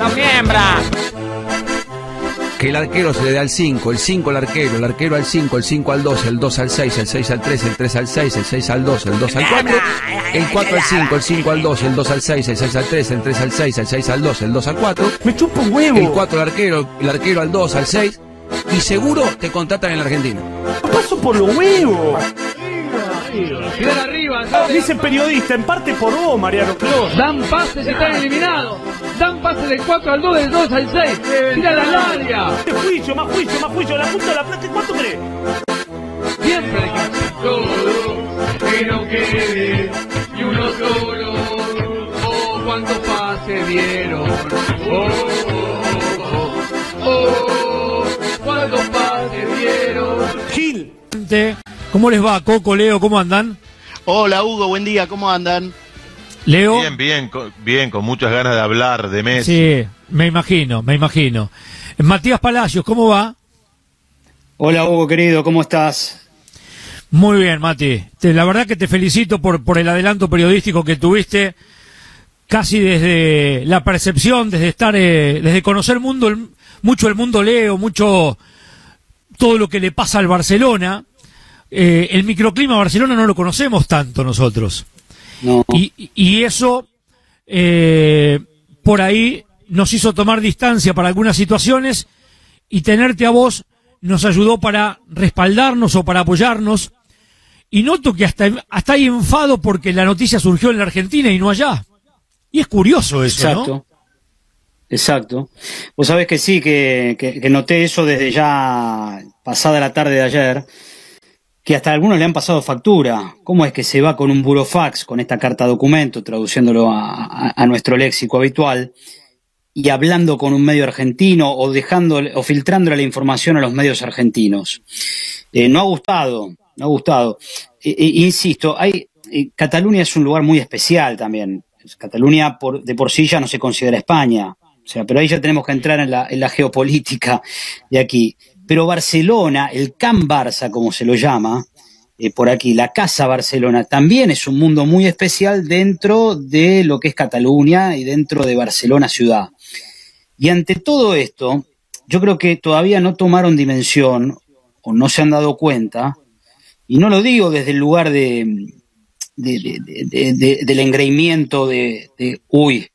¡No miembra! Que el arquero se le da al 5, el 5 al arquero, el arquero al 5, el 5 al 2, el 2 al 6, el 6 al 3, el 3 al 6, el 6 al 2, el 2 al 4, el 4 al 5, el 5 al 2, el 2 al 6, el 6 al 3, el 3 al 6, el 6 al 2, el 2 al 4. ¡Me chupa un huevo! El 4 al arquero, el arquero al 2, al 6. Y seguro te contratan en la Argentina. ¡Paso por los huevos! Quedan arriba, Dice periodista, en parte por vos, Mariano Clos. Dan pases y están eliminados. Dan pases del 4 al 2, del 2 al 6. Tira la área. Este juicio, más juicio, más juicio, la punta de la plata, ¿cuánto crees? Siempre hay que no quede y uno solo. Oh, cuántos pases dieron. Oh, oh, oh, oh, cuántos pases dieron. Gil. ¿Cómo les va, Coco, Leo? ¿Cómo andan? Hola Hugo, buen día, ¿cómo andan? Leo. Bien, bien, con, bien, con muchas ganas de hablar de Messi. Sí, me imagino, me imagino. Matías Palacios, ¿cómo va? Hola Hugo, querido, ¿cómo estás? Muy bien, Mati. Te- la verdad que te felicito por, por el adelanto periodístico que tuviste, casi desde la percepción, desde estar, eh, desde conocer mundo, el- mucho el mundo Leo, mucho todo lo que le pasa al Barcelona. Eh, el microclima de Barcelona no lo conocemos tanto nosotros. No. Y, y eso, eh, por ahí, nos hizo tomar distancia para algunas situaciones y tenerte a vos nos ayudó para respaldarnos o para apoyarnos. Y noto que hasta, hasta hay enfado porque la noticia surgió en la Argentina y no allá. Y es curioso eso, Exacto. ¿no? Exacto. Vos sabés que sí, que, que- que noté eso desde ya pasada la tarde de ayer, que hasta algunos le han pasado factura. ¿Cómo es que se va con un burofax, con esta carta documento, traduciéndolo a, nuestro léxico habitual, y hablando con un medio argentino o dejando o filtrándole la información a los medios argentinos? Eh, no ha gustado, no ha gustado. Eh, eh, insisto, hay, eh, Cataluña es un lugar muy especial también. Cataluña por, de por sí ya no se considera España. O sea, pero ahí ya tenemos que entrar en la geopolítica de aquí. Pero Barcelona, el Camp Barça, como se lo llama, eh, por aquí, la Casa Barcelona, también es un mundo muy especial dentro de lo que es Cataluña y dentro de Barcelona ciudad. Y ante todo esto, yo creo que todavía no tomaron dimensión o no se han dado cuenta, y no lo digo desde el lugar de, de- de- de- de- de- del engreimiento de, de, uy,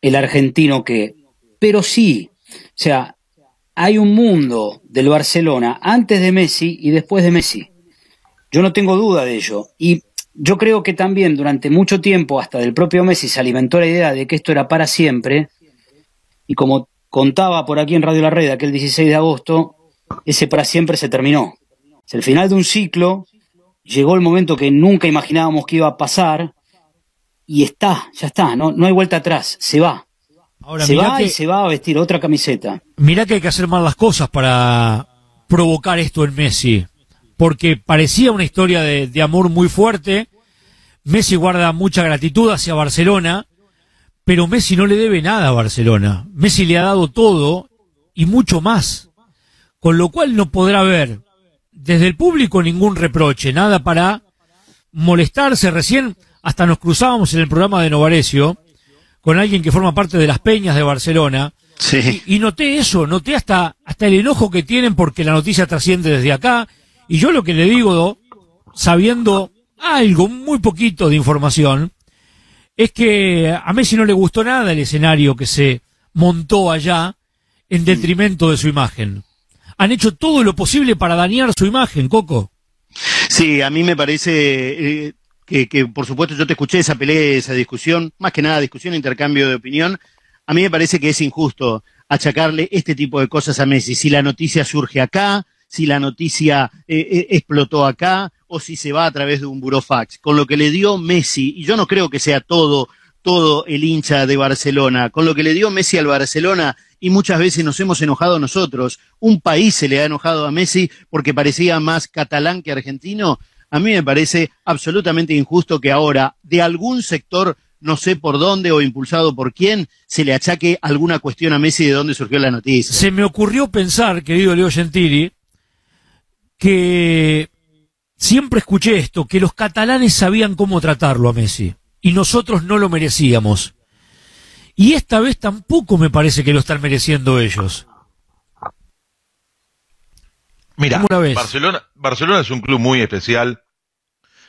el argentino que, pero sí, o sea, hay un mundo del Barcelona antes de Messi y después de Messi. Yo no tengo duda de ello. Y yo creo que también durante mucho tiempo, hasta del propio Messi, se alimentó la idea de que esto era para siempre. Y como contaba por aquí en Radio La Red aquel 16 de agosto, ese para siempre se terminó. Es el final de un ciclo, llegó el momento que nunca imaginábamos que iba a pasar, y está, ya está, no, no hay vuelta atrás, se va. Ahora, se va que- y se va a vestir otra camiseta. Mirá que hay que hacer mal las cosas para provocar esto en Messi. Porque parecía una historia de, de amor muy fuerte. Messi guarda mucha gratitud hacia Barcelona, pero Messi no le debe nada a Barcelona. Messi le ha dado todo y mucho más. Con lo cual no podrá haber desde el público ningún reproche, nada para molestarse. Recién hasta nos cruzábamos en el programa de Novarecio con alguien que forma parte de las Peñas de Barcelona. Sí. Y, y noté eso, noté hasta, hasta el enojo que tienen porque la noticia trasciende desde acá. Y yo lo que le digo, sabiendo algo, muy poquito de información, es que a Messi no le gustó nada el escenario que se montó allá en detrimento de su imagen. Han hecho todo lo posible para dañar su imagen, Coco. Sí, a mí me parece eh, que, que, por supuesto, yo te escuché esa pelea, esa discusión, más que nada discusión, intercambio de opinión. A mí me parece que es injusto achacarle este tipo de cosas a Messi. Si la noticia surge acá, si la noticia eh, eh, explotó acá, o si se va a través de un burofax. Con lo que le dio Messi, y yo no creo que sea todo, todo el hincha de Barcelona, con lo que le dio Messi al Barcelona, y muchas veces nos hemos enojado nosotros, un país se le ha enojado a Messi porque parecía más catalán que argentino, a mí me parece absolutamente injusto que ahora de algún sector, no sé por dónde o impulsado por quién, se le achaque alguna cuestión a Messi de dónde surgió la noticia. Se me ocurrió pensar, querido Leo Gentili, que siempre escuché esto, que los catalanes sabían cómo tratarlo a Messi y nosotros no lo merecíamos. Y esta vez tampoco me parece que lo están mereciendo ellos. Mira. Barcelona, Barcelona es un club muy especial.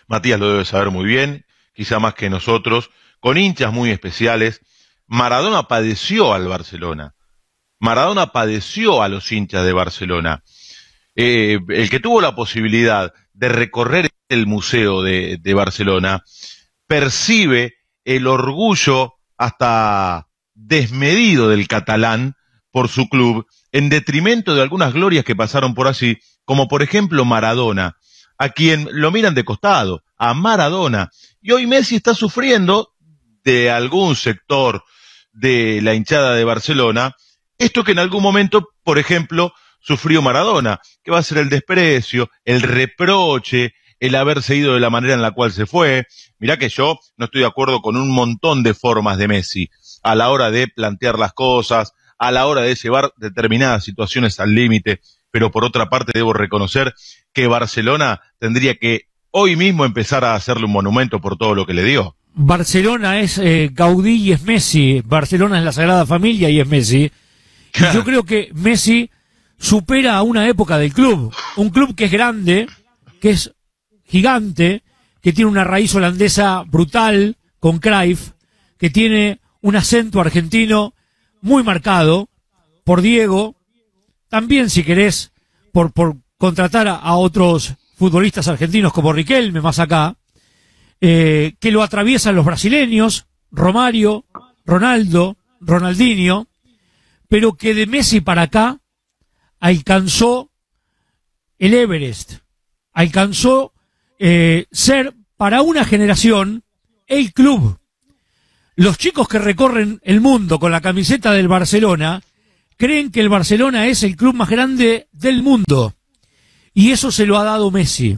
Matías lo debe saber muy bien, quizá más que nosotros, con hinchas muy especiales. Maradona padeció al Barcelona. Maradona padeció a los hinchas de Barcelona. Eh, el que tuvo la posibilidad de recorrer el museo de, de Barcelona percibe el orgullo hasta desmedido del catalán por su club, en detrimento de algunas glorias que pasaron por allí, como por ejemplo Maradona, a quien lo miran de costado, a Maradona. Y hoy Messi está sufriendo de algún sector de la hinchada de Barcelona, esto que en algún momento, por ejemplo, sufrió Maradona, que va a ser el desprecio, el reproche, el haberse ido de la manera en la cual se fue. Mirá que yo no estoy de acuerdo con un montón de formas de Messi a la hora de plantear las cosas, a la hora de llevar determinadas situaciones al límite, pero por otra parte debo reconocer que Barcelona tendría que hoy mismo empezar a hacerle un monumento por todo lo que le dio. Barcelona es eh, Gaudí y es Messi. Barcelona es la Sagrada Familia y es Messi. Y yo creo que Messi supera a una época del club. Un club que es grande, que es gigante, que tiene una raíz holandesa brutal con Cruyff, que tiene un acento argentino muy marcado por Diego, también si querés por, por contratar a, otros futbolistas argentinos como Riquelme más acá, eh, que lo atraviesan los brasileños, Romario, Ronaldo, Ronaldinho, pero que de Messi para acá alcanzó el Everest, alcanzó eh, ser para una generación el club. Los chicos que recorren el mundo con la camiseta del Barcelona creen que el Barcelona es el club más grande del mundo. Y eso se lo ha dado Messi.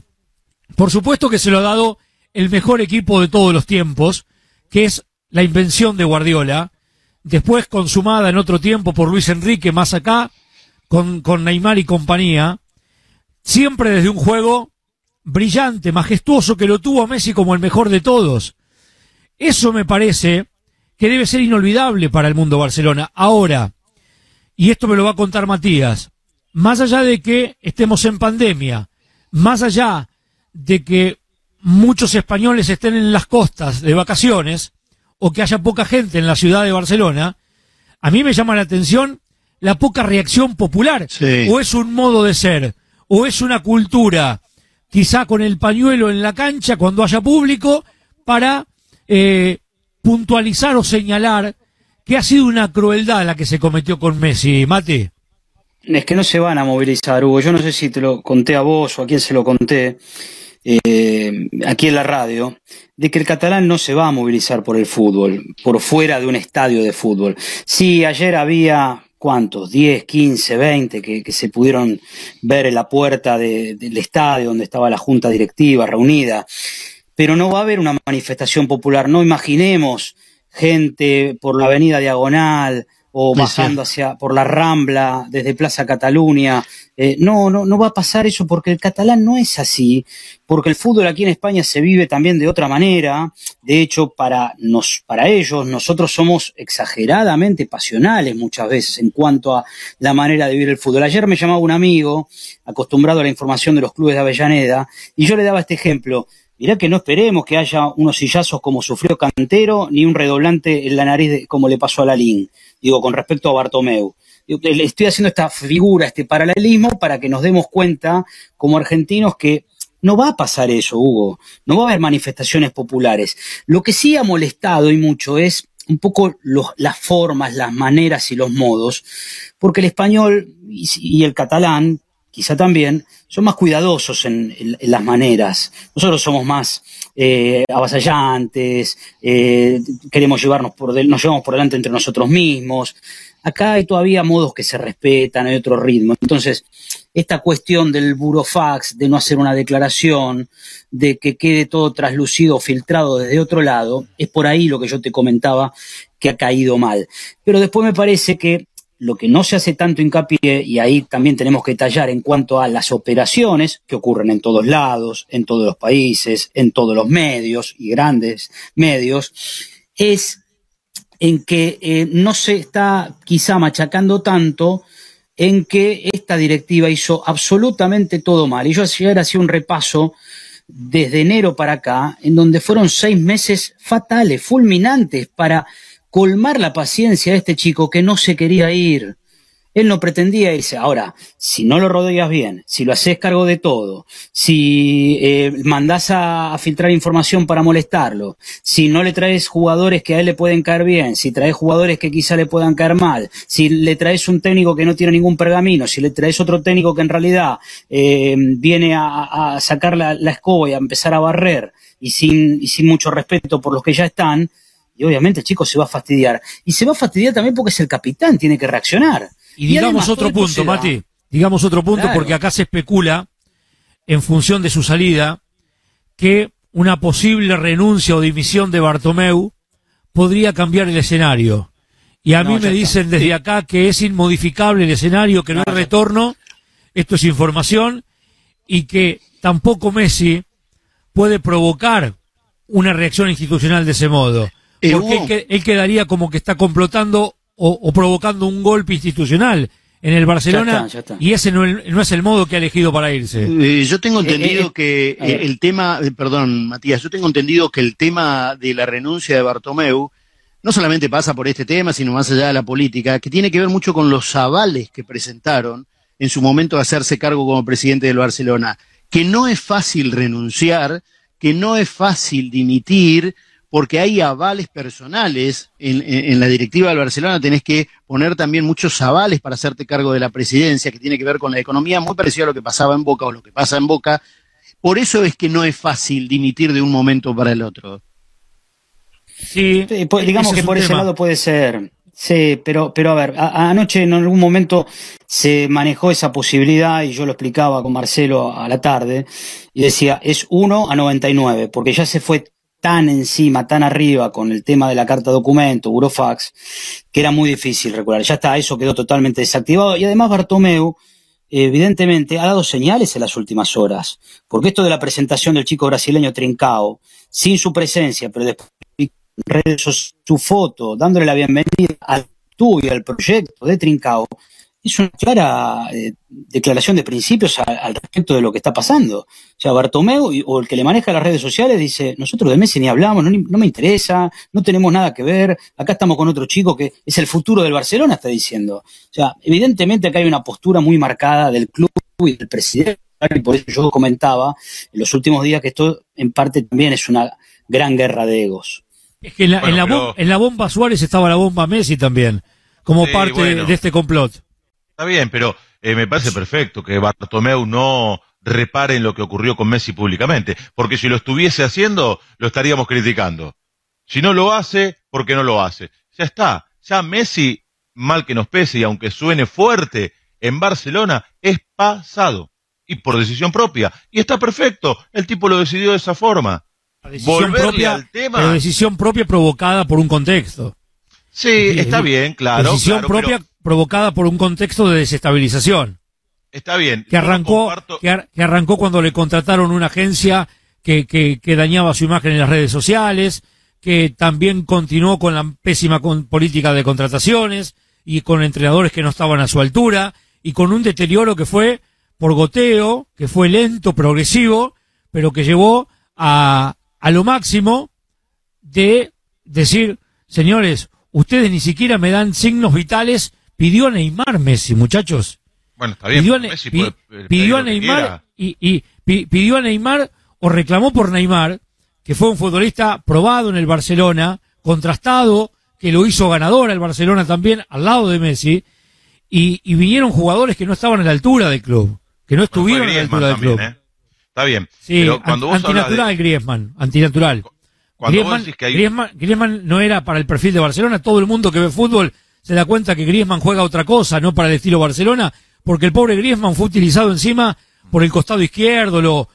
Por supuesto que se lo ha dado el mejor equipo de todos los tiempos, que es la invención de Guardiola, después consumada en otro tiempo por Luis Enrique más acá, con, Neymar y compañía, siempre desde un juego brillante, majestuoso, que lo tuvo Messi como el mejor de todos. Eso me parece que debe ser inolvidable para el mundo Barcelona. Ahora, y esto me lo va a contar Matías, más allá de que estemos en pandemia, más allá de que muchos españoles estén en las costas de vacaciones, o que haya poca gente en la ciudad de Barcelona, a mí me llama la atención la poca reacción popular. Sí. O es un modo de ser, o es una cultura, quizá con el pañuelo en la cancha cuando haya público, para eh, puntualizar o señalar que ha sido una crueldad la que se cometió con Messi. Mate. Es que no se van a movilizar, Hugo. Yo no sé si te lo conté a vos o a quién se lo conté eh, aquí en la radio, de que el catalán no se va a movilizar por el fútbol, por fuera de un estadio de fútbol. Sí, ayer había, ¿cuántos? 10, 15, 20 que, se pudieron ver en la puerta de- del estadio donde estaba la junta directiva reunida, pero no va a haber una manifestación popular. No imaginemos gente por la avenida Diagonal o bajando hacia por la Rambla desde Plaza Cataluña. Eh, no, no, no va a pasar eso porque el catalán no es así, porque el fútbol aquí en España se vive también de otra manera. De hecho, para, nos, para ellos, nosotros somos exageradamente pasionales muchas veces en cuanto a la manera de vivir el fútbol. Ayer me llamaba un amigo, acostumbrado a la información de los clubes de Avellaneda, y yo le daba este ejemplo. Mirá que no esperemos que haya unos sillazos como sufrió Cantero, ni un redoblante en la nariz como le pasó a Lalín, digo, con respecto a Bartomeu. Estoy haciendo esta figura, este paralelismo, para que nos demos cuenta, como argentinos, que no va a pasar eso, Hugo. No va a haber manifestaciones populares. Lo que sí ha molestado y mucho es un poco las formas, las maneras y los modos, porque el español y el catalán, quizá también, son más cuidadosos en, las maneras. Nosotros somos más eh, avasallantes, eh, queremos llevarnos por nos llevamos por delante entre nosotros mismos. Acá hay todavía modos que se respetan, hay otro ritmo. Entonces, esta cuestión del burofax, de no hacer una declaración, de que quede todo traslucido, filtrado desde otro lado, es por ahí lo que yo te comentaba que ha caído mal. Pero después me parece que lo que no se hace tanto hincapié, y ahí también tenemos que tallar en cuanto a las operaciones que ocurren en todos lados, en todos los países, en todos los medios y grandes medios, es en que eh, no se está quizá machacando tanto en que esta directiva hizo absolutamente todo mal. Y yo ayer hacía un repaso desde enero para acá, en donde fueron seis meses fatales, fulminantes, para colmar la paciencia de este chico que no se quería ir. Él no pretendía irse. Ahora, si no lo rodeas bien, si lo haces cargo de todo, si eh, mandás a, filtrar información para molestarlo, si no le traes jugadores que a él le pueden caer bien, si traes jugadores que quizá le puedan caer mal, si le traes un técnico que no tiene ningún pergamino, si le traes otro técnico que en realidad eh, viene a, sacar la, la, escoba y a empezar a barrer y sin, y sin mucho respeto por los que ya están, y obviamente el chico se va a fastidiar. Y se va a fastidiar también porque es el capitán, tiene que reaccionar. Y digamos otro punto, Mati, digamos otro punto, porque acá se especula, en función de su salida, que una posible renuncia o dimisión de Bartomeu podría cambiar el escenario. Y a mí me dicen desde acá que es inmodificable el escenario, que no, hay retorno, esto es información, y que tampoco Messi puede provocar una reacción institucional de ese modo. Eh, porque él, quedaría como que está complotando o, provocando un golpe institucional en el Barcelona y ese no, es el modo que ha elegido para irse. Eh, yo tengo eh, entendido que el tema, perdón Matías, yo tengo entendido que el tema de la renuncia de Bartomeu no solamente pasa por este tema, sino más allá de la política, que tiene que ver mucho con los avales que presentaron en su momento de hacerse cargo como presidente del Barcelona, que no es fácil renunciar, que no es fácil dimitir, porque hay avales personales en, la directiva del Barcelona, tenés que poner también muchos avales para hacerte cargo de la presidencia, que tiene que ver con la economía, muy parecido a lo que pasaba en Boca o lo que pasa en Boca. Por eso es que no es fácil dimitir de un momento para el otro. Sí, pues, digamos que por ese lado puede ser. Sí, pero, pero a ver, anoche en algún momento se manejó esa posibilidad y yo lo explicaba con Marcelo a la tarde y decía, es 1 a 99, porque ya se fue tan encima, tan arriba con el tema de la carta documento, Burofax, que era muy difícil recordar. Ya está, eso quedó totalmente desactivado. Y además Bartomeu, evidentemente, ha dado señales en las últimas horas. Porque esto de la presentación del chico brasileño Trincao, sin su presencia, pero después redes su foto, dándole la bienvenida al tuyo, al proyecto de Trincao, es una clara eh, declaración de principios al respecto de lo que está pasando. O sea, Bartomeu o el que le maneja las redes sociales dice, nosotros de Messi ni hablamos, no, me interesa, no tenemos nada que ver, acá estamos con otro chico que es el futuro del Barcelona, está diciendo. O sea, evidentemente acá hay una postura muy marcada del club y del presidente, y por eso yo comentaba en los últimos días que esto en parte también es una gran guerra de egos. Es que en la, bomba, Suárez estaba la bomba Messi también, como parte de este complot. Está bien, pero eh, me parece perfecto que Bartomeu no repare en lo que ocurrió con Messi públicamente, porque si lo estuviese haciendo, lo estaríamos criticando. Si no lo hace, ¿por qué no lo hace? Ya está, ya Messi, mal que nos pese y aunque suene fuerte, en Barcelona es pasado y por decisión propia. Y está perfecto, el tipo lo decidió de esa forma. Decisión propia, al tema. Pero decisión propia provocada por un contexto. Sí, está bien, claro. Decisión propia provocada por un contexto de desestabilización. Está bien. Que arrancó, que, arrancó cuando le contrataron una agencia que, que, dañaba su imagen en las redes sociales, que también continuó con la pésima política de contrataciones y con entrenadores que no estaban a su altura y con un deterioro que fue por goteo, que fue lento, progresivo, pero que llevó a, a lo máximo de decir, señores, ustedes ni siquiera me dan signos vitales pidió a Neymar Messi, muchachos. Bueno, está bien. Pidió, a, Messi pidió a Neymar y, y, pidió a Neymar o reclamó por Neymar, que fue un futbolista probado en el Barcelona, contrastado, que lo hizo ganador al Barcelona también, al lado de Messi, y, y vinieron jugadores que no estaban a la altura del club, que no estuvieron a la altura del club. ¿eh? Está bien. Sí, pero cuando antinatural Griezmann, antinatural. Griezmann, Griezmann, Griezmann no era para el perfil de Barcelona, todo el mundo que ve fútbol se da cuenta que Griezmann juega otra cosa, no para el estilo Barcelona, porque el pobre Griezmann fue utilizado encima por el costado izquierdo, lo,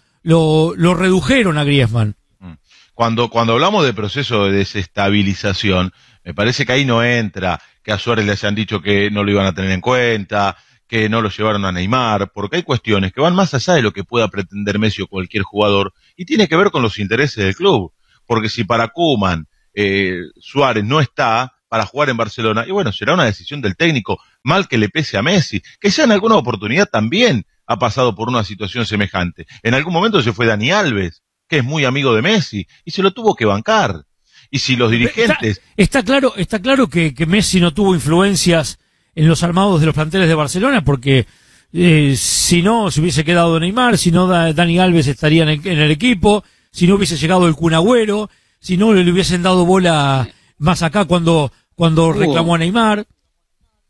lo, redujeron a Griezmann. Mm. Cuando, cuando hablamos de proceso de desestabilización, me parece que ahí no entra que a Suárez le hayan dicho que no lo iban a tener en cuenta, que no lo llevaron a Neymar, porque hay cuestiones que van más allá de lo que pueda pretender Messi o cualquier jugador, y tiene que ver con los intereses del club. Porque si para Kuman eh, Suárez no está, para jugar en Barcelona. Y bueno, será una decisión del técnico, mal que le pese a Messi, que ya en alguna oportunidad también ha pasado por una situación semejante. En algún momento se fue Dani Alves, que es muy amigo de Messi, y se lo tuvo que bancar. Y si los dirigentes... Está, está claro, está claro que, que Messi no tuvo influencias en los armados de los planteles de Barcelona, porque eh, si no, se hubiese quedado Neymar, si no, Dani Alves estaría en el, en el, equipo, si no hubiese llegado el Cunagüero, si no le hubiesen dado bola más acá cuando, cuando reclamó a Neymar.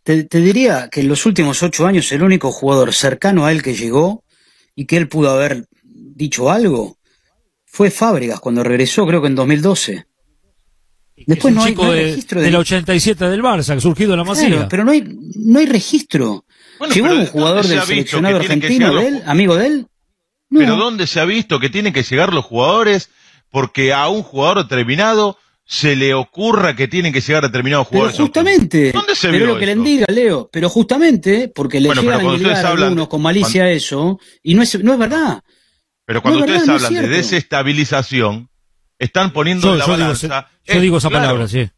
Te, te, diría que en los últimos ocho años el único jugador cercano a él que llegó y que él pudo haber dicho algo fue Fábregas cuando regresó, creo que en 2012. Después no hay, no hay, registro de, del 87 del Barça, surgido de la Masía. Claro, pero no hay, no hay registro. Bueno, ¿Llegó un jugador del seleccionado argentino de él, amigo de él? No. Pero ¿dónde se ha visto que tienen que llegar los jugadores porque a un jugador determinado se le ocurra que tienen que llegar determinados jugadores? Pero justamente, ¿dónde se pero vio lo que le diga, Leo, pero justamente porque le bueno, llegan a llegar a algunos con malicia cuando, eso, y no es, no es verdad. Pero cuando no ustedes verdad, hablan no de desestabilización, están poniendo yo, en la yo balanza. Digo, yo digo esa claro, palabra, sí.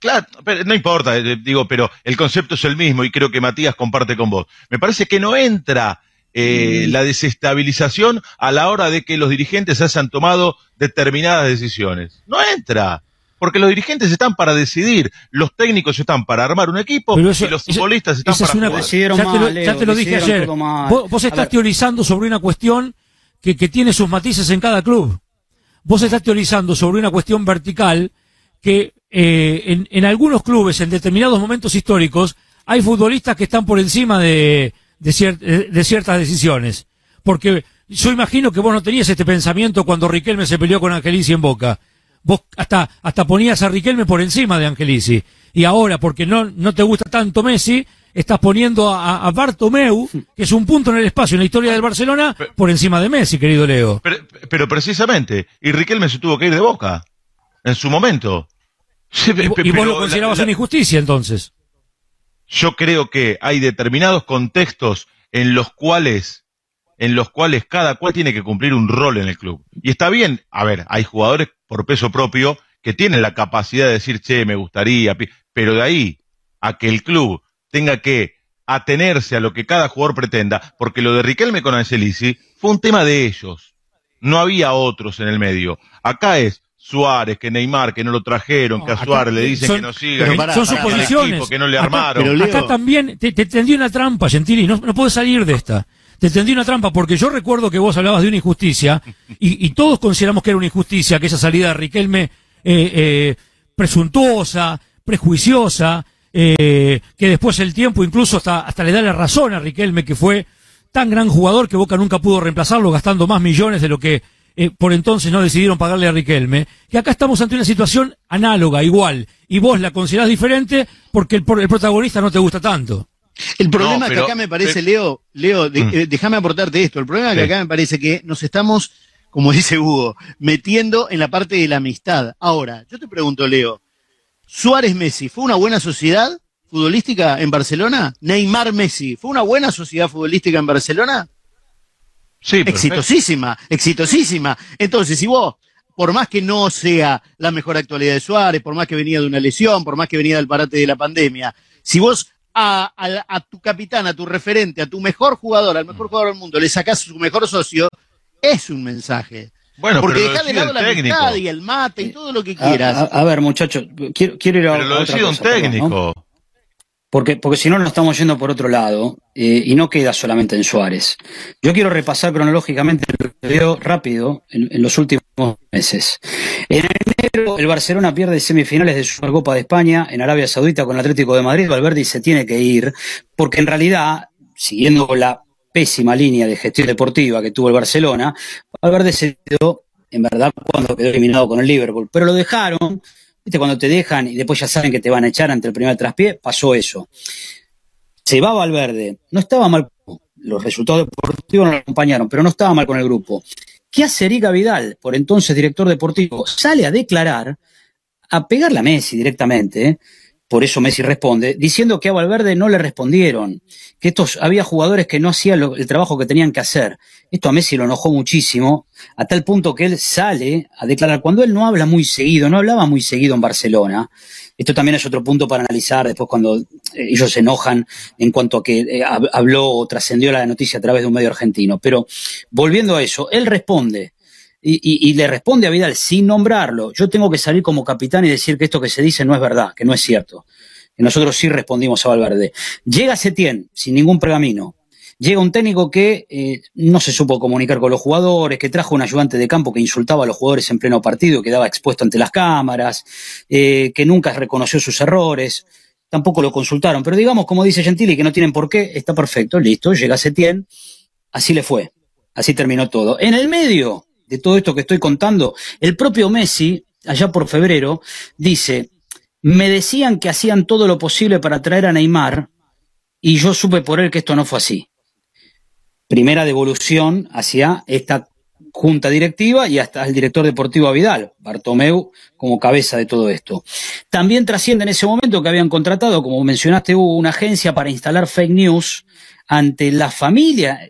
Claro, pero no importa, eh, digo, pero el concepto es el mismo y creo que Matías comparte con vos. Me parece que no entra eh, mm. la desestabilización a la hora de que los dirigentes hayan tomado determinadas decisiones. No entra. Porque los dirigentes están para decidir, los técnicos están para armar un equipo eso, y los futbolistas están para es una, jugar. Ya te lo, ya te lo dije ayer. Vos, vos estás teorizando sobre una cuestión que, que tiene sus matices en cada club. Vos estás teorizando sobre una cuestión vertical que eh, en, en, algunos clubes, en determinados momentos históricos, hay futbolistas que están por encima de, de, cier de, ciertas decisiones. Porque yo imagino que vos no tenías este pensamiento cuando Riquelme se peleó con Angelici en Boca. Vos hasta, hasta ponías a Riquelme por encima de Angelici. Y ahora, porque no, no te gusta tanto Messi, estás poniendo a, a, Bartomeu, que es un punto en el espacio en la historia del Barcelona, por encima de Messi, querido Leo. Pero, pero precisamente, y Riquelme se tuvo que ir de Boca, en su momento. Sí, ¿Y vos lo considerabas la, la, una injusticia entonces? Yo creo que hay determinados contextos en los cuales, en los cuales cada cual tiene que cumplir un rol en el club. Y está bien, a ver, hay jugadores por peso propio que tienen la capacidad de decir, che, me gustaría, pero de ahí a que el club tenga que atenerse a lo que cada jugador pretenda, porque lo de Riquelme con Angelici fue un tema de ellos. No había otros en el medio. Acá es, Suárez, que Neymar, que no lo trajeron, no, que a Suárez le dicen son, que no siga, pará, son suposiciones. Equipo, que no le armaron. Acá, también te, te, tendí una trampa, Gentili, no, no puedes salir de esta. Te tendí una trampa porque yo recuerdo que vos hablabas de una injusticia y, y todos consideramos que era una injusticia que esa salida de Riquelme eh, eh, presuntuosa, prejuiciosa, eh, que después el tiempo incluso hasta, hasta le da la razón a Riquelme que fue tan gran jugador que Boca nunca pudo reemplazarlo gastando más millones de lo que eh, por entonces no decidieron pagarle a Riquelme, que acá estamos ante una situación análoga, igual, y vos la considerás diferente porque el, el protagonista no te gusta tanto. El problema no, pero, que acá me parece, pero, Leo, Leo, de, mm. eh, déjame aportarte esto, el problema sí. que acá me parece que nos estamos, como dice Hugo, metiendo en la parte de la amistad. Ahora, yo te pregunto, Leo, ¿Suárez Messi fue una buena sociedad futbolística en Barcelona? ¿Neymar Messi fue una buena sociedad futbolística en Barcelona? Sí, exitosísima, exitosísima. Entonces, si vos, por más que no sea la mejor actualidad de Suárez, por más que venía de una lesión, por más que venía del parate de la pandemia, si vos a, a, a tu capitán, a tu referente, a tu mejor jugador, al mejor jugador del mundo, le sacás su mejor socio, es un mensaje. Bueno, porque dejá de lado la técnico. amistad y el mate y todo lo que quieras. A, a ver, muchachos, quiero, quiero ir a, pero lo a otra decide cosa, un técnico. perdón, ¿no? Porque, porque si no, nos estamos yendo por otro lado eh, y no queda solamente en Suárez. Yo quiero repasar cronológicamente lo que veo rápido en, en, los últimos meses. En enero, el Barcelona pierde semifinales de Supercopa de España en Arabia Saudita con el Atlético de Madrid. Valverde se tiene que ir porque en realidad, siguiendo la pésima línea de gestión deportiva que tuvo el Barcelona, Valverde se quedó, en verdad, cuando quedó eliminado con el Liverpool. Pero lo dejaron ¿Viste? Cuando te dejan y después ya saben que te van a echar ante el primer traspié, pasó eso. Se va Valverde, no estaba mal, los resultados deportivos no lo acompañaron, pero no estaba mal con el grupo. ¿Qué hace Erika Vidal, por entonces director deportivo? Sale a declarar, a pegarle a Messi directamente, ¿eh? Por eso Messi responde, diciendo que a Valverde no le respondieron, que estos había jugadores que no hacían el trabajo que tenían que hacer. Esto a Messi lo enojó muchísimo, a tal punto que él sale a declarar, cuando él no habla muy seguido, no hablaba muy seguido en Barcelona, Esto también es otro punto para analizar después cuando eh, ellos se enojan en cuanto a que eh, hab- habló o trascendió la noticia a través de un medio argentino. Pero volviendo a eso, él responde y, le responde a Vidal sin nombrarlo. Yo tengo que salir como capitán y decir que esto que se dice no es verdad, que no es cierto. Que nosotros sí respondimos a Valverde. Llega Setién sin ningún pergamino. Llega un técnico que eh, no se supo comunicar con los jugadores, que trajo un ayudante de campo que insultaba a los jugadores en pleno partido, que quedaba expuesto ante las cámaras, eh, que nunca reconoció sus errores, tampoco lo consultaron. Pero digamos, como dice Gentili, que no tienen por qué, está perfecto, listo, llega Setién, así le fue, así terminó todo. En el medio de todo esto que estoy contando, el propio Messi, allá por febrero, dice, me decían que hacían todo lo posible para traer a Neymar y yo supe por él que esto no fue así primera devolución hacia esta junta directiva y hasta el director deportivo Vidal, Bartomeu, como cabeza de todo esto. También trasciende en ese momento que habían contratado, como mencionaste, hubo una agencia para instalar fake news ante la familia,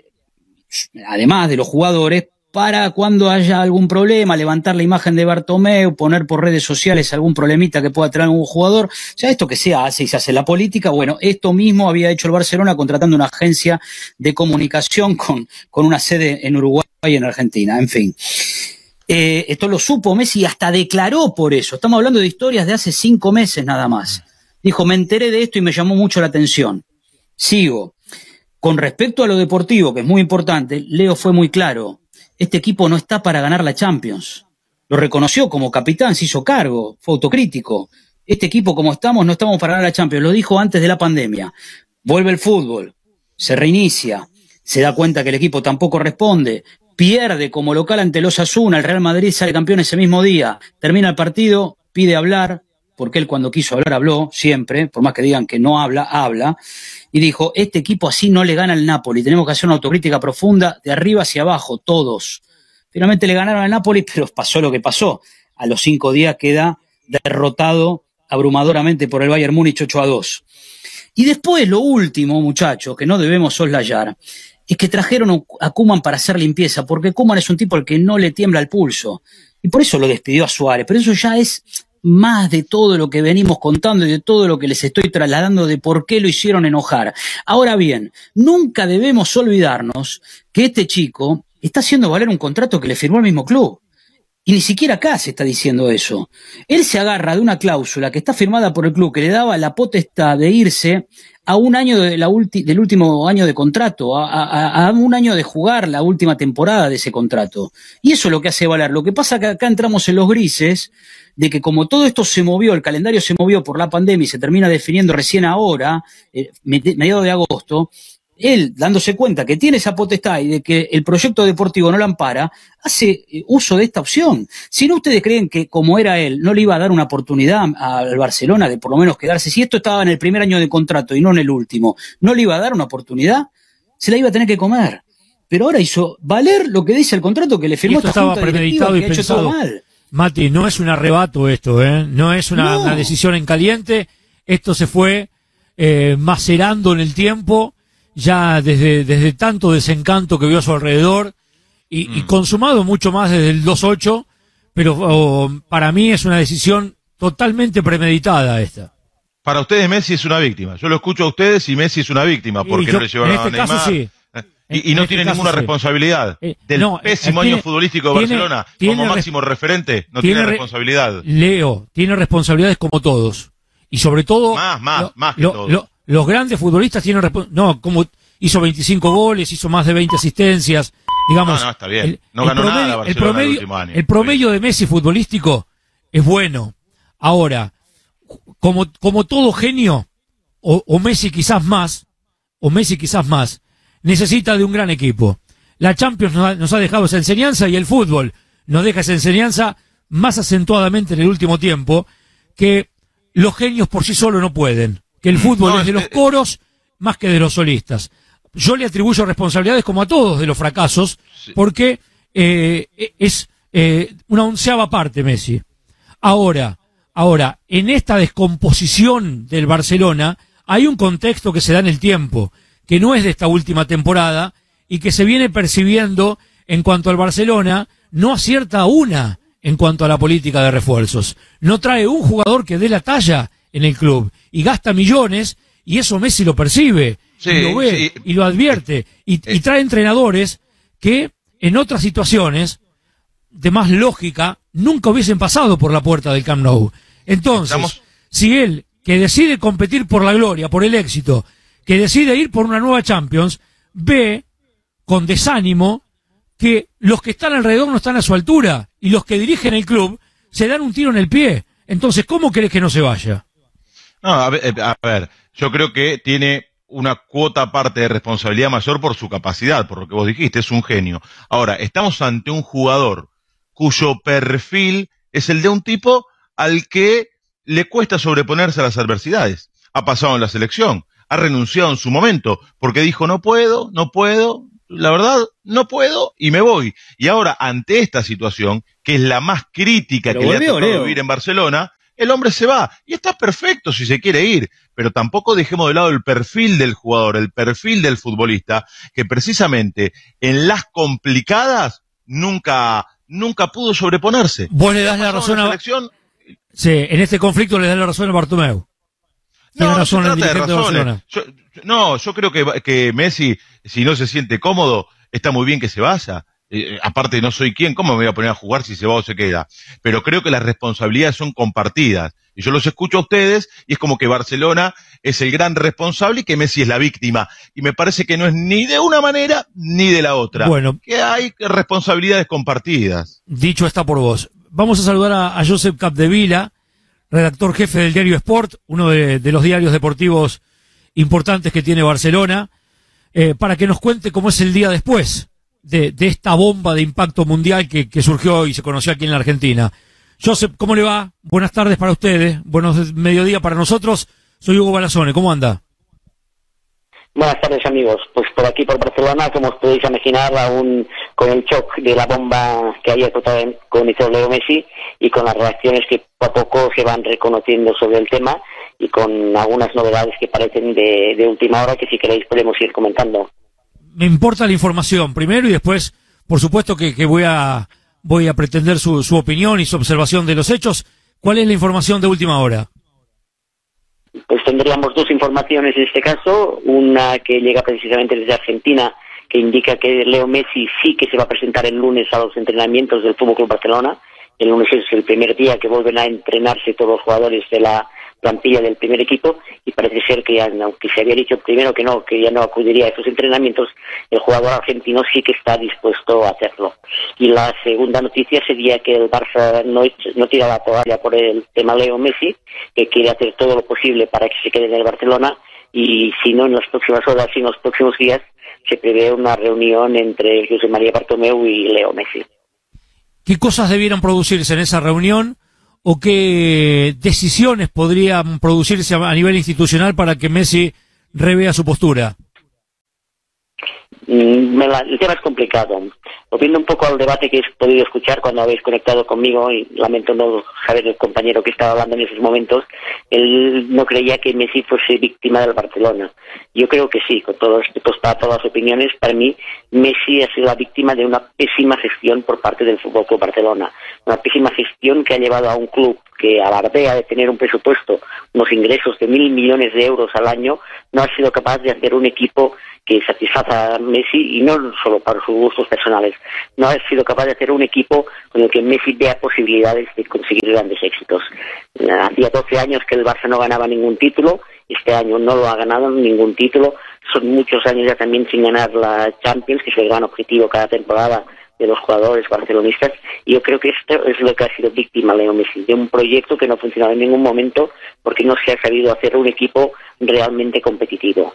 además de los jugadores, para cuando haya algún problema, levantar la imagen de Bartomeu, poner por redes sociales algún problemita que pueda traer algún jugador. Ya esto que se hace y se hace la política, bueno, esto mismo había hecho el Barcelona contratando una agencia de comunicación con, con una sede en Uruguay y en Argentina, en fin. Eh, esto lo supo Messi y hasta declaró por eso. Estamos hablando de historias de hace cinco meses nada más. Dijo, me enteré de esto y me llamó mucho la atención. Sigo. Con respecto a lo deportivo, que es muy importante, Leo fue muy claro. Este equipo no está para ganar la Champions. Lo reconoció como capitán, se hizo cargo, fue autocrítico. Este equipo como estamos, no estamos para ganar la Champions. Lo dijo antes de la pandemia. Vuelve el fútbol, se reinicia, se da cuenta que el equipo tampoco responde, pierde como local ante los Asuna, el Real Madrid sale campeón ese mismo día, termina el partido, pide hablar, porque él cuando quiso hablar habló, siempre, por más que digan que no habla, habla, y dijo, este equipo así no le gana al Napoli, tenemos que hacer una autocrítica profunda de arriba hacia abajo, todos. Finalmente le ganaron al Napoli, pero pasó lo que pasó. A los cinco días queda derrotado abrumadoramente por el Bayern Múnich 8 a 2. Y después, lo último, muchachos, que no debemos soslayar, es que trajeron a Kuman para hacer limpieza, porque Kuman es un tipo al que no le tiembla el pulso. Y por eso lo despidió a Suárez. Pero eso ya es más de todo lo que venimos contando y de todo lo que les estoy trasladando de por qué lo hicieron enojar. Ahora bien, nunca debemos olvidarnos que este chico está haciendo valer un contrato que le firmó el mismo club. Y ni siquiera acá se está diciendo eso. Él se agarra de una cláusula que está firmada por el club que le daba la potestad de irse a un año de la del último año de contrato, a, un año de jugar la última temporada de ese contrato. Y eso es lo que hace valer. Lo que pasa que acá entramos en los grises de que como todo esto se movió, el calendario se movió por la pandemia y se termina definiendo recién ahora, eh, medi- mediados de agosto, él, dándose cuenta que tiene esa potestad y de que el proyecto deportivo no la ampara, hace eh, uso de esta opción. Si no ustedes creen que como era él, no le iba a dar una oportunidad al Barcelona de por lo menos quedarse, si esto estaba en el primer año de contrato y no en el último, no le iba a dar una oportunidad, se la iba a tener que comer. Pero ahora hizo valer lo que dice el contrato que le Y firmó esto esta estaba junta premeditado y que ha hecho todo pensado. mal. Mati, no es un arrebato esto, ¿eh? No es una, No. una decisión en caliente. Esto se fue eh, macerando en el tiempo, ya desde, desde tanto desencanto que vio a su alrededor y, y consumado mucho más desde el 2-8, pero oh, para mí es una decisión totalmente premeditada esta. Para ustedes Messi es una víctima. Yo lo escucho a ustedes y Messi es una víctima porque yo- no le llevaron en este a Neymar. caso sí. Eh, Y, y no este tiene caso ninguna responsabilidad Eh, del no, pésimo eh, año futbolístico de Barcelona tiene como máximo referente. No tiene tiene re- responsabilidad. Leo tiene responsabilidades como todos. Y sobre todo. Más, más, lo- más que lo- todos. lo- los grandes futbolistas tienen No, como hizo 25 goles, hizo más de 20 asistencias. Digamos. No, no, está bien. No ganó nada Barcelona el el promedio, último año. el promedio de Messi futbolístico es bueno. Ahora, como, como todo genio, o, o Messi quizás más, o Messi quizás más, necesita de un gran equipo. La Champions nos ha, nos ha dejado esa enseñanza y el fútbol nos deja esa enseñanza más acentuadamente en el último tiempo, que los genios por sí solos no pueden, que el fútbol No, es de los coros más que de los solistas. Yo le atribuyo responsabilidades como a todos de los fracasos, porque eh, es eh, una onceava parte Messi. Ahora, ahora, en esta descomposición del Barcelona hay un contexto que se da en el tiempo, que no es de esta última temporada y que se viene percibiendo en cuanto al Barcelona, no acierta una en cuanto a la política de refuerzos. No trae un jugador que dé la talla en el club y gasta millones y eso Messi lo percibe Sí, y lo ve sí. y lo advierte y, y trae entrenadores que en otras situaciones de más lógica nunca hubiesen pasado por la puerta del Camp Nou. Entonces, Estamos- si él, que decide competir por la gloria, por el éxito, que decide ir por una nueva Champions, ve con desánimo que los que están alrededor no están a su altura y los que dirigen el club se dan un tiro en el pie. Entonces, ¿cómo querés que no se vaya? No, a ver, eh, a ver, yo creo que tiene una cuota parte de responsabilidad mayor por su capacidad, por lo que vos dijiste, es un genio. Ahora, estamos ante un jugador cuyo perfil es el de un tipo al que le cuesta sobreponerse a las adversidades. Ha pasado en la selección, ha renunciado en su momento, porque dijo no puedo, no puedo, la verdad, no puedo y me voy. Y ahora, ante esta situación, que es la más crítica Pero que le ha tocado vivir en Barcelona, el hombre se va. Y está perfecto si se quiere ir. Pero tampoco dejemos de lado el perfil del jugador, el perfil del futbolista, que precisamente en las complicadas nunca, nunca pudo sobreponerse. Vos le das la razón a... selección, Sí, en este conflicto le das la razón a Bartomeu. No, no razón se trata de razones. Yo- no, yo creo que, que Messi, si no se siente cómodo, está muy bien que se vaya. Eh, aparte, no soy quien, ¿cómo me voy a poner a jugar si se va o se queda? Pero creo que las responsabilidades son compartidas. Y yo los escucho a ustedes y es como que Barcelona es el gran responsable y que Messi es la víctima. Y me parece que no es ni de una manera ni de la otra. Bueno. Que hay responsabilidades compartidas. Dicho está por vos. Vamos a saludar a, a Josep Capdevila, redactor jefe del diario Sport, uno de, de los diarios deportivos importantes que tiene Barcelona, eh, para que nos cuente cómo es el día después de, esta bomba de impacto mundial que, surgió y se conoció aquí en la Argentina. Josep, ¿cómo le va? Buenas tardes para ustedes, buenos mediodía para nosotros. Soy Hugo Balazone, ¿cómo anda? Buenas tardes amigos, pues por aquí por Barcelona, como os podéis imaginar, aún con el shock de la bomba que haya protagonizado Leo Messi y con las reacciones que poco a poco se van reconociendo sobre el tema y con algunas novedades que parecen de última hora que si queréis podemos ir comentando. Me importa la información primero y después, por supuesto que, que voy a voy a pretender su, su opinión y su observación de los hechos. ¿Cuál es la información de última hora? Pues tendríamos dos informaciones en este caso, una que llega precisamente desde Argentina, que indica que Leo Messi sí que se va a presentar el lunes a los entrenamientos del Fútbol Club Barcelona. El lunes es el primer día que vuelven a entrenarse todos los jugadores de la plantilla del primer equipo y parece ser que aunque se había dicho primero que no, que ya no acudiría a estos entrenamientos, el jugador argentino sí que está dispuesto a hacerlo. Y la segunda noticia sería que el Barça no, no tira la toalla por el tema Leo Messi, que quiere hacer todo lo posible para que se quede en el Barcelona y si no en las próximas horas y en los próximos días se prevé una reunión entre José María Bartomeu y Leo Messi. ¿Qué cosas debieran producirse en esa reunión o qué decisiones podrían producirse a nivel institucional para que Messi revea su postura? Mm, el tema es complicado. Volviendo un poco al debate que he podido escuchar cuando habéis conectado conmigo, y lamento no saber el compañero que estaba hablando en esos momentos, él no creía que Messi fuese víctima del Barcelona. Yo creo que sí, con todos respetos para todas las opiniones, para mí Messi ha sido la víctima de una pésima gestión por parte del Fútbol Club Barcelona. Una pésima gestión que ha llevado a un club que alardea de tener un presupuesto, unos ingresos de mil millones de euros al año, no ha sido capaz de hacer un equipo que satisfaza a Messi y no solo para sus gustos personales, no ha sido capaz de hacer un equipo con el que Messi vea posibilidades de conseguir grandes éxitos. Eh, Hacía 12 años que el Barça no ganaba ningún título, este año no lo ha ganado ningún título, son muchos años ya también sin ganar la Champions, que es el gran objetivo cada temporada de los jugadores barcelonistas y yo creo que esto es lo que ha sido víctima Leo Messi, de un proyecto que no ha funcionado en ningún momento porque no se ha sabido hacer un equipo realmente competitivo.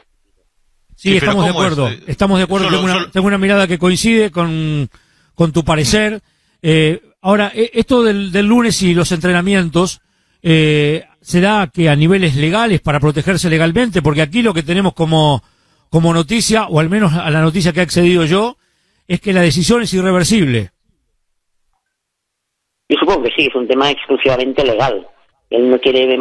Sí, Sí, pero estamos de acuerdo. Eh, Estamos de acuerdo. solo- tengo, una, solo- tengo una mirada que coincide con, con tu parecer. Eh, ahora, eh, esto del, del lunes y los entrenamientos, eh, ¿será que a niveles legales para protegerse legalmente? Porque aquí lo que tenemos como, como noticia, o al menos a la noticia que ha accedido yo, es que la decisión es irreversible. Yo supongo que sí, es un tema exclusivamente legal. Él no quiere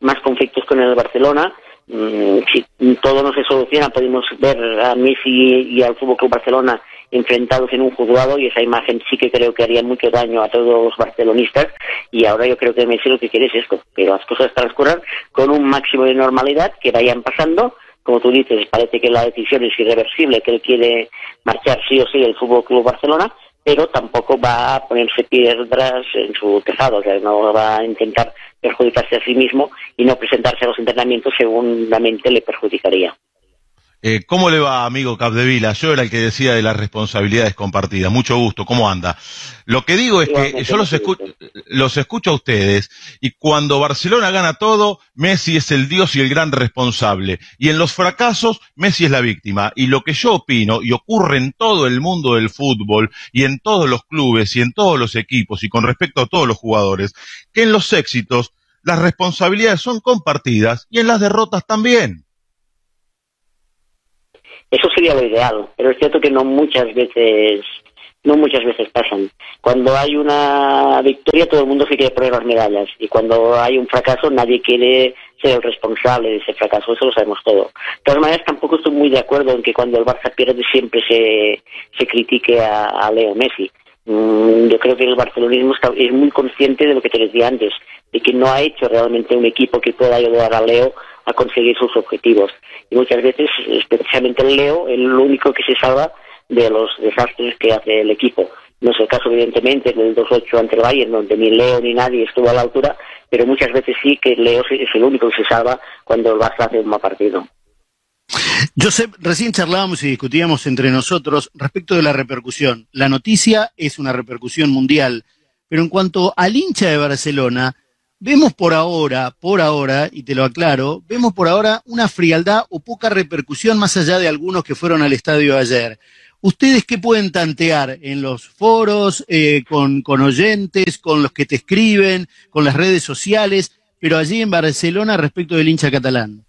más conflictos con el Barcelona. Mm, Si todo no se soluciona, podemos ver a Messi y al Fútbol Club Barcelona enfrentados en un juzgado y esa imagen sí que creo que haría mucho daño a todos los barcelonistas y ahora yo creo que Messi lo que quiere es esto, que las cosas transcurran con un máximo de normalidad, que vayan pasando, como tú dices, parece que la decisión es irreversible, que él quiere marchar sí o sí del Fútbol Club Barcelona, pero tampoco va a ponerse piedras en su tejado, o sea, no va a intentar perjudicarse a sí mismo y no presentarse a los entrenamientos según la mente le perjudicaría. Eh, ¿Cómo le va, amigo Capdevila? Yo era el que decía de las responsabilidades compartidas. Mucho gusto, ¿cómo anda? Lo que digo es que yo los, escucho, los escucho a ustedes y cuando Barcelona gana todo, Messi es el dios y el gran responsable. Y en los fracasos, Messi es la víctima. Y lo que yo opino, y ocurre en todo el mundo del fútbol, y en todos los clubes, y en todos los equipos, y con respecto a todos los jugadores, que en los éxitos las responsabilidades son compartidas y en las derrotas también. Eso sería lo ideal, pero es cierto que no muchas veces no muchas veces pasan. Cuando hay una victoria todo el mundo se quiere poner las medallas y cuando hay un fracaso nadie quiere ser el responsable de ese fracaso, eso lo sabemos todo. De todas maneras tampoco estoy muy de acuerdo en que cuando el Barça pierde siempre se, se critique a, Leo Messi. Mm, yo creo que el barcelonismo es muy consciente de lo que te decía antes, de que no ha hecho realmente un equipo que pueda ayudar a Leo a conseguir sus objetivos. Y muchas veces, especialmente el Leo, es el único que se salva de los desastres que hace el equipo. No es el caso, evidentemente, del 2-8 ante el Bayern, donde ni Leo ni nadie estuvo a la altura, pero muchas veces sí que Leo es el único que se salva cuando el Barça hace un mal partido. Josep, recién charlábamos y discutíamos entre nosotros respecto de la repercusión. La noticia es una repercusión mundial, pero en cuanto al hincha de Barcelona, Vemos por ahora, por ahora, y te lo aclaro, vemos por ahora una frialdad o poca repercusión más allá de algunos que fueron al estadio ayer. ¿Ustedes qué pueden tantear en los foros, eh, con, con oyentes, con los que te escriben, con las redes sociales, pero allí en Barcelona respecto del hincha catalán?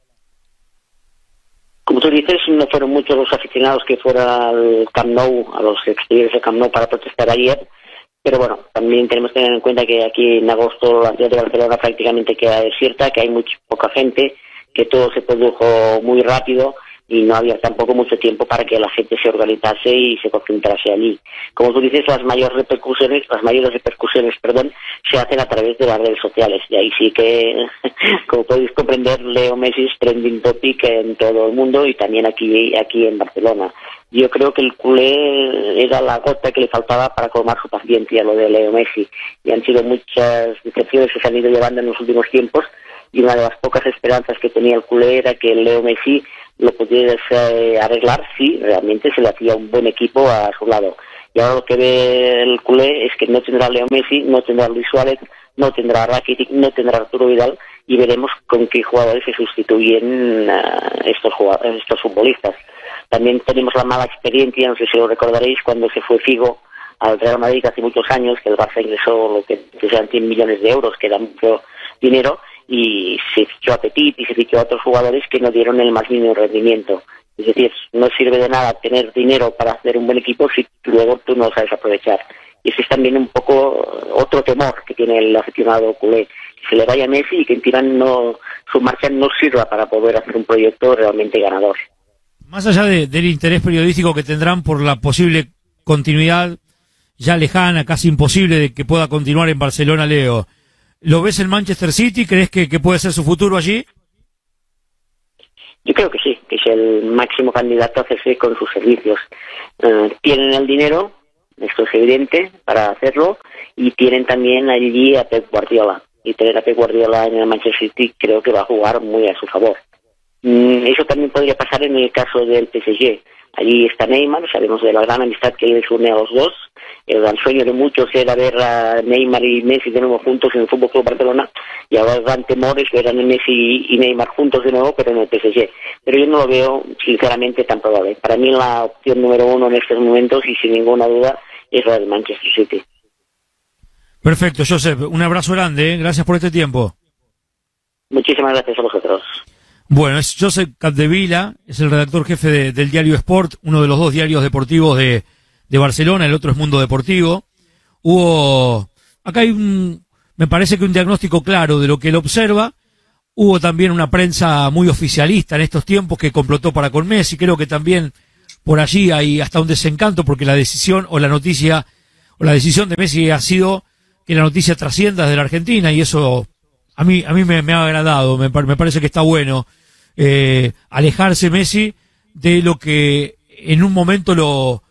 Como tú dices, no fueron muchos los aficionados que fueron al Camp Nou, a los exteriores del Camp Nou para protestar ayer pero bueno, también tenemos que tener en cuenta que aquí en agosto la ciudad de Barcelona prácticamente queda desierta, que hay mucha poca gente, que todo se produjo muy rápido y no había tampoco mucho tiempo para que la gente se organizase y se concentrase allí. Como tú dices, las mayores repercusiones, las mayores repercusiones, perdón, se hacen a través de las redes sociales. Y ahí sí que, como podéis comprender, Leo Messi es trending topic en todo el mundo y también aquí, aquí en Barcelona yo creo que el culé era la gota que le faltaba para colmar su paciencia, lo de Leo Messi. Y han sido muchas decepciones que se han ido llevando en los últimos tiempos y una de las pocas esperanzas que tenía el culé era que Leo Messi lo pudiera arreglar si realmente se le hacía un buen equipo a su lado. Y ahora lo que ve el culé es que no tendrá Leo Messi, no tendrá Luis Suárez, no tendrá Rakitic, no tendrá Arturo Vidal y veremos con qué jugadores se sustituyen estos, estos futbolistas. También tenemos la mala experiencia, no sé si lo recordaréis, cuando se fue Figo al Real Madrid hace muchos años, que el Barça ingresó lo que, sean 100 millones de euros, que era mucho dinero, y se fichó a Petit y se fichó a otros jugadores que no dieron el más mínimo rendimiento. Es decir, no sirve de nada tener dinero para hacer un buen equipo si luego tú no lo sabes aprovechar. Y ese es también un poco otro temor que tiene el aficionado culé. Que se le vaya a Messi y que en no, su marcha no sirva para poder hacer un proyecto realmente ganador. Más allá del interés periodístico que tendrán por la posible continuidad ya lejana, casi imposible de que pueda continuar en Barcelona, Leo, ¿lo ves en Manchester City? ¿Crees que, puede ser su futuro allí? Yo creo que sí, que es el máximo candidato a hacerse con sus servicios. Eh, tienen el dinero, esto es evidente, para hacerlo, y tienen también allí a Pep Guardiola. Y tener a Pep Guardiola en el Manchester City creo que va a jugar muy a su favor. Mm, eso también podría pasar en el caso del PSG. Allí está Neymar, sabemos de la gran amistad que les une a los dos. El sueño de muchos era ver a Neymar y Messi de nuevo juntos en el Fútbol Club Barcelona y ahora el gran temor es ver a Messi y Neymar juntos de nuevo, pero en el PSG. Pero yo no lo veo, sinceramente, tan probable. Para mí la opción número uno en estos momentos y sin ninguna duda es la del Manchester City. Perfecto, Joseph. Un abrazo grande. ¿eh? Gracias por este tiempo. Muchísimas gracias a vosotros. Bueno, es Joseph Capdevila, es el redactor jefe del diario Sport, uno de los dos diarios deportivos de, de Barcelona, el otro es Mundo Deportivo. Hubo, acá hay un, me parece que un diagnóstico claro de lo que él observa. Hubo también una prensa muy oficialista en estos tiempos que complotó para con Messi. Creo que también por allí hay hasta un desencanto porque la decisión o la noticia o la decisión de Messi ha sido que la noticia trascienda desde la Argentina y eso a mí, a mí me, ha agradado, me, me parece que está bueno eh, alejarse Messi de lo que en un momento lo,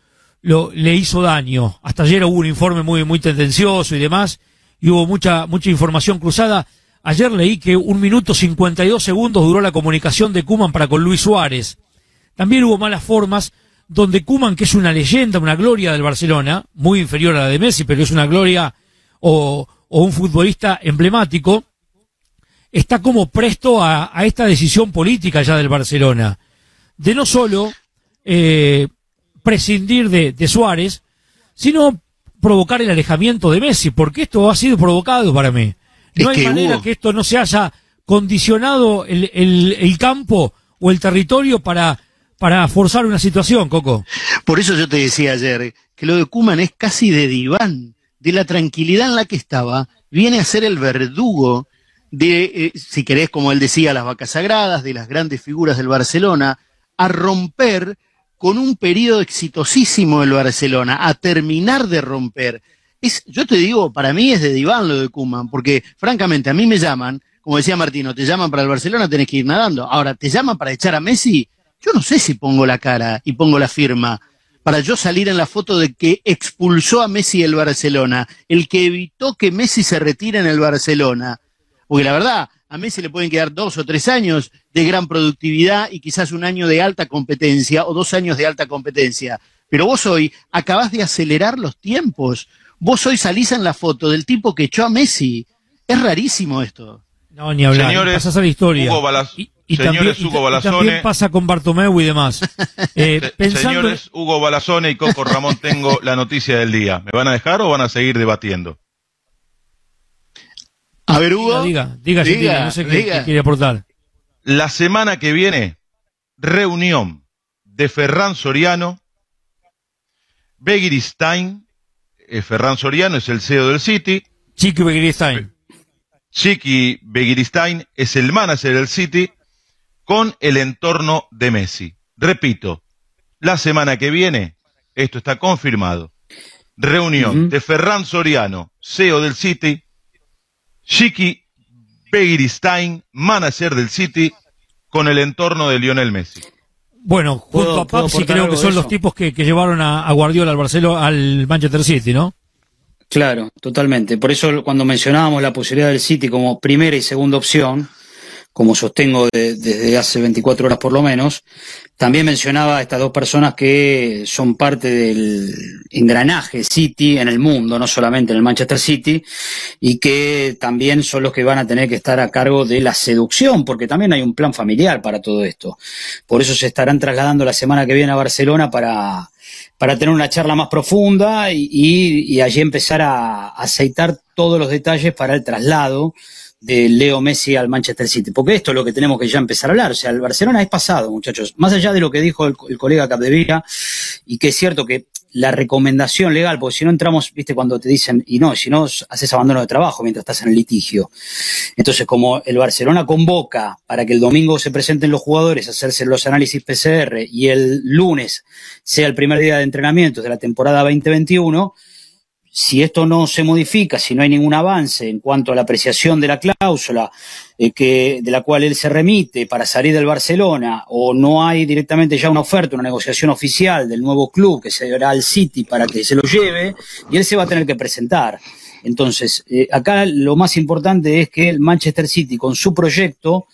lo le hizo daño. Hasta ayer hubo un informe muy, muy tendencioso y demás, y hubo mucha, mucha información cruzada. Ayer leí que un minuto 52 segundos duró la comunicación de Kuman para con Luis Suárez. También hubo malas formas, donde Kuman, que es una leyenda, una gloria del Barcelona, muy inferior a la de Messi, pero es una gloria o, o un futbolista emblemático, está como presto a, a esta decisión política ya del Barcelona, de no solo eh, prescindir de, de Suárez, sino provocar el alejamiento de Messi, porque esto ha sido provocado para mí. No Es hay que manera hubo- que esto no se haya condicionado el, el- el campo o el territorio para, para forzar una situación, Coco. Por eso yo te decía ayer que lo de Kuman es casi de diván, de la tranquilidad en la que estaba, viene a ser el verdugo de, eh, si querés, como él decía, las vacas sagradas, de las grandes figuras del Barcelona, a romper con un periodo exitosísimo del Barcelona, a terminar de romper. Es, yo te digo, para mí es de diván lo de Kuman, porque francamente a mí me llaman, como decía Martino, te llaman para el Barcelona, tenés que ir nadando. Ahora, te llaman para echar a Messi, yo no sé si pongo la cara y pongo la firma para yo salir en la foto de que expulsó a Messi el Barcelona, el que evitó que Messi se retire en el Barcelona. Porque la verdad, a Messi le pueden quedar dos o tres años de gran productividad y quizás un año de alta competencia o dos años de alta competencia. Pero vos hoy acabás de acelerar los tiempos. Vos hoy salís en la foto del tipo que echó a Messi. Es rarísimo esto. No, ni hablar. Señores, pasas a la historia. Hugo Balas- y, y señores también, Hugo y Balazone. también pasa con Bartomeu y demás. Eh, Se- pensando, Señores Hugo Balazone y Coco Ramón, tengo la noticia del día. ¿Me van a dejar o van a seguir debatiendo? A ver, Hugo. diga, diga, diga, Gentile, no sé qué, diga. qué quiere aportar. La semana que viene, reunión de Ferran Soriano, Begiristain, eh, Ferran Soriano es el CEO del City, Chiqui Begiristain. Chiqui Begiristain es el manager del City, con el entorno de Messi. Repito, la semana que viene, esto está confirmado, reunión de Ferran Soriano, CEO del City, Chiqui Begiristain, manager del City, con el entorno de Lionel Messi. Bueno, junto ¿Puedo- a Papsi creo que son los tipos que, que llevaron a, a Guardiola al Barcelona, al Manchester City, ¿no? Claro, totalmente. Por eso cuando mencionábamos la posibilidad del City como primera y segunda opción, como sostengo de- desde hace 24 horas por lo menos, también mencionaba a estas dos personas que son parte del engranaje City en el mundo, no solamente en el Manchester City, y que también son los que van a tener que estar a cargo de la seducción, porque también hay un plan familiar para todo esto. Por eso se estarán trasladando la semana que viene a Barcelona para, para tener una charla más profunda y allí empezar a aceitar todos los detalles para el traslado de Leo Messi al Manchester City. Porque esto es lo que tenemos que ya empezar a hablar. O sea, el Barcelona es pasado, muchachos. Más allá de lo que dijo el, colega Capdevila, y que es cierto que la recomendación legal, porque si no entramos, viste, cuando te dicen, y no, si no haces abandono de trabajo mientras estás en el litigio. Entonces, como el Barcelona convoca para que el domingo se presenten los jugadores, hacerse los análisis PCR y el lunes sea el primer día de entrenamiento de la temporada 2021, si esto no se modifica, si no hay ningún avance en cuanto a la apreciación de la cláusula eh, que, de la cual él se remite para salir del Barcelona, o no hay directamente ya una oferta, una negociación oficial del nuevo club que será el City para que se lo lleve, y él se va a tener que presentar. Entonces, eh, acá lo más importante es que el Manchester City con su proyecto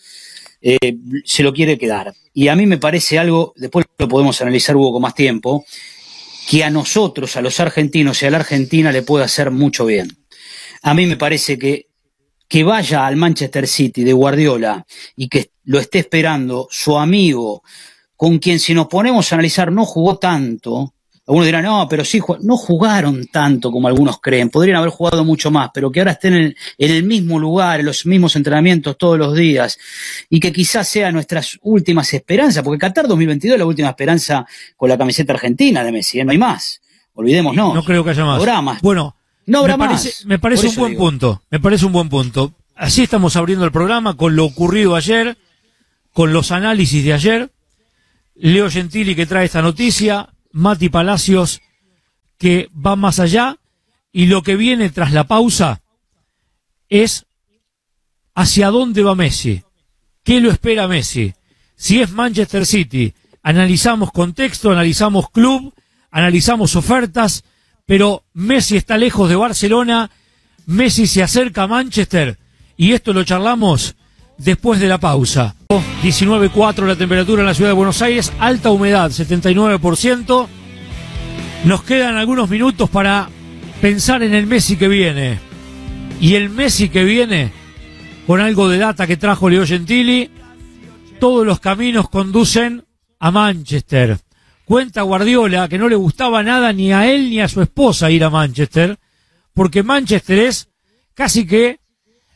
eh, se lo quiere quedar. Y a mí me parece algo, después lo podemos analizar Hugo con más tiempo, que a nosotros, a los argentinos y a la Argentina le puede hacer mucho bien. A mí me parece que que vaya al Manchester City de Guardiola y que lo esté esperando su amigo, con quien si nos ponemos a analizar no jugó tanto, algunos dirán, no, pero sí, no jugaron tanto como algunos creen, podrían haber jugado mucho más, pero que ahora estén en, en el mismo lugar, en los mismos entrenamientos todos los días, y que quizás sea nuestras últimas esperanzas, porque Qatar 2022 es la última esperanza con la camiseta argentina de Messi, ¿eh? no hay más, olvidémonos. No creo que haya más. Habrá más. Bueno, No habrá me más. me parece un buen digo. punto. Me parece un buen punto. Así estamos abriendo el programa con lo ocurrido ayer, con los análisis de ayer. Leo Gentili que trae esta noticia, Mati Palacios que va más allá y lo que viene tras la pausa es hacia dónde va Messi, qué lo espera Messi. Si es Manchester City, analizamos contexto, analizamos club, analizamos ofertas, pero Messi está lejos de Barcelona, Messi se acerca a Manchester y esto lo charlamos después de la pausa. 19.4 la temperatura en la ciudad de Buenos Aires, alta humedad, 79%. Nos quedan algunos minutos para pensar en el Messi que viene. Y el Messi que viene, con algo de data que trajo Leo Gentili, todos los caminos conducen a Manchester. Cuenta Guardiola que no le gustaba nada ni a él ni a su esposa ir a Manchester, porque Manchester es casi que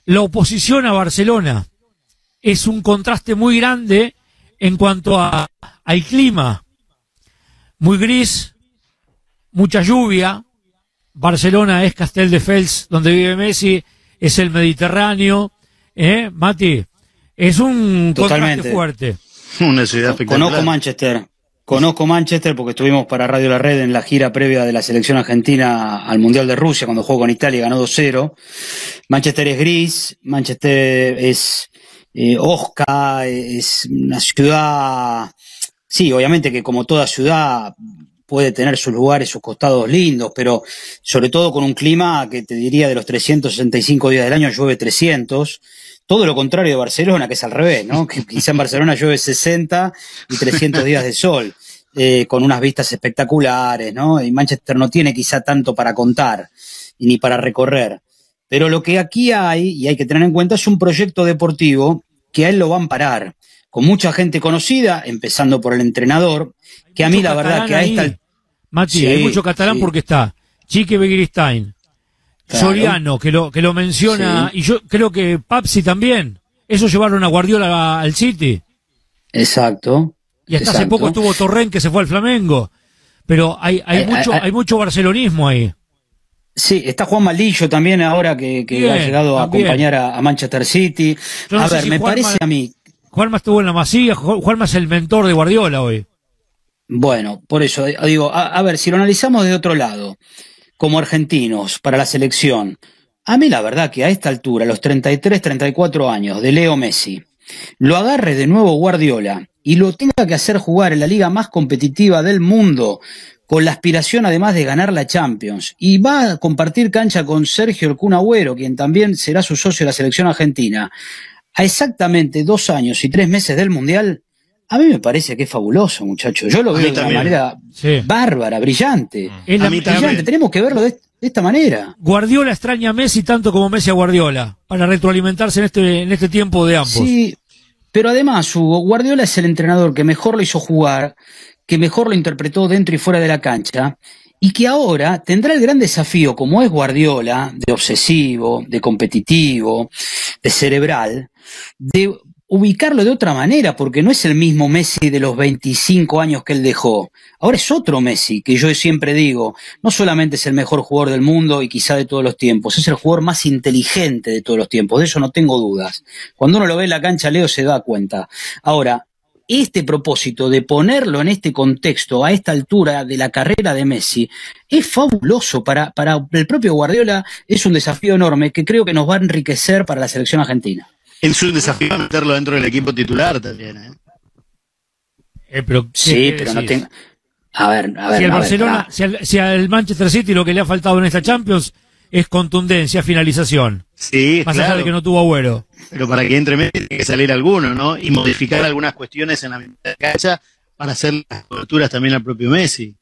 la oposición a Barcelona. Es un contraste muy grande en cuanto a, al clima. Muy gris, mucha lluvia. Barcelona es Castel de Fels, donde vive Messi, es el Mediterráneo. ¿Eh, Mati? Es un Totalmente. contraste fuerte. Una ciudad espectacular. Conozco Manchester. Conozco Manchester porque estuvimos para Radio La Red en la gira previa de la selección argentina al Mundial de Rusia cuando jugó con Italia y ganó 2-0. Manchester es gris, Manchester es eh, Osca, es una ciudad, sí, obviamente que como toda ciudad puede tener sus lugares, sus costados lindos, pero sobre todo con un clima que te diría de los 365 días del año llueve 300. Todo lo contrario de Barcelona, que es al revés, ¿no? Que quizá en Barcelona llueve 60 y 300 días de sol, eh, con unas vistas espectaculares, ¿no? Y Manchester no tiene quizá tanto para contar ni para recorrer. Pero lo que aquí hay, y hay que tener en cuenta, es un proyecto deportivo que a él lo van a parar, con mucha gente conocida, empezando por el entrenador, que a mí la verdad que a ahí. esta... Mati, Sí, hay mucho catalán sí. porque está Chique Begiristain, Claro. Soriano, que lo, que lo menciona, y yo creo que Papsi también. Eso llevaron a Guardiola al City. Exacto. Y hasta hace poco estuvo Torren que se fue al Flamengo. Pero hay, hay mucho, hay mucho barcelonismo ahí. Sí, está Juan Maldillo también ahora que, que Bien, ha llegado a acompañar a, a Manchester City. No a ver, si me Juanma- parece a mí, Juanma estuvo en la masía, Ju- Juanma es el mentor de Guardiola hoy. bueno, por eso eh, digo, a, a ver, si lo analizamos de otro lado, como argentinos, para la selección, a mí la verdad que a esta altura, a los 33, 34 años de Leo Messi, lo agarre de nuevo Guardiola y lo tenga que hacer jugar en la liga más competitiva del mundo, con la aspiración además de ganar la Champions, y va a compartir cancha con Sergio El Agüero, quien también será su socio de la selección argentina, a exactamente dos años y tres meses del Mundial, a mí me parece que es fabuloso, muchacho. Yo lo A veo de una manera Sí. bárbara, brillante. Es la- mí es- también. Brillante, tenemos que verlo de, de esta manera. Guardiola extraña a Messi tanto como Messi a Guardiola, para retroalimentarse en este, en este tiempo de ambos. Sí, pero además, Hugo, Guardiola es el entrenador que mejor lo hizo jugar, que mejor lo interpretó dentro y fuera de la cancha, y que ahora tendrá el gran desafío, como es Guardiola, de obsesivo, de competitivo, de cerebral, de ubicarlo de otra manera, porque no es el mismo Messi de los 25 años que él dejó. Ahora es otro Messi, que yo siempre digo, no solamente es el mejor jugador del mundo y quizá de todos los tiempos, es el jugador más inteligente de todos los tiempos, de eso no tengo dudas. Cuando uno lo ve en la cancha, Leo se da cuenta. Ahora, este propósito de ponerlo en este contexto, a esta altura de la carrera de Messi, es fabuloso para, para el propio Guardiola, es un desafío enorme que creo que nos va a enriquecer para la selección argentina. Es un desafío meterlo dentro del equipo titular también. ¿eh? Eh, pero, ¿qué- Sí, pero no tengo... A ver, a ver. si al ver, Barcelona, pará. si al, si al Manchester City lo que le ha faltado en esta Champions es contundencia, finalización. Sí, Más allá claro. de que no tuvo agüero. Pero para que entre Messi tiene que salir alguno, ¿no? Y modificar algunas cuestiones en la mitad de la cancha para hacer las coberturas también al propio Messi.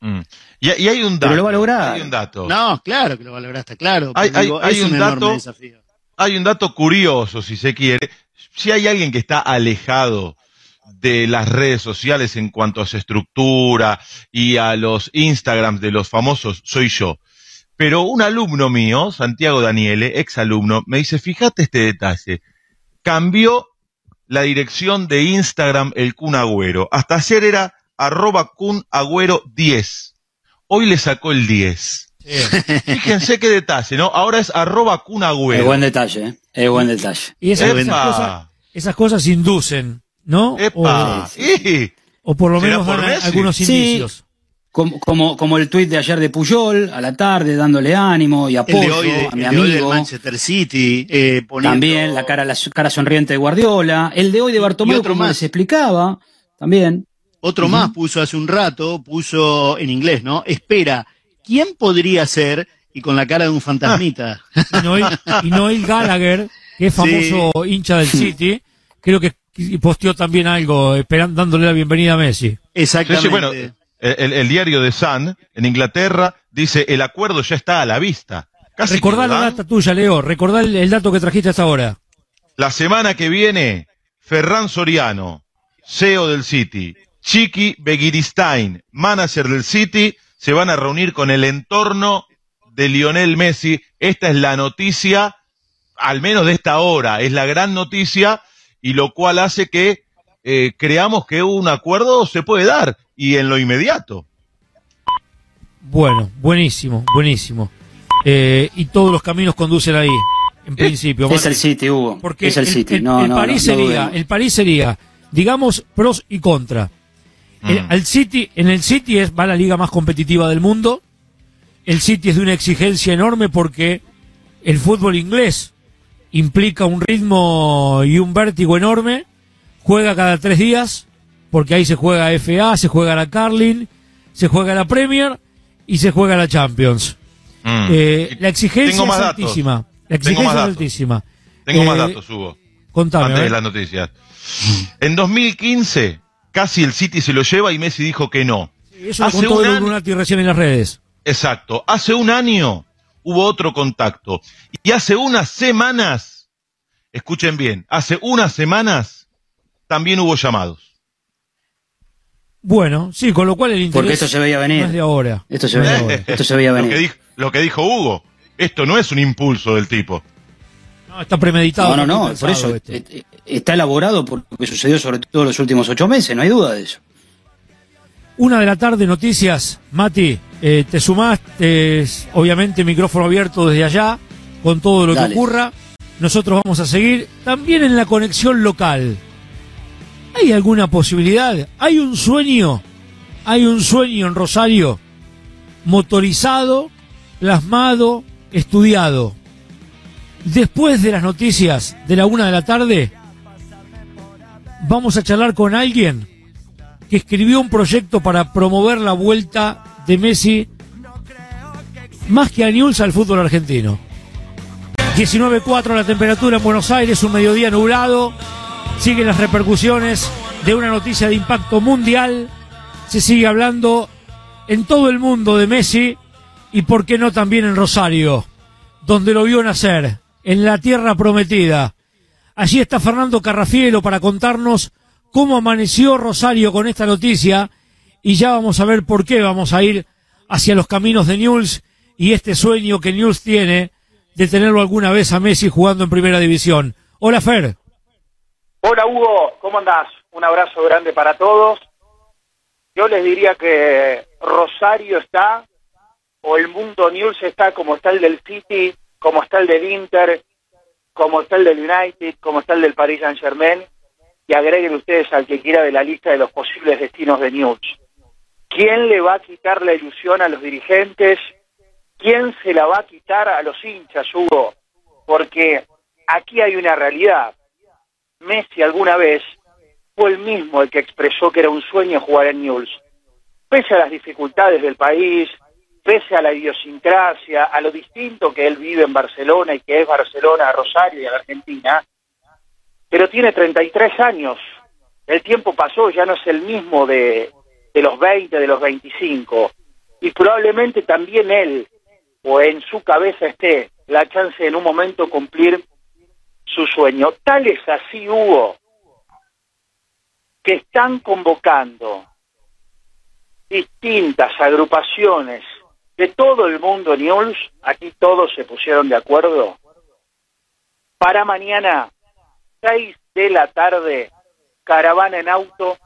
Mm. Y, y hay un dato. Pero lo va a lograr. Hay un dato. No, claro que lo valoraste, claro. Hay- pero hay- digo, hay es un, un dato- desafío. Hay un dato curioso, si se quiere. Si hay alguien que está alejado de las redes sociales en cuanto a su estructura y a los Instagrams de los famosos, soy yo. Pero un alumno mío, Santiago Daniele, ex alumno, me dice, fíjate este detalle. Cambió la dirección de Instagram el Kun Agüero. Hasta ayer era arroba Kun Agüero 10. Hoy le sacó el 10. Fíjense qué detalle, ¿no? Ahora es arroba Kun Es buen detalle, ¿eh? Es buen detalle. Y esas, cosas, esas cosas inducen, ¿no? Epa. O- por lo ¿Será menos por dan Messi? algunos Sí. Como, como, como el tuit de ayer de Puyol, a la tarde, dándole ánimo y El apoyo de hoy, de- a mi el de hoy del amigo. Manchester City, eh, poniendo- También la cara, la cara sonriente de Guardiola. El de hoy de Bartomeu, otro como más. les explicaba, también. Otro más puso hace un rato, puso en inglés, ¿no? Espera, ¿quién podría ser? Y con la cara de un fantasmita. Y Noel, y Noel Gallagher, que es famoso hincha del City, creo que posteó también algo, esperando, dándole la bienvenida a Messi. Sí, Exactamente. sí, bueno, el, diario de Sun en Inglaterra dice el acuerdo ya está a la vista. Casi Recordá la data tuya, Leo, recordá el, el dato que trajiste hasta ahora. La semana que viene, Ferran Soriano, CEO del City, Chiqui Begiristain, manager del City, se van a reunir con el entorno de Lionel Messi. Esta es la noticia, al menos de esta hora, es la gran noticia, y lo cual hace que eh, creamos que un acuerdo se puede dar, y en lo inmediato. Bueno, buenísimo, buenísimo. Eh, y todos los caminos conducen ahí, en principio. Es el City, Hugo. Porque es el, City. no, el no, París no, sería, el París sería, digamos, pros y contra. El, Mm. al City, en el City es, va la liga más competitiva del mundo. El City es de una exigencia enorme porque el fútbol inglés implica un ritmo y un vértigo enorme. Juega cada tres días, porque ahí se juega FA, se juega la Carling, se juega la Premier y se juega la Champions. Mm. Eh, la exigencia es datos. altísima. La Tengo exigencia más es datos. altísima. Tengo más Eh, datos, Hugo. Contame, antes de las noticias. En 2015, casi el City se lo lleva y Messi dijo que no. Eso lo Hace contó un año- recién en las redes. Exacto. Hace un año hubo otro contacto. Y hace unas semanas, escuchen bien, hace unas semanas también hubo llamados. Bueno, sí, con lo cual el interés Porque esto se veía venir. no es de ahora. Esto se veía, ahora. esto se veía Lo que, venir. dijo, lo que dijo Hugo, esto no es un impulso del tipo. No, está premeditado. No, no, no, por eso este. eh, eh, está elaborado por lo que sucedió sobre todo los últimos ocho meses, no hay duda de eso. Una de la tarde, noticias. Mati, eh, te sumás, eh, obviamente micrófono abierto desde allá, con todo lo Dale. que ocurra. Nosotros vamos a seguir también en la conexión local. ¿Hay alguna posibilidad? ¿Hay un sueño? ¿Hay un sueño en Rosario? Motorizado, plasmado, estudiado. Después de las noticias de la una de la tarde, vamos a charlar con alguien que escribió un proyecto para promover la vuelta de Messi más que a Newell's al fútbol argentino. 19.4 la temperatura en Buenos Aires, un mediodía nublado. Siguen las repercusiones de una noticia de impacto mundial. Se sigue hablando en todo el mundo de Messi y por qué no también en Rosario, donde lo vio nacer, en la tierra prometida. Allí está Fernando Carrafielo para contarnos cómo amaneció Rosario con esta noticia y ya vamos a ver por qué vamos a ir hacia los caminos de Newell's y este sueño que Newell's tiene de tenerlo alguna vez a Messi jugando en primera división. Hola Fer. Hola Hugo, ¿cómo andás? Un abrazo grande para todos. Yo les diría que Rosario está, o el mundo News está como está el del City, como está el del Inter, como está el del United, como está el del Paris Saint Germain, y agreguen ustedes al que quiera de la lista de los posibles destinos de News. ¿Quién le va a quitar la ilusión a los dirigentes? ¿Quién se la va a quitar a los hinchas, Hugo? Porque aquí hay una realidad. Messi alguna vez fue el mismo el que expresó que era un sueño jugar en Newell's. Pese a las dificultades del país, pese a la idiosincrasia, a lo distinto que él vive en Barcelona y que es Barcelona, a Rosario y a la Argentina, pero tiene 33 años. El tiempo pasó, ya no es el mismo de, de los 20, de los 25. Y probablemente también él, o en su cabeza esté, la chance en un momento cumplir su sueño. Tal es así, Hugo, que están convocando distintas agrupaciones de todo el mundo News, aquí todos se pusieron de acuerdo, para mañana, 6 de la tarde, caravana en auto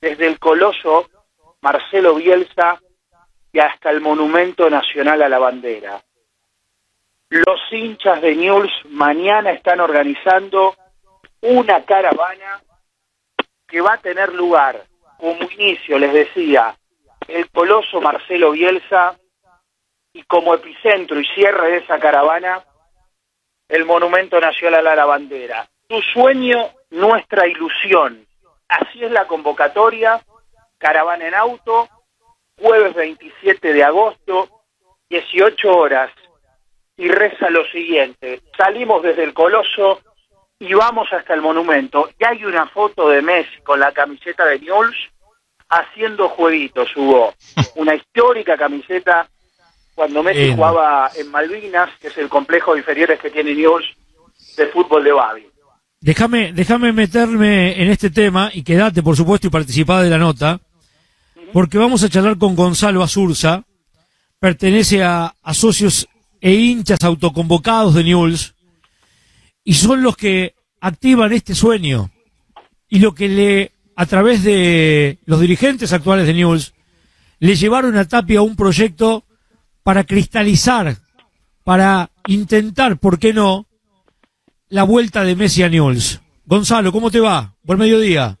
desde el Coloso Marcelo Bielsa y hasta el Monumento Nacional a la Bandera. Los hinchas de News mañana están organizando una caravana que va a tener lugar como inicio, les decía, el coloso Marcelo Bielsa y como epicentro y cierre de esa caravana, el Monumento Nacional a la Bandera. Tu sueño, nuestra ilusión. Así es la convocatoria, caravana en auto, jueves 27 de agosto, 18 horas, y reza lo siguiente, salimos desde el Coloso y vamos hasta el monumento. Y hay una foto de Messi con la camiseta de Newell's haciendo jueguitos, hubo una histórica camiseta cuando Messi Bien. jugaba en Malvinas, que es el complejo de inferiores que tiene Newell's de fútbol de Babi. Déjame, déjame meterme en este tema y quedate, por supuesto, y participá de la nota, porque vamos a charlar con Gonzalo Azurza, pertenece a, a socios e hinchas autoconvocados de Newell's, y son los que activan este sueño, y lo que le, a través de los dirigentes actuales de Newell's, le llevaron a Tapia un proyecto para cristalizar, para intentar, ¿por qué no?, la vuelta de Messi a Newell's. Gonzalo, ¿cómo te va? Buen mediodía.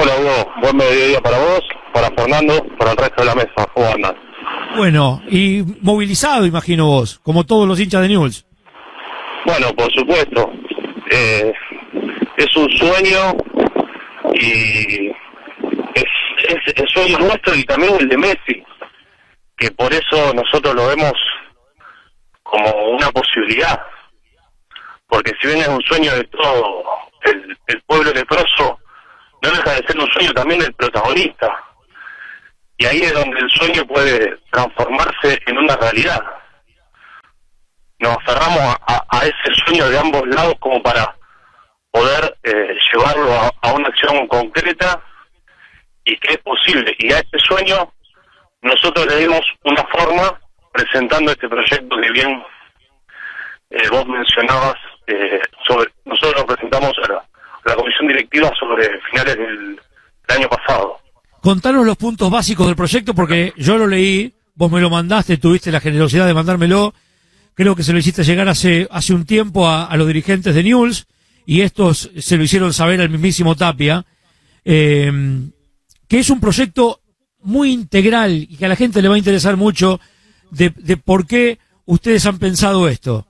Hola Hugo, buen mediodía para vos, para Fernando, para el resto de la mesa. ¿Cómo andas? Bueno, y movilizado, imagino vos, como todos los hinchas de Newell's. Bueno, por supuesto, eh, es un sueño y es, es el sueño nuestro y también el de Messi, que por eso nosotros lo vemos como una posibilidad, porque si bien es un sueño de todo el, el pueblo leproso, no deja de ser un sueño también del protagonista. Y ahí es donde el sueño puede transformarse en una realidad. Nos aferramos a, ese sueño de ambos lados como para poder eh, llevarlo a, una acción concreta y que es posible. Y a este sueño nosotros le dimos una forma presentando este proyecto que bien eh, vos mencionabas eh, sobre nosotros lo presentamos a la, comisión directiva sobre finales del año pasado. Contanos los puntos básicos del proyecto, porque yo lo leí, vos me lo mandaste, tuviste la generosidad de mandármelo, creo que se lo hiciste llegar hace, hace un tiempo a, los dirigentes de Newell's, y estos se lo hicieron saber al mismísimo Tapia, eh, que es un proyecto muy integral y que a la gente le va a interesar mucho de, de por qué ustedes han pensado esto.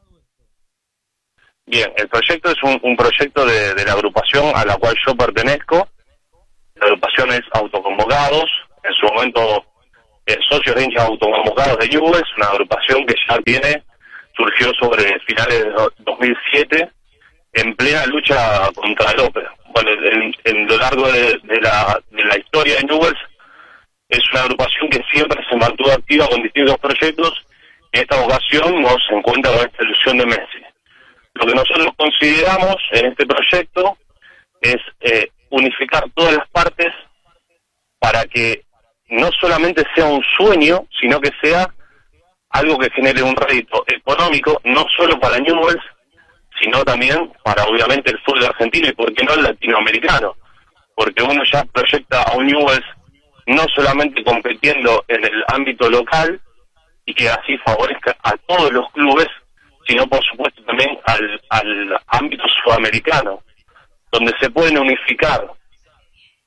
Bien, el proyecto es un, un proyecto de, de la agrupación a la cual yo pertenezco. La agrupación es Autoconvocados, en su momento eh, socios de hinchas autoconvocados de Newell's, una agrupación que ya tiene, surgió sobre finales de do- 2007, en plena lucha contra López. Bueno, en, en lo largo de, de la, de la historia de Newell's, es una agrupación que siempre se mantuvo activa con distintos proyectos. En esta ocasión nos encuentra con esta ilusión de Messi. Lo que nosotros consideramos en este proyecto es eh, unificar todas las partes para que no solamente sea un sueño, sino que sea algo que genere un rédito económico, no solo para Newell's, sino también para obviamente el fútbol argentino y por qué no el latinoamericano, porque uno ya proyecta a un Newell's no solamente compitiendo en el ámbito local y que así favorezca a todos los clubes, sino por supuesto también al, al ámbito sudamericano, donde se pueden unificar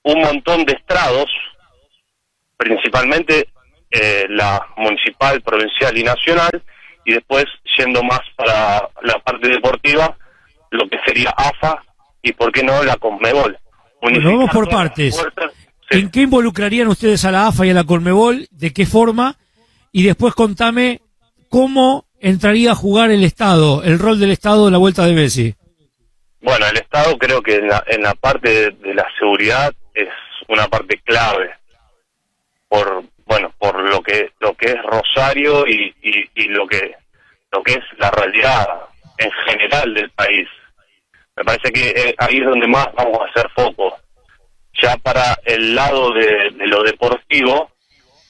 un montón de estrados, principalmente eh, la municipal, provincial y nacional, y después yendo más para la parte deportiva, lo que sería AFA y por qué no la Conmebol. Vamos por partes. ¿En qué involucrarían ustedes a la AFA y a la Colmebol? ¿De qué forma? Y después contame cómo entraría a jugar el Estado, el rol del Estado de la vuelta de Messi. Bueno, el Estado creo que en la, en la parte de, la seguridad es una parte clave por bueno por lo que lo que es Rosario y, y, lo que lo que es la realidad en general del país. Me parece que eh, ahí es donde más vamos a hacer foco. Ya para el lado de, de lo deportivo,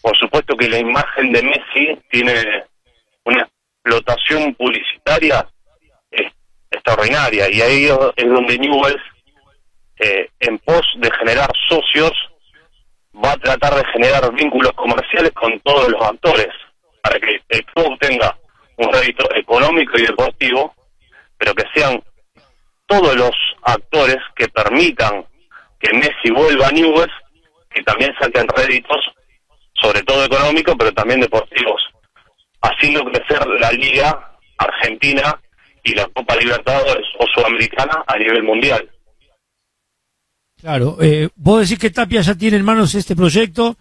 por supuesto que la imagen de Messi tiene una explotación publicitaria extraordinaria. Y ahí es donde Newell's eh, en pos de generar socios va a tratar de generar vínculos comerciales con todos los actores para que el club tenga un rédito económico y deportivo pero que sean todos los actores que permitan que Messi vuelva a Newell's que también saquen réditos, sobre todo económicos, pero también deportivos, haciendo crecer la Liga Argentina y la Copa Libertadores o Sudamericana a nivel mundial. Claro, eh, vos decís que Tapia ya tiene en manos este proyecto.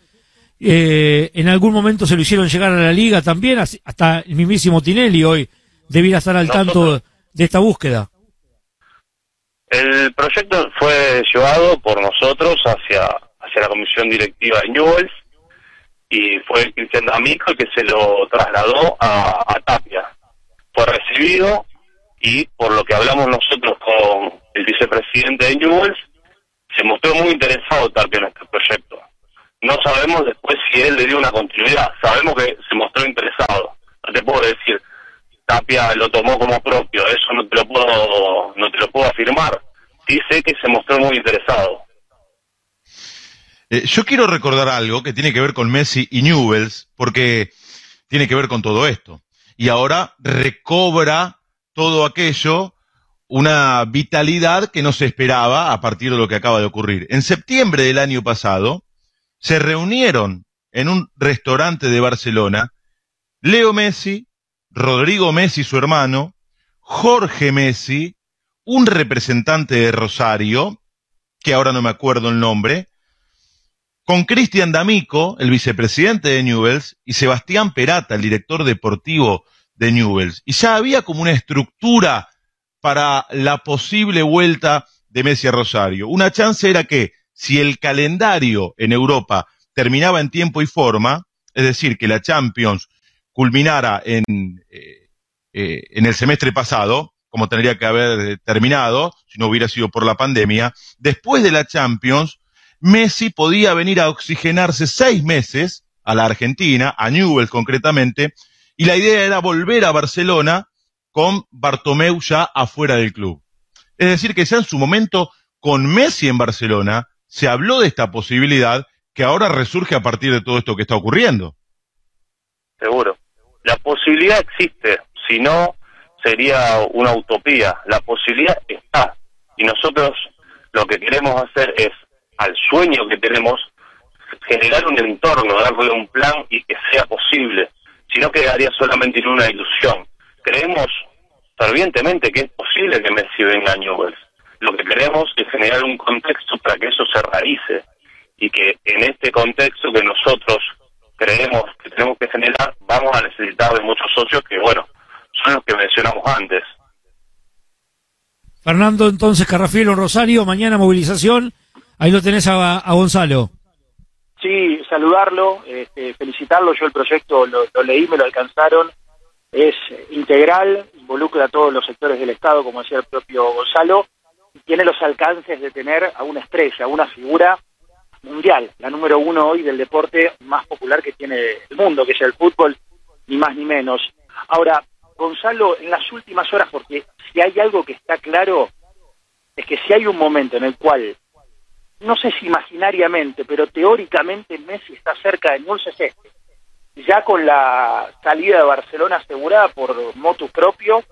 Eh, en algún momento se lo hicieron llegar a la liga también, hasta el mismísimo Tinelli hoy debiera estar al tanto de esta búsqueda. El proyecto fue llevado por nosotros hacia, hacia la comisión directiva de Newells y fue Cristian D'Amico el que se lo trasladó a, a Tapia. Fue recibido y por lo que hablamos nosotros con el vicepresidente de Newells, se mostró muy interesado Tapia en este proyecto. No sabemos después si él le dio una continuidad, sabemos que se mostró interesado. No te puedo decir, Tapia lo tomó como propio, eso no te lo puedo, no te lo puedo afirmar. Sí sé que se mostró muy interesado. Eh, yo quiero recordar algo que tiene que ver con Messi y Newells, porque tiene que ver con todo esto. Y ahora recobra todo aquello una vitalidad que no se esperaba a partir de lo que acaba de ocurrir. En septiembre del año pasado se reunieron en un restaurante de Barcelona Leo Messi, Rodrigo Messi, su hermano, Jorge Messi, un representante de Rosario, que ahora no me acuerdo el nombre, con Cristian D'Amico, el vicepresidente de Newells, y Sebastián Perata, el director deportivo de Newells. Y ya había como una estructura para la posible vuelta de Messi a Rosario. Una chance era que si el calendario en Europa terminaba en tiempo y forma, es decir, que la Champions culminara en, eh, eh, en el semestre pasado, como tendría que haber terminado, si no hubiera sido por la pandemia, después de la Champions, Messi podía venir a oxigenarse seis meses a la Argentina, a Newell's concretamente, y la idea era volver a Barcelona con Bartomeu ya afuera del club. Es decir, que ya en su momento, con Messi en Barcelona, se habló de esta posibilidad que ahora resurge a partir de todo esto que está ocurriendo. Seguro. La posibilidad existe, si no sería una utopía. La posibilidad está. Y nosotros lo que queremos hacer es, al sueño que tenemos, generar un entorno, darle un plan y que sea posible. Si no quedaría solamente en una ilusión. Creemos fervientemente que es posible que Messi venga a Newell's. Lo que queremos es generar un contexto para que eso se realice y que en este contexto que nosotros creemos que tenemos que generar, vamos a necesitar de muchos socios que, bueno, son los que mencionamos antes. Fernando, entonces, Carrafielo, Rosario, mañana movilización. Ahí lo tenés a Gonzalo. Sí, saludarlo, este, felicitarlo. Yo el proyecto lo, leí, me lo alcanzaron. Es integral, involucra a todos los sectores del Estado, como decía el propio Gonzalo, y tiene los alcances de tener a una estrella, una figura mundial, la número uno hoy del deporte más popular que tiene el mundo, que es el fútbol, ni más ni menos. Ahora, Gonzalo, en las últimas horas, porque si hay algo que está claro, es que si hay un momento en el cual, no sé si imaginariamente, pero teóricamente Messi está cerca de Newell's es este. Ya con la salida de Barcelona asegurada por motu propio,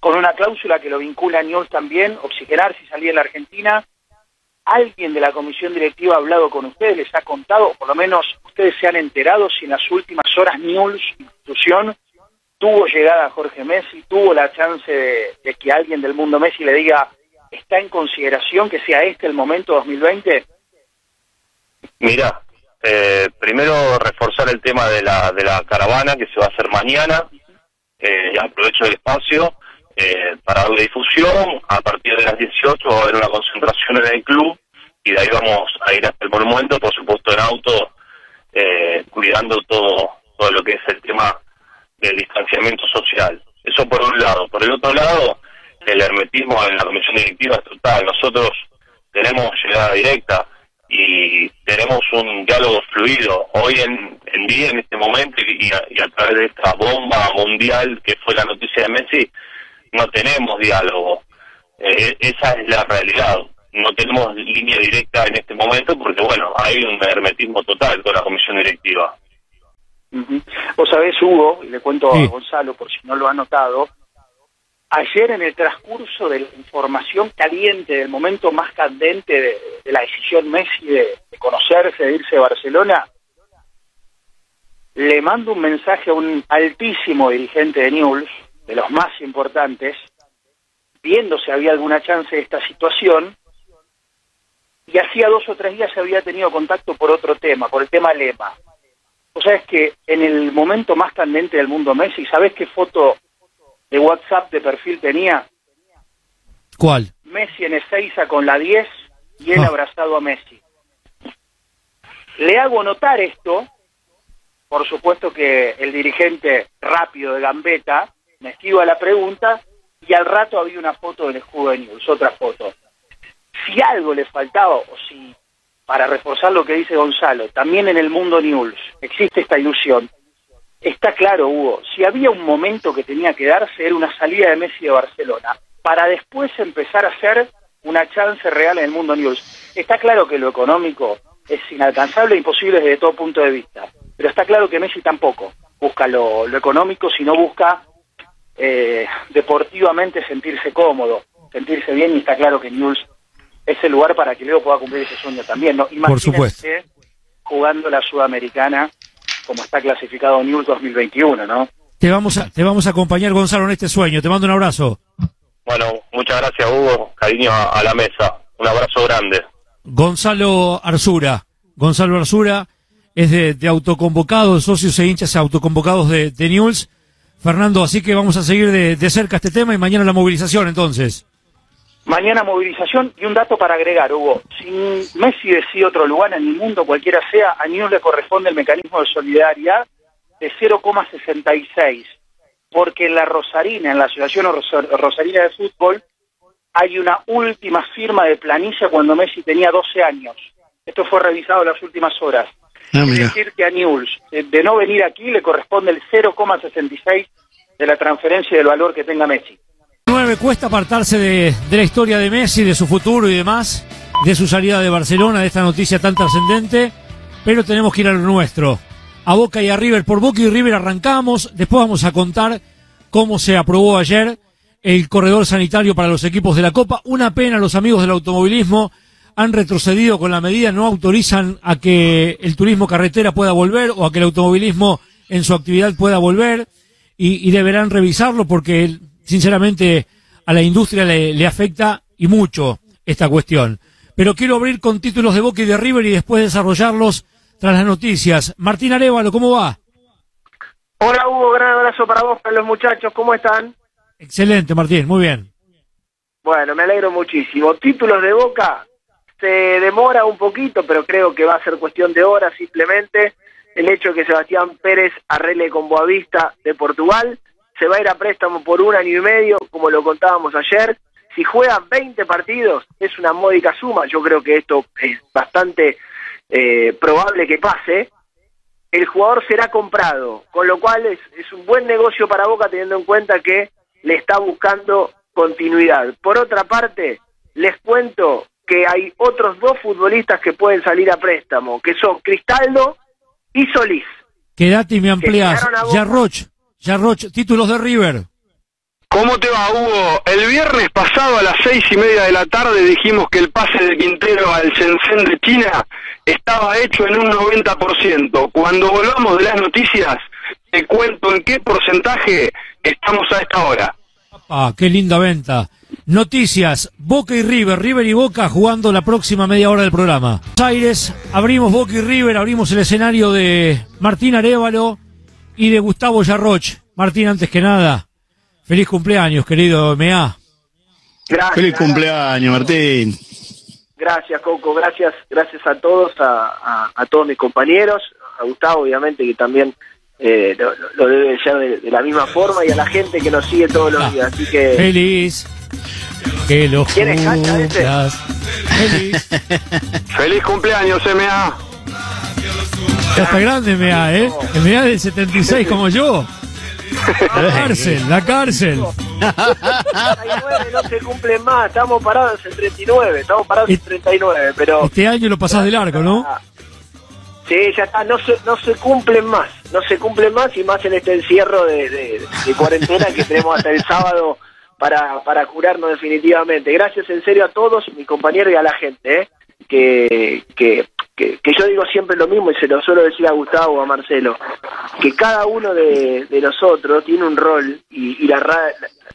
con una cláusula que lo vincula a Newell's también, oxigenar si salía en la Argentina, alguien de la comisión directiva ha hablado con ustedes, les ha contado, o por lo menos ustedes se han enterado si en las últimas horas Newell's, institución, tuvo llegada a Jorge Messi, tuvo la chance de, que alguien del mundo Messi le diga, ¿está en consideración que sea este el momento 2020? Mira, eh, primero reforzar el tema de la, de la caravana que se va a hacer mañana, eh, aprovecho el espacio eh, para darle difusión, a partir de las 18 va a haber una concentración en el club y de ahí vamos a ir hasta el monumento, por supuesto en auto, eh, cuidando todo, todo lo que es el tema del distanciamiento social. Eso por un lado. Por el otro lado, el hermetismo en la comisión directiva es total. Nosotros tenemos llegada directa y tenemos un diálogo fluido. Hoy en, en día, en este momento, y a, y a través de esta bomba mundial que fue la noticia de Messi, no tenemos diálogo. Eh, esa es la realidad. No tenemos línea directa en este momento porque, bueno, hay un hermetismo total con la comisión directiva. Uh -huh. Vos sabés, Hugo, y le cuento Sí. a Gonzalo por si no lo ha notado, ayer en el transcurso de la información caliente, del momento más candente de, la decisión Messi de, conocerse, de irse a Barcelona, le mando un mensaje a un altísimo dirigente de Newell's, de los más importantes, viendo si había alguna chance de esta situación, y hacía dos o tres días se había tenido contacto por otro tema, por el tema Lema. O sea, es que en el momento más candente del mundo Messi, ¿sabes qué foto de WhatsApp de perfil tenía? ¿Cuál? Messi en Ezeiza con la 10 y él Ah. abrazado a Messi. Le hago notar esto, por supuesto que el dirigente rápido de Gambetta me esquiva la pregunta y al rato había una foto del escudo de News, otra foto. Si algo le faltaba, o si, para reforzar lo que dice Gonzalo, también en el mundo News existe esta ilusión, está claro, Hugo, si había un momento que tenía que darse era una salida de Messi de Barcelona, para después empezar a hacer una chance real en el mundo News. Está claro que lo económico es inalcanzable e imposible desde todo punto de vista, pero está claro que Messi tampoco busca lo, lo económico, sino busca eh, deportivamente sentirse cómodo, sentirse bien y está claro que News es el lugar para que Leo pueda cumplir ese sueño también. ¿no? Imagínense supuesto. jugando la Sudamericana como está clasificado News 2021, ¿no? Te vamos a, te vamos a acompañar, Gonzalo, en este sueño. Te mando un abrazo. Bueno, muchas gracias Hugo, cariño a, a la mesa, un abrazo grande. Gonzalo Arzura. Gonzalo Arzura es de, de autoconvocados, socios e hinchas autoconvocados de, de Newell's. Fernando, así que vamos a seguir de, de cerca este tema y mañana la movilización entonces. Mañana movilización y un dato para agregar, Hugo. Si Messi decide otro lugar en el mundo, cualquiera sea, a News le corresponde el mecanismo de solidaridad de 0,66. Porque en la Rosarina, en la Asociación Ros- Rosarina de Fútbol, hay una última firma de planilla cuando Messi tenía 12 años. Esto fue revisado en las últimas horas. Ah, es decir, que a News, de, de no venir aquí, le corresponde el 0,66 de la transferencia y del valor que tenga Messi. 9 cuesta apartarse de, la historia de Messi, de su futuro y demás, de su salida de Barcelona, de esta noticia tan trascendente, pero tenemos que ir a lo nuestro. A Boca y a River, por Boca y River arrancamos, después vamos a contar cómo se aprobó ayer el corredor sanitario para los equipos de la Copa. Una pena, los amigos del automovilismo han retrocedido con la medida, no autorizan a que el turismo carretera pueda volver o a que el automovilismo en su actividad pueda volver y deberán revisarlo porque sinceramente a la industria le, le afecta y mucho esta cuestión. Pero quiero abrir con títulos de Boca y de River y después desarrollarlos tras las noticias. Martín Arevalo, ¿cómo va? Hola Hugo, gran abrazo para vos, para los muchachos, ¿cómo están? Excelente, Martín, muy bien. Bueno, me alegro muchísimo. Títulos de Boca, se demora un poquito, pero creo que va a ser cuestión de horas simplemente. El hecho de que Sebastián Pérez arregle con Boavista de Portugal, se va a ir a préstamo por un año y medio, como lo contábamos ayer. Si juegan 20 partidos, es una módica suma, yo creo que esto es bastante eh, probable que pase. El jugador será comprado, con lo cual es, es un buen negocio para Boca teniendo en cuenta que le está buscando continuidad. Por otra parte, les cuento que hay otros dos futbolistas que pueden salir a préstamo, que son Cristaldo y Solís. Quédate y me amplias. llegaron a Boca. Yarroch, Yarroch, títulos de River. ¿Cómo te va, Hugo? El viernes pasado a las seis y media de la tarde dijimos que el pase de Quintero al Shenzhen de China estaba hecho en un 90%. Cuando volvamos de las noticias, te cuento en qué porcentaje estamos a esta hora. Ah, qué linda venta. Noticias, Boca y River, River y Boca jugando la próxima media hora del programa. Buenos Aires, abrimos Boca y River, abrimos el escenario de Martín Arevalo y de Gustavo Yarroch. Martín, antes que nada, feliz cumpleaños, querido MA. Gracias. Feliz cumpleaños, Martín. Gracias, Coco. Gracias, gracias a todos, a, a- a todos mis compañeros, a Gustavo, obviamente, que también eh, lo, lo debe ser de, de la misma forma, y a la gente que nos sigue todos los días. Así que Feliz. Que lo ¿Quién es. Feliz. Feliz cumpleaños, MA. Ya está grande MA, ¿eh? MA del 76 como yo. La cárcel, la cárcel. 39 no se cumplen más, estamos parados en 39, estamos parados en 39, pero Este año lo pasás del arco, ¿no? sí, ya está, no se, no se cumplen más, no se cumplen más y más en este encierro de, de- de cuarentena que tenemos hasta el sábado para, para curarnos definitivamente. Gracias en serio a todos, mi compañero y a la gente, ¿eh? que, que, que, yo digo siempre lo mismo y se lo suelo decir a Gustavo o a Marcelo, que cada uno de, nosotros tiene un rol y, y la, la,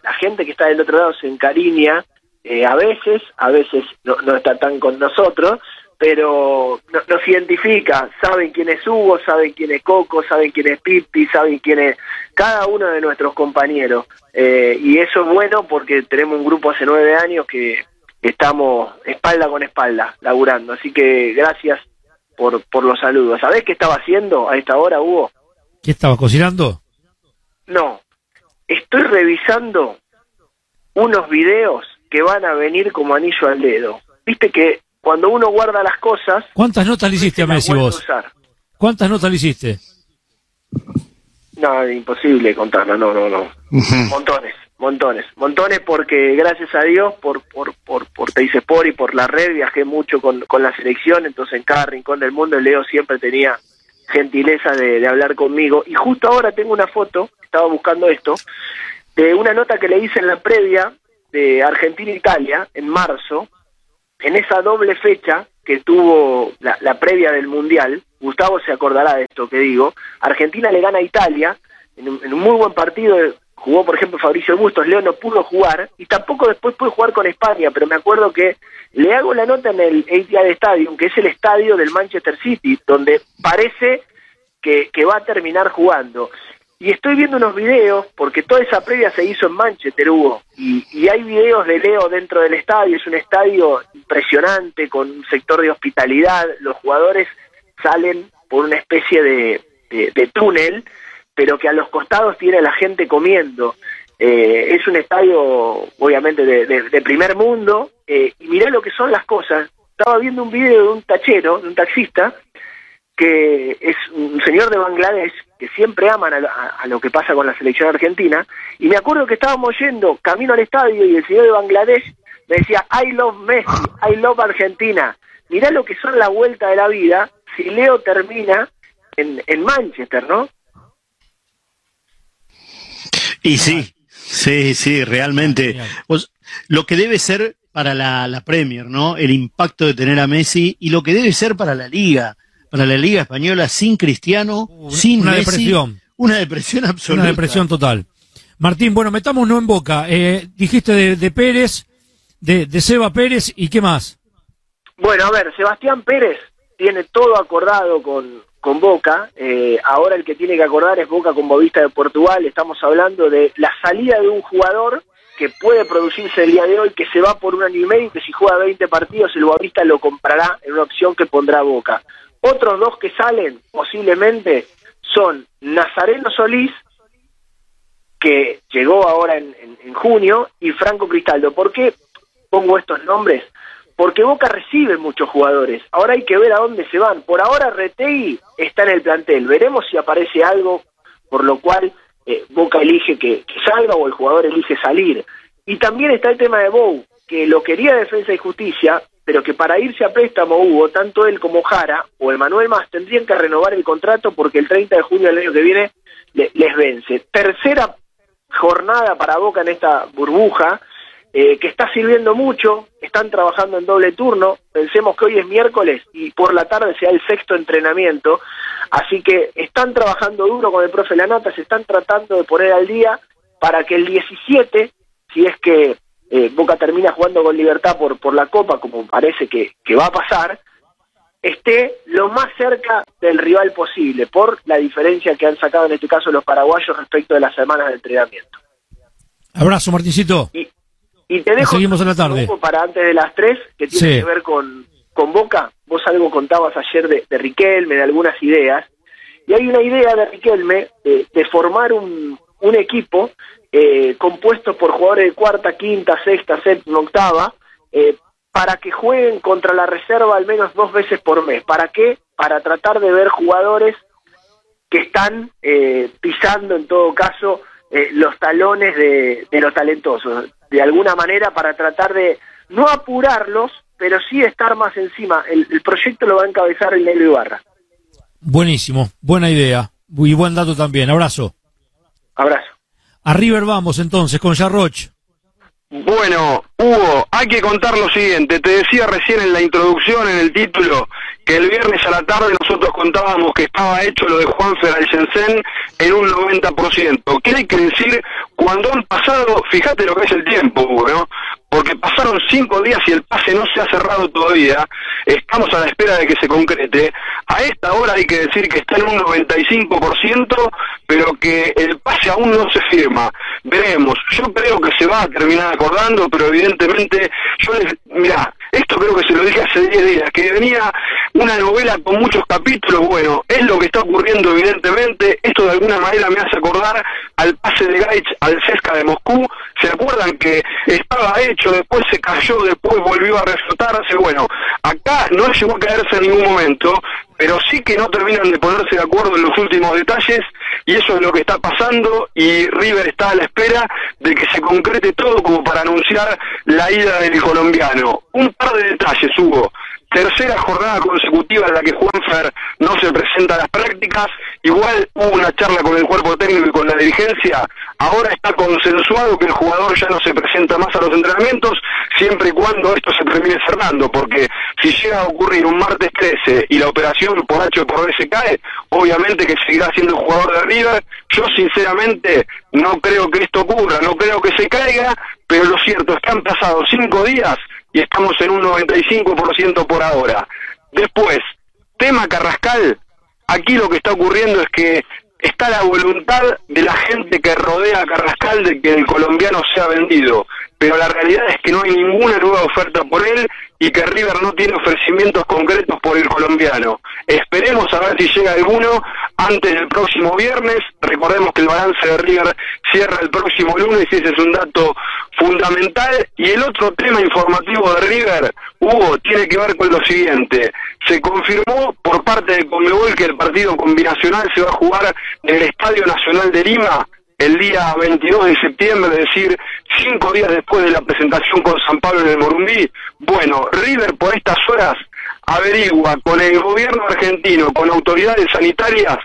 la gente que está del otro lado se encariña, eh, a veces, a veces no, no está tan con nosotros, pero no- nos identifica, saben quién es Hugo, saben quién es Coco, saben quién es Pipi, saben quién es cada uno de nuestros compañeros. Eh, y eso es bueno porque tenemos un grupo hace nueve años que estamos espalda con espalda laburando. Así que gracias por, por los saludos. ¿Sabés qué estaba haciendo a esta hora, Hugo? ¿Qué estaba cocinando? No, estoy revisando unos videos que van a venir como anillo al dedo. Viste que cuando uno guarda las cosas, ¿Cuántas notas le hiciste a Messi vos? usar. ¿Cuántas notas le hiciste? No, imposible contarla, no, no, no. Montones, montones, montones porque gracias a Dios por por por por Sport y por la red viajé mucho con, con la selección, entonces en cada rincón del mundo Leo siempre tenía gentileza de, de hablar conmigo. Y justo ahora tengo una foto, estaba buscando esto, de una nota que le hice en la previa de Argentina-Italia en marzo, en esa doble fecha que tuvo la, la previa del Mundial, Gustavo se acordará de esto que digo, Argentina le gana a Italia en un, en un muy buen partido, jugó por ejemplo Fabricio Bustos, Leo no pudo jugar y tampoco después pudo jugar con España, pero me acuerdo que le hago la nota en el Etihad Stadium, que es el estadio del Manchester City, donde parece que, que va a terminar jugando. Y estoy viendo unos videos, porque toda esa previa se hizo en Manchester, Hugo, y, hay videos de Leo dentro del estadio, es un estadio impresionante, con un sector de hospitalidad, los jugadores salen por una especie de- de túnel, pero que a los costados tiene la gente comiendo. Eh, es un estadio, obviamente, de, primer mundo, eh, y mirá lo que son las cosas. Estaba viendo un video de un tachero, de un taxista, que es un señor de Bangladesh que siempre aman a, a- lo que pasa con la selección argentina y me acuerdo que estábamos yendo camino al estadio y el señor de Bangladesh me decía I love Messi, I love Argentina mirá lo que son la vuelta de la vida si Leo termina en Manchester, ¿no? Y sí, sí, sí, realmente. Pues, lo que debe ser para la, la Premier, ¿no? El impacto de tener a Messi y lo que debe ser para la Liga, para la Liga Española sin Cristiano, sin una Messi, depresión. Una depresión absoluta. Una depresión total. Martín, bueno, metámonos en boca. Eh, dijiste de, de Pérez, de, de Seba Pérez y qué más. Bueno, a ver, Sebastián Pérez tiene todo acordado con, con Boca. eh, ahora el que tiene que acordar es Boca con Bovista de Portugal. Estamos hablando de la salida de un jugador que puede producirse el día de hoy, que se va por un año y medio, que si juega 20 partidos el Bovista lo comprará en una opción que pondrá Boca. Otros dos que salen posiblemente son Nazareno Solís, que llegó ahora en junio, y Franco Cristaldo. ¿Por qué pongo estos nombres? Porque Boca recibe muchos jugadores. Ahora hay que ver a dónde se van. Por ahora Retegui está en el plantel. Veremos si aparece algo por lo cual eh, Boca elige que, salga o el jugador elige salir. Y también está el tema de Bou, que lo quería Defensa y Justicia, pero que para irse a préstamo hubo, tanto él como Jara o Emanuel Más tendrían que renovar el contrato porque el 30 de junio del año que viene le- les vence. Tercera jornada para Boca en esta burbuja, eh, que está sirviendo mucho, están trabajando en doble turno, pensemos que hoy es miércoles y por la tarde sea el sexto entrenamiento, así que están trabajando duro con el profe Lanata, se están tratando de poner al día para que el 17, si es que eh, Boca termina jugando con libertad por, por la Copa, como parece que, que va a pasar, esté lo más cerca del rival posible, por la diferencia que han sacado en este caso los paraguayos respecto de las semanas de entrenamiento. Abrazo, Martincito. Y te dejo seguimos en la tarde. para antes de las 3, que tiene Sí. que ver con, con Boca. Vos algo contabas ayer de, de Riquelme, de algunas ideas. Y hay una idea de Riquelme de, de formar un, un equipo eh, compuesto por jugadores de cuarta, quinta, sexta, séptima, octava, eh, para que jueguen contra la reserva al menos dos veces por mes. ¿Para qué? Para tratar de ver jugadores que están eh, pisando en todo caso eh, los talones de, de los talentosos, de alguna manera para tratar de no apurarlos, pero sí estar más encima. El, el proyecto lo va a encabezar el Negro Ibarra. Buenísimo, buena idea. Y buen dato también. Abrazo. Abrazo. A River vamos entonces con Jarroch. Bueno, Hugo, hay que contar lo siguiente. Te decía recién en la introducción, en el título, que el viernes a la tarde nosotros contábamos que estaba hecho lo de Juanfer al Shenzhen en un 90%. ¿Qué hay que decir? Cuando han pasado, fíjate lo que es el tiempo, Hugo, ¿no? Porque pasaron cinco días y el pase no se ha cerrado todavía. Estamos a la espera de que se concrete. A esta hora hay que decir que está en un 95%, pero que el pase aún no se firma. Veremos. Yo creo que se va a terminar acordando, pero evidentemente, yo les, mira, esto creo que se lo dije hace 10 días, que venía una novela con muchos capítulos, bueno, es lo que está ocurriendo evidentemente, esto de alguna manera me hace acordar al pase de Gaich al Cesca de Moscú, ¿se acuerdan que estaba hecho, después se cayó, después volvió a reflotarse? Bueno, acá no llegó a caerse en ningún momento, pero sí que no terminan de ponerse de acuerdo en los últimos detalles y eso es lo que está pasando y River está a la espera de que se concrete todo como para anunciar la ida del colombiano. Un par de detalles, Hugo. Tercera jornada consecutiva en la que Juanfer no se presenta a las prácticas. Igual hubo una charla con el cuerpo técnico y con la dirigencia. Ahora está consensuado que el jugador ya no se presenta más a los entrenamientos, siempre y cuando esto se termine cerrando, porque si llega a ocurrir un martes 13 y la operación por H o por B se cae, obviamente que seguirá siendo el jugador de River. Yo sinceramente no creo que esto ocurra, no creo que se caiga, pero lo cierto es que han pasado cinco días y estamos en un 95% por ahora. Después, tema Carrascal, aquí lo que está ocurriendo es que está la voluntad de la gente que rodea a Carrascal de que el colombiano sea vendido, pero la realidad es que no hay ninguna nueva oferta por él y que River no tiene ofrecimientos concretos por el colombiano. Esperemos a ver si llega alguno antes del próximo viernes. Recordemos que el balance de River cierra el próximo lunes y ese es un dato fundamental. Y el otro tema informativo de River, Hugo, tiene que ver con lo siguiente. Se confirmó por parte de Conmebol que el partido combinacional se va a jugar en el Estadio Nacional de Lima el día 22 de septiembre, es decir, cinco días después de la presentación con San Pablo en el Morumbí. Bueno, River por estas horas averigua con el gobierno argentino, con autoridades sanitarias,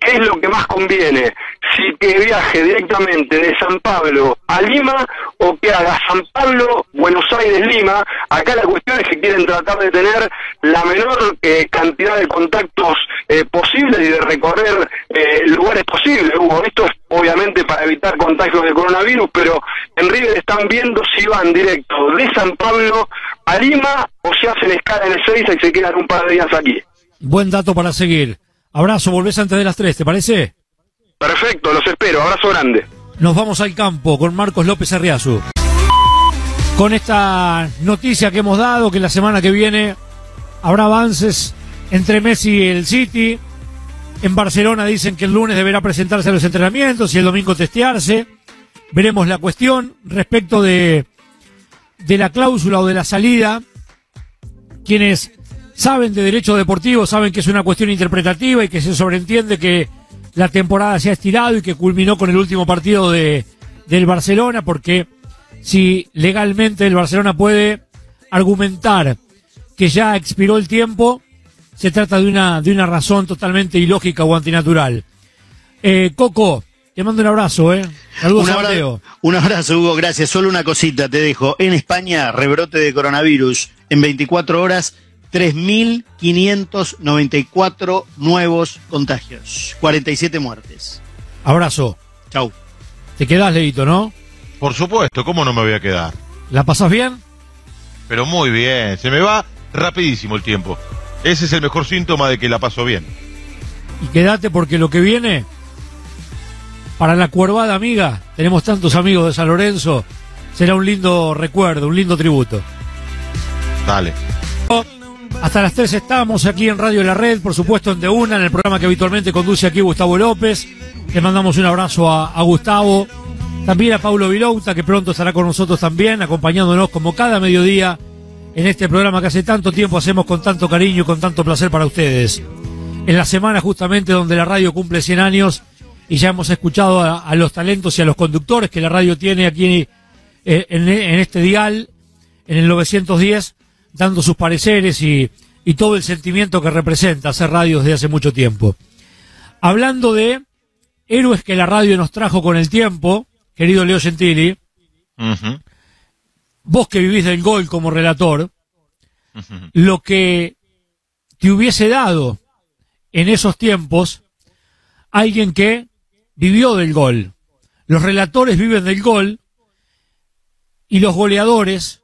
qué es lo que más conviene, si que viaje directamente de San Pablo a Lima o que haga San Pablo, Buenos Aires, Lima. Acá la cuestión es que quieren tratar de tener la menor eh, cantidad de contactos eh, posibles y de recorrer eh, lugares posibles. Hugo, esto es obviamente para evitar contagios de coronavirus, pero en River están viendo si van directo de San Pablo a Lima o se hacen escala en Ezeiza y se quedan un par de días aquí. Buen dato para seguir. Abrazo, volvés antes de las 3, ¿te parece? Perfecto, los espero. Abrazo grande. Nos vamos al campo con Marcos López Arriazu. Con esta noticia que hemos dado, que la semana que viene habrá avances entre Messi y el City. En Barcelona dicen que el lunes deberá presentarse a los entrenamientos y el domingo testearse. Veremos la cuestión respecto de, de la cláusula o de la salida. Quienes saben de derecho deportivo saben que es una cuestión interpretativa y que se sobreentiende que la temporada se ha estirado y que culminó con el último partido de, del Barcelona, porque si legalmente el Barcelona puede argumentar que ya expiró el tiempo, se trata de una, de una razón totalmente ilógica o antinatural. Eh, Coco, te mando un abrazo, ¿eh? Saludos un, abra- Mateo. un abrazo, Hugo, gracias. Solo una cosita te dejo. En España, rebrote de coronavirus. En 24 horas, 3.594 nuevos contagios. 47 muertes. Abrazo. Chau. Te quedás, Leito, ¿no? Por supuesto, ¿cómo no me voy a quedar? ¿La pasás bien? Pero muy bien, se me va rapidísimo el tiempo. Ese es el mejor síntoma de que la paso bien. Y quédate porque lo que viene, para la cuervada amiga, tenemos tantos amigos de San Lorenzo, será un lindo recuerdo, un lindo tributo. Dale. Hasta las 3 estamos aquí en Radio La Red, por supuesto en De Una, en el programa que habitualmente conduce aquí Gustavo López. Le mandamos un abrazo a, a Gustavo, también a Paulo Vilouta, que pronto estará con nosotros también, acompañándonos como cada mediodía en este programa que hace tanto tiempo hacemos con tanto cariño y con tanto placer para ustedes. En la semana justamente donde la radio cumple 100 años y ya hemos escuchado a, a los talentos y a los conductores que la radio tiene aquí eh, en, en este dial, en el 910, dando sus pareceres y, y todo el sentimiento que representa hacer radio desde hace mucho tiempo. Hablando de héroes que la radio nos trajo con el tiempo, querido Leo Gentili, vos que vivís del gol como relator, lo que te hubiese dado en esos tiempos alguien que vivió del gol. Los relatores viven del gol y los goleadores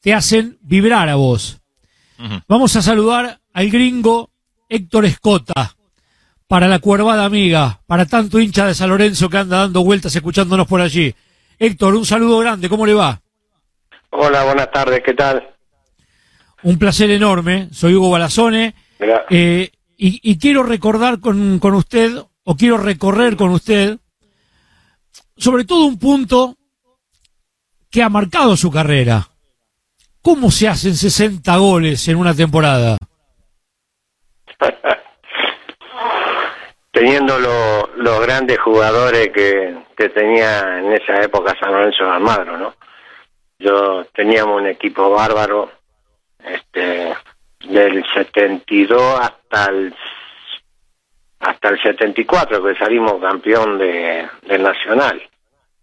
te hacen vibrar a vos. Vamos a saludar al gringo Héctor Escota para la cuervada amiga, para tanto hincha de San Lorenzo que anda dando vueltas escuchándonos por allí. Héctor, un saludo grande, ¿cómo le va? Hola, buenas tardes, ¿qué tal? Un placer enorme, soy Hugo Balazone eh, y, y, quiero recordar con, con usted, o quiero recorrer con usted, sobre todo un punto que ha marcado su carrera. ¿Cómo se hacen 60 goles en una temporada? Teniendo los grandes jugadores que, que, tenía en esa época San Lorenzo de Almagro, ¿no? Yo teníamos un equipo bárbaro, este, del 72 hasta el hasta el 74 que salimos campeón de, del Nacional.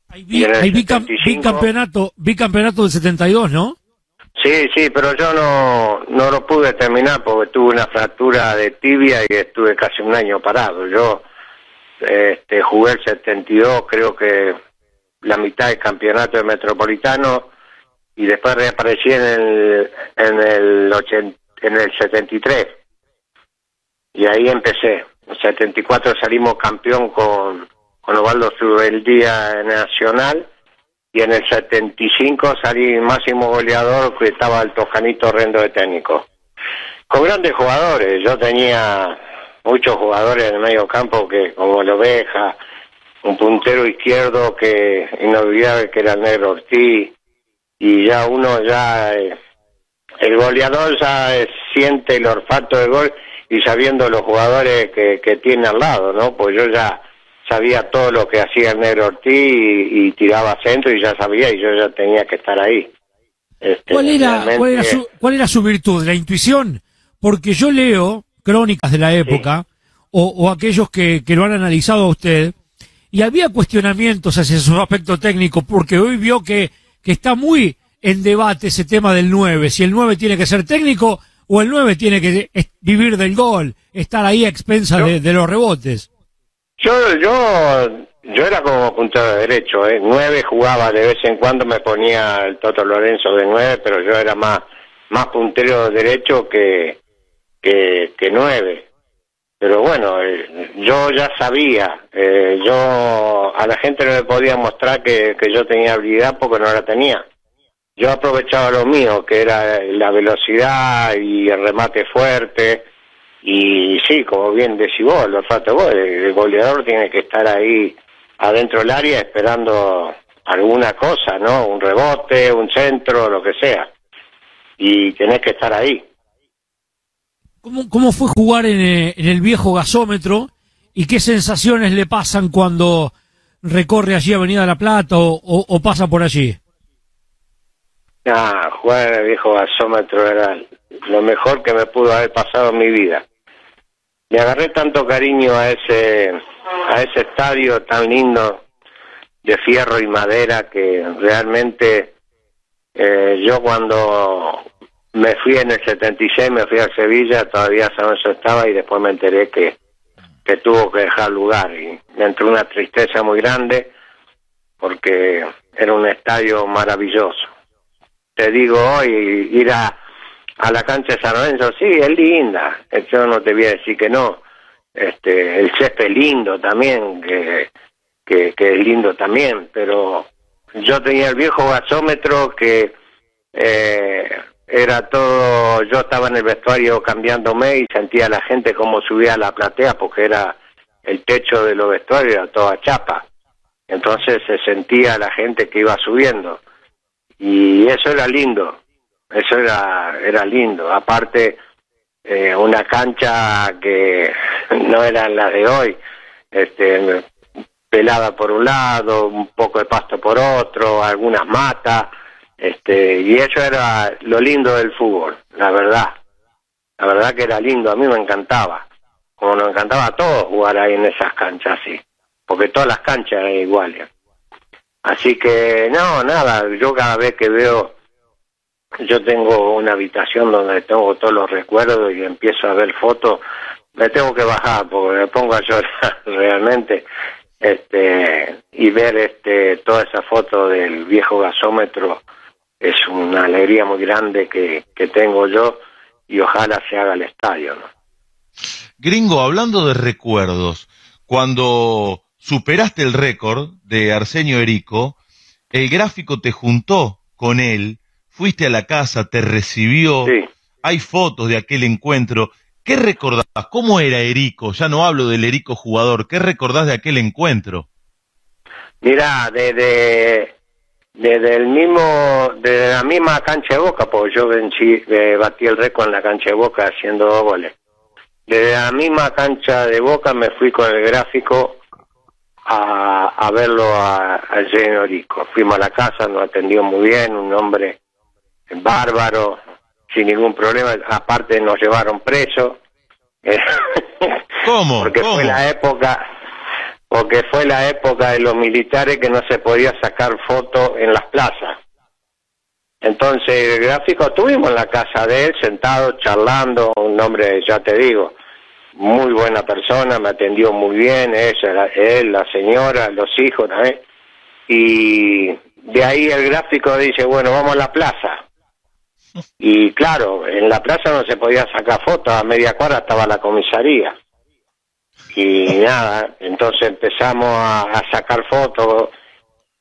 Hay, bicampeonato, bicampeonato del 72, ¿no? Sí, sí, pero yo no, no lo pude terminar porque tuve una fractura de tibia y estuve casi un año parado. Yo este, jugué el 72, creo que la mitad del campeonato de Metropolitano y después reaparecí en el, en el, en el 73. Y ahí empecé. En el 74 salimos campeón con, con Osvaldo Subeldía Nacional y en el 75 salí máximo goleador que estaba el Tojanito Rendo de técnico. Con grandes jugadores, yo tenía muchos jugadores en el medio campo que como el Oveja, un puntero izquierdo que inolvidable que era el Negro Ortiz y ya uno ya eh, el goleador ya eh, siente el olfato del gol y sabiendo los jugadores que, que tiene al lado, ¿no? Pues yo ya sabía todo lo que hacía el negro Ortiz y, tiraba centro y ya sabía y yo ya tenía que estar ahí. Este, ¿Cuál, era, ¿cuál, era su, ¿Cuál era su virtud? ¿La intuición? Porque yo leo crónicas de la época o, o, aquellos que, que lo han analizado a usted y había cuestionamientos hacia su aspecto técnico porque hoy vio que, que está muy en debate ese tema del 9, si el 9 tiene que ser técnico o el 9 tiene que vivir del gol, estar ahí a expensas de, de los rebotes. Yo, yo, yo era como puntero de derecho, ¿eh? Nueve jugaba de vez en cuando, me ponía el Toto Lorenzo de nueve, pero yo era más, más puntero de derecho que, que, que nueve. Pero bueno, eh, yo ya sabía, eh, yo a la gente no le podía mostrar que, que yo tenía habilidad porque no la tenía. Yo aprovechaba lo mío, que era la velocidad y el remate fuerte, y sí, como bien decís vos, lo olfato vos, el, goleador tiene que estar ahí adentro del área esperando alguna cosa, ¿no? Un rebote, un centro, lo que sea. Y tenés que estar ahí. ¿Cómo, fue jugar en, eh, el viejo gasómetro y qué sensaciones le pasan cuando recorre allí Avenida La Plata o pasa por allí? Ah, jugar en el viejo era lo mejor que me pudo haber pasado en mi vida. Le agarré tanto cariño a ese a ese estadio tan lindo de fierro y madera que realmente eh, yo cuando me fui en el 76 me fui a Sevilla todavía San Lorenzo estaba y después me enteré que que tuvo que dejar lugar. Y me entró una tristeza muy grande porque era un estadio maravilloso te digo hoy ir a a la cancha de San Lorenzo, sí, es linda, yo no te voy a decir que no, este, el césped lindo también, que, que, es lindo también, pero yo tenía el viejo gasómetro que eh, era todo, yo estaba en el vestuario cambiándome y sentía la gente como subía a la platea porque era el techo de los vestuarios, era toda chapa. Entonces se sentía la gente que iba subiendo. Y eso era lindo eso era, era lindo. Aparte, eh, una cancha que no era la de hoy, este, pelada por un lado, un poco de pasto por otro, algunas matas, este, y eso era lo lindo del fútbol, la verdad. La verdad que era lindo, a mí me encantaba. Como nos encantaba a todos jugar ahí en esas canchas así, porque todas las canchas eran iguales. Así que, no, nada, yo cada vez que veo yo tengo una habitación donde tengo todos los recuerdos y empiezo a ver fotos, me tengo que bajar porque me pongo a llorar realmente este y ver este toda esa foto del viejo gasómetro es una alegría muy grande que, que tengo yo y ojalá se haga el estadio, ¿no? Gringo, hablando de recuerdos, cuando superaste el récord de Arsenio Erico, el gráfico te juntó con él, fuiste a la casa, te recibió, hay fotos de aquel encuentro. ¿Qué recordás? ¿Cómo era Erico? Ya no hablo del Erico jugador, ¿qué recordás de aquel encuentro? Mira, desde, desde el mismo, desde la misma cancha de Boca, porque yo vencí, eh, batí el récord en la cancha de Boca haciendo dos goles. Desde la misma cancha de Boca me fui con el gráfico a, a verlo a, a Eugenio Rico. Fuimos a la casa, nos atendió muy bien, un hombre bárbaro, sin ningún problema. Aparte nos llevaron presos. ¿Cómo? porque fue la época, porque fue la época de los militares que no se podía sacar fotos en las plazas. Entonces el gráfico estuvimos en la casa de él, sentado, charlando, un hombre, ya te digo, muy buena persona, me atendió muy bien, ella, él, la señora, los hijos también. Y de ahí el gráfico dice, bueno, vamos a la plaza. Y claro, en la plaza no se podía sacar fotos, a media cuadra estaba la comisaría. Y nada, entonces empezamos a, a sacar fotos,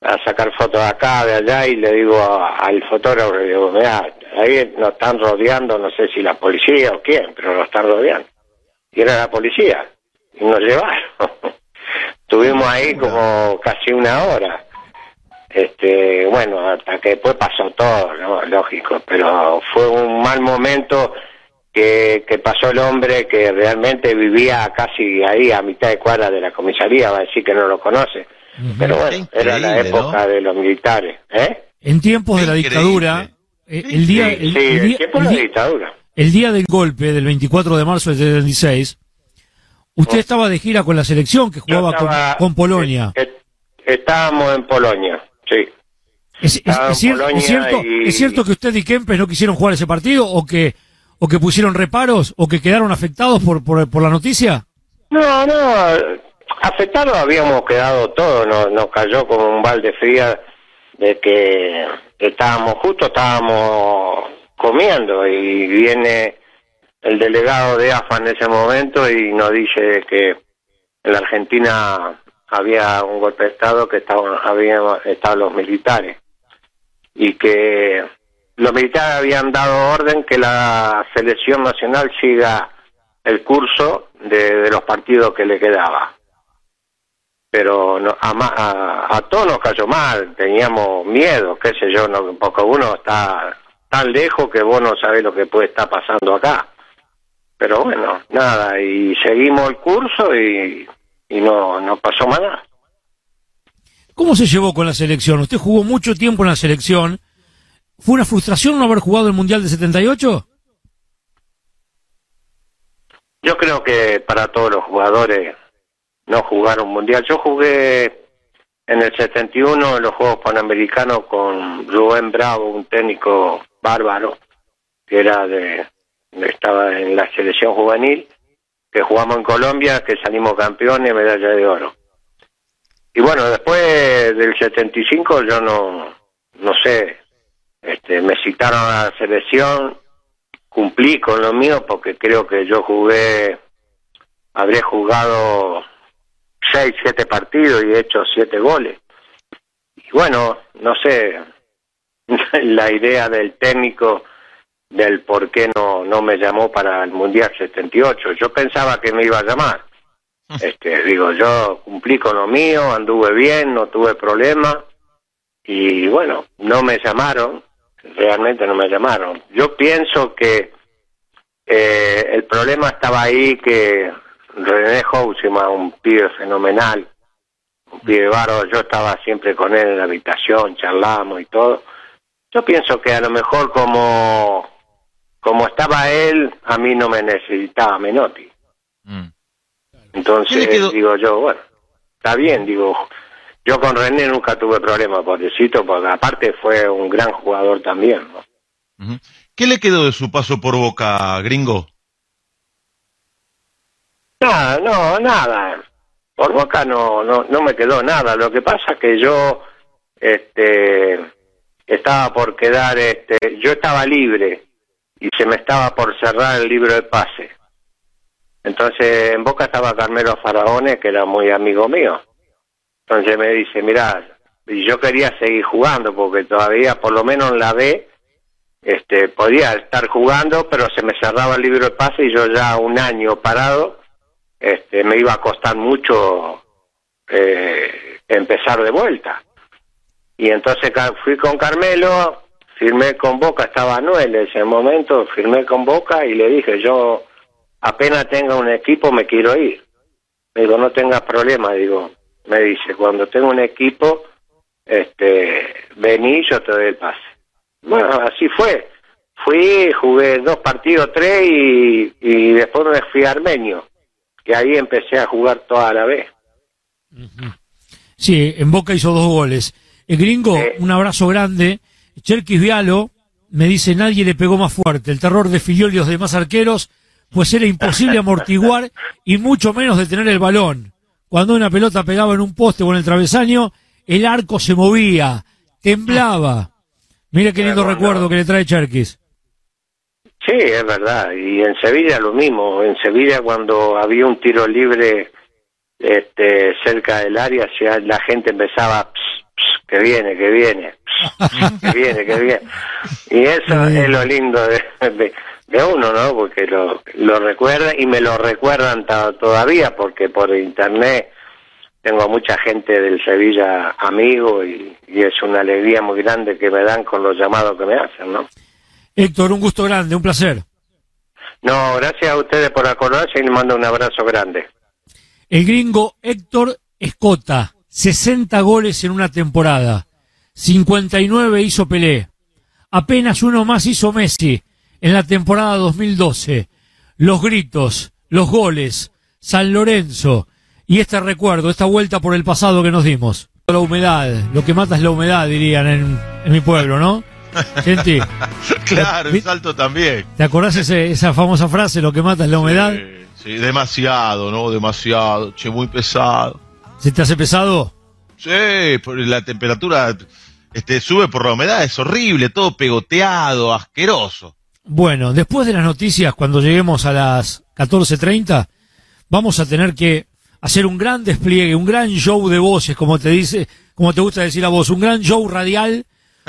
a sacar fotos de acá, de allá, y le digo a- al fotógrafo, le digo, mira, ahí nos están rodeando, no sé si la policía o quién, pero nos están rodeando. Y era la policía, y nos llevaron. Estuvimos ahí como casi una hora. Este, bueno, hasta que después pasó todo, ¿no? lógico, pero fue un mal momento que, que pasó el hombre que realmente vivía casi ahí a mitad de cuadra de la comisaría, va a decir que no lo conoce. Pero bueno, era la época de los militares, ¿eh? En tiempos de la dictadura, eh, el día, Sí, el, sí, el el día, tiempo el de la dictadura. El día del golpe del 24 de marzo del 76, usted estaba de gira con la selección que jugaba con- estaba- con, Polonia. Eh, Estábamos en Polonia, sí. ¿Es, es- estaba en es cier- Polonia es cierto, y- ¿Es cierto que usted y Kempes no quisieron jugar ese partido o que o que pusieron reparos o que quedaron afectados por, por, por la noticia? No, no, afectados habíamos quedado todos, nos, nos cayó como un balde fría de que estábamos justo, estábamos comiendo y viene el delegado de AFA en ese momento y nos dice que en la Argentina había un golpe de Estado que estaban, habían estado los militares y que los militares habían dado orden que la selección nacional siga el curso de, los partidos que le quedaba. Pero no, a, a, a todos nos cayó mal, teníamos miedo, qué sé yo, no, porque uno está tan lejos que vos no sabés lo que puede estar pasando acá. Pero bueno, nada, y seguimos el curso y, y no, no pasó más nada. ¿Cómo se llevó con la selección? Usted jugó mucho tiempo en la selección. ¿Fue una frustración no haber jugado el Mundial de 78? Yo creo que para todos los jugadores no jugar un mundial. Yo jugué en el 71 en los Juegos Panamericanos con Rubén Bravo, un técnico bárbaro, que era de, estaba en la selección juvenil, que jugamos en Colombia, que salimos campeones, medalla de oro. Y bueno, después del 75 yo no, no sé, este, me citaron a la selección, cumplí con lo mío porque creo que yo jugué, habré jugado seis, siete partidos y he hecho siete goles. Y bueno, no sé, la idea del técnico del por qué no, no me llamó para el Mundial 78. Yo pensaba que me iba a llamar. Este, digo, yo cumplí con lo mío, anduve bien, no tuve problema y bueno, no me llamaron, realmente no me llamaron. Yo pienso que eh, el problema estaba ahí que René Housima, un pibe fenomenal, un pibe bárbaro, yo estaba siempre con él en la habitación, charlamos y todo. Yo pienso que a lo mejor como, como estaba él, a mí no me necesitaba Menotti. Entonces digo yo, bueno, está bien, digo, yo con René nunca tuve problema, pobrecito, porque aparte fue un gran jugador también. ¿Qué le quedó de su paso por Boca, gringo? Nada, no, nada. Por boca no, no, no me quedó nada. Lo que pasa es que yo, este, estaba por quedar, este, yo estaba libre y se me estaba por cerrar el libro de pase. Entonces en Boca estaba Carmelo Faraones, que era muy amigo mío. Entonces me dice, mira, y yo quería seguir jugando porque todavía, por lo menos en la B, este, podía estar jugando, pero se me cerraba el libro de pase y yo ya un año parado, este, me iba a costar mucho eh, empezar de vuelta. Y entonces fui con Carmelo, firmé con Boca, estaba Noel en ese momento, firmé con Boca y le dije, yo apenas tenga un equipo me quiero ir. Me digo, no tengas problema, digo, me dice, cuando tengo un equipo, este, vení, yo te doy el pase. Bueno, así fue. Fui, jugué dos partidos, tres y, y después me fui a Armenio, que ahí empecé a jugar toda la vez. Sí, en Boca hizo dos goles. El gringo, un abrazo grande. Cherkis Vialo me dice, nadie le pegó más fuerte. El terror de Filiol y los demás arqueros, pues era imposible amortiguar y mucho menos detener el balón. Cuando una pelota pegaba en un poste o en el travesaño, el arco se movía, temblaba. Mira qué lindo recuerdo que le trae Cherkis. Sí, es verdad. Y en Sevilla lo mismo. En Sevilla cuando había un tiro libre este, cerca del área, la gente empezaba, "Ps, ps, que viene, que viene, que viene, que viene. Y eso es lo lindo de, de, de uno, ¿no? Porque lo, lo recuerda y me lo recuerdan todavía porque por internet tengo a mucha gente del Sevilla amigo y, y es una alegría muy grande que me dan con los llamados que me hacen, ¿no? Héctor, un gusto grande, un placer. No, gracias a ustedes por acordarse y les mando un abrazo grande. El gringo Héctor Escota, 60 goles en una temporada. 59 hizo Pelé. Apenas uno más hizo Messi en la temporada 2012. Los gritos, los goles, San Lorenzo y este recuerdo, esta vuelta por el pasado que nos dimos. La humedad, lo que mata es la humedad, dirían en, en mi pueblo, ¿no? Gente, Claro, el salto también. ¿te acordás ese- esa famosa frase, lo que mata es la humedad? Sí, demasiado, ¿no? Demasiado. Che, muy pesado. ¿Se te hace pesado? Sí, por la temperatura este, sube por la humedad, es horrible, todo pegoteado, asqueroso. Bueno, después de las noticias, cuando lleguemos a las 14.30, vamos a tener que hacer un gran despliegue, un gran show de voces, como te dice, como te gusta decir a vos, un gran show radial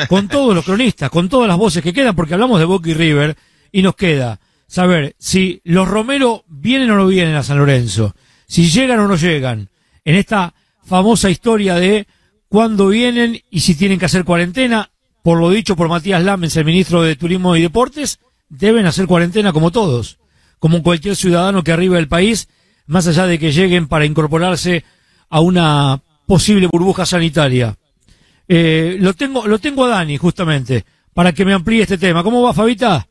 con todos los cronistas, con todas las voces que quedan, porque hablamos de Boca y River y nos queda saber si los Romero vienen o no vienen a San Lorenzo, si llegan o no llegan, en esta famosa historia de cuándo vienen y si tienen que hacer cuarentena, por lo dicho por Matías Lamens, el ministro de Turismo y Deportes, deben hacer cuarentena como todos, como cualquier ciudadano que arriba del país, más allá de que lleguen para incorporarse a una posible burbuja sanitaria. Eh, lo tengo, lo tengo a Dani, justamente, para que me amplíe este tema. ¿Cómo va, Fabita?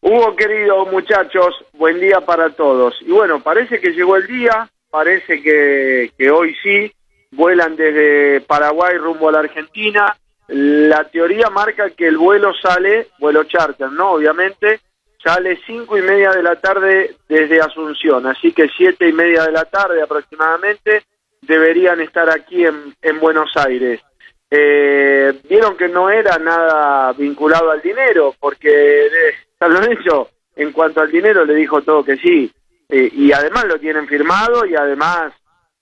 Hugo, querido muchachos, buen día para todos. Y bueno, parece que llegó el día, parece que, que hoy sí, vuelan desde Paraguay rumbo a la Argentina. La teoría marca que el vuelo sale, vuelo charter, ¿no? Obviamente, sale cinco y media de la tarde desde Asunción, así que siete y media de la tarde aproximadamente deberían estar aquí en, en Buenos Aires. Eh, vieron que no era nada vinculado al dinero, porque eh, San Lorenzo, en cuanto al dinero, le dijo todo que sí. Eh, y además lo tienen firmado y además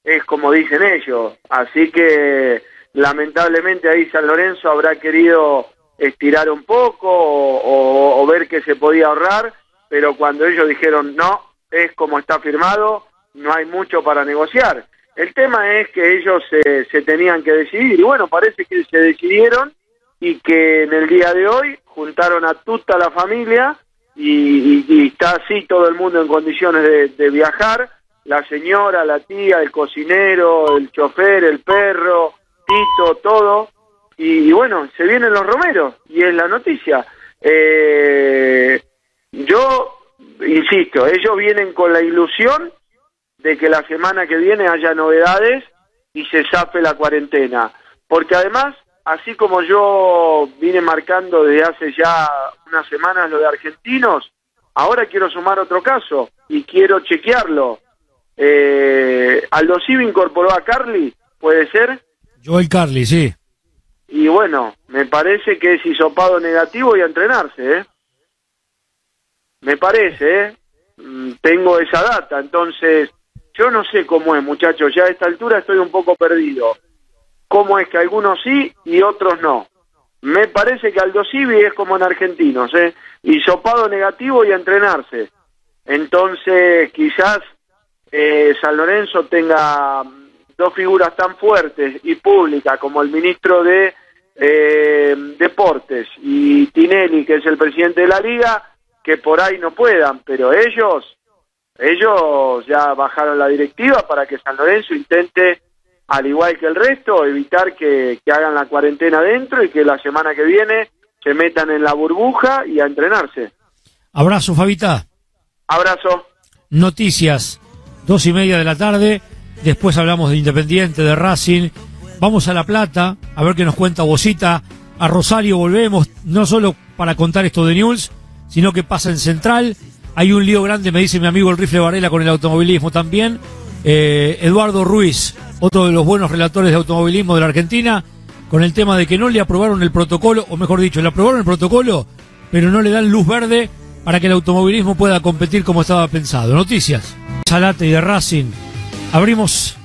es como dicen ellos. Así que lamentablemente ahí San Lorenzo habrá querido estirar un poco o, ver que se podía ahorrar, pero cuando ellos dijeron no, es como está firmado, no hay mucho para negociar. El tema es que ellos se, se tenían que decidir y bueno, parece que se decidieron y que en el día de hoy juntaron a toda la familia y, y- y está así todo el mundo en condiciones de, de viajar, la señora, la tía, el cocinero, el chofer, el perro, Tito, todo, y, bueno, se vienen los romeros y es la noticia. Eh, yo, insisto, ellos vienen con la ilusión de que la semana que viene haya novedades y se zafe la cuarentena. Porque además, así como yo vine marcando desde hace ya unas semanas lo de argentinos, ahora quiero sumar otro caso y quiero chequearlo. Eh, Aldo Civi incorporó a Carly, ¿puede ser? Joel Carly, sí. Y bueno, me parece que es hisopado negativo y a entrenarse, ¿eh? Me parece, ¿eh? Mm, Tengo esa data, entonces yo no sé cómo es, muchachos, ya a esta altura estoy un poco perdido. ¿Cómo es que algunos sí y otros no? Me parece que Aldo Civi es como en argentinos, ¿eh? Hisopado negativo y entrenarse. Entonces, quizás eh, San Lorenzo tenga mm, dos figuras tan fuertes y públicas como el ministro de eh, Deportes y Tinelli, que es el presidente de la liga, que por ahí no puedan, pero ellos, ellos ya bajaron la directiva para que San Lorenzo intente, al igual que el resto, evitar que, que hagan la cuarentena dentro y que la semana que viene se metan en la burbuja y a entrenarse. Abrazo, Fabita. Abrazo. Noticias, dos y media de la tarde. Después hablamos de Independiente, de Racing. Vamos a La Plata, a ver qué nos cuenta Bocita. A Rosario volvemos, no solo para contar esto de News, sino que pasa en Central. Hay un lío grande, me dice mi amigo el rifle Varela, con el automovilismo también. Eh, Eduardo Ruiz, otro de los buenos relatores de automovilismo de la Argentina, con el tema de que no le aprobaron el protocolo, o mejor dicho, le aprobaron el protocolo, pero no le dan luz verde para que el automovilismo pueda competir como estaba pensado. Noticias. Salate y de Racing. Abrimos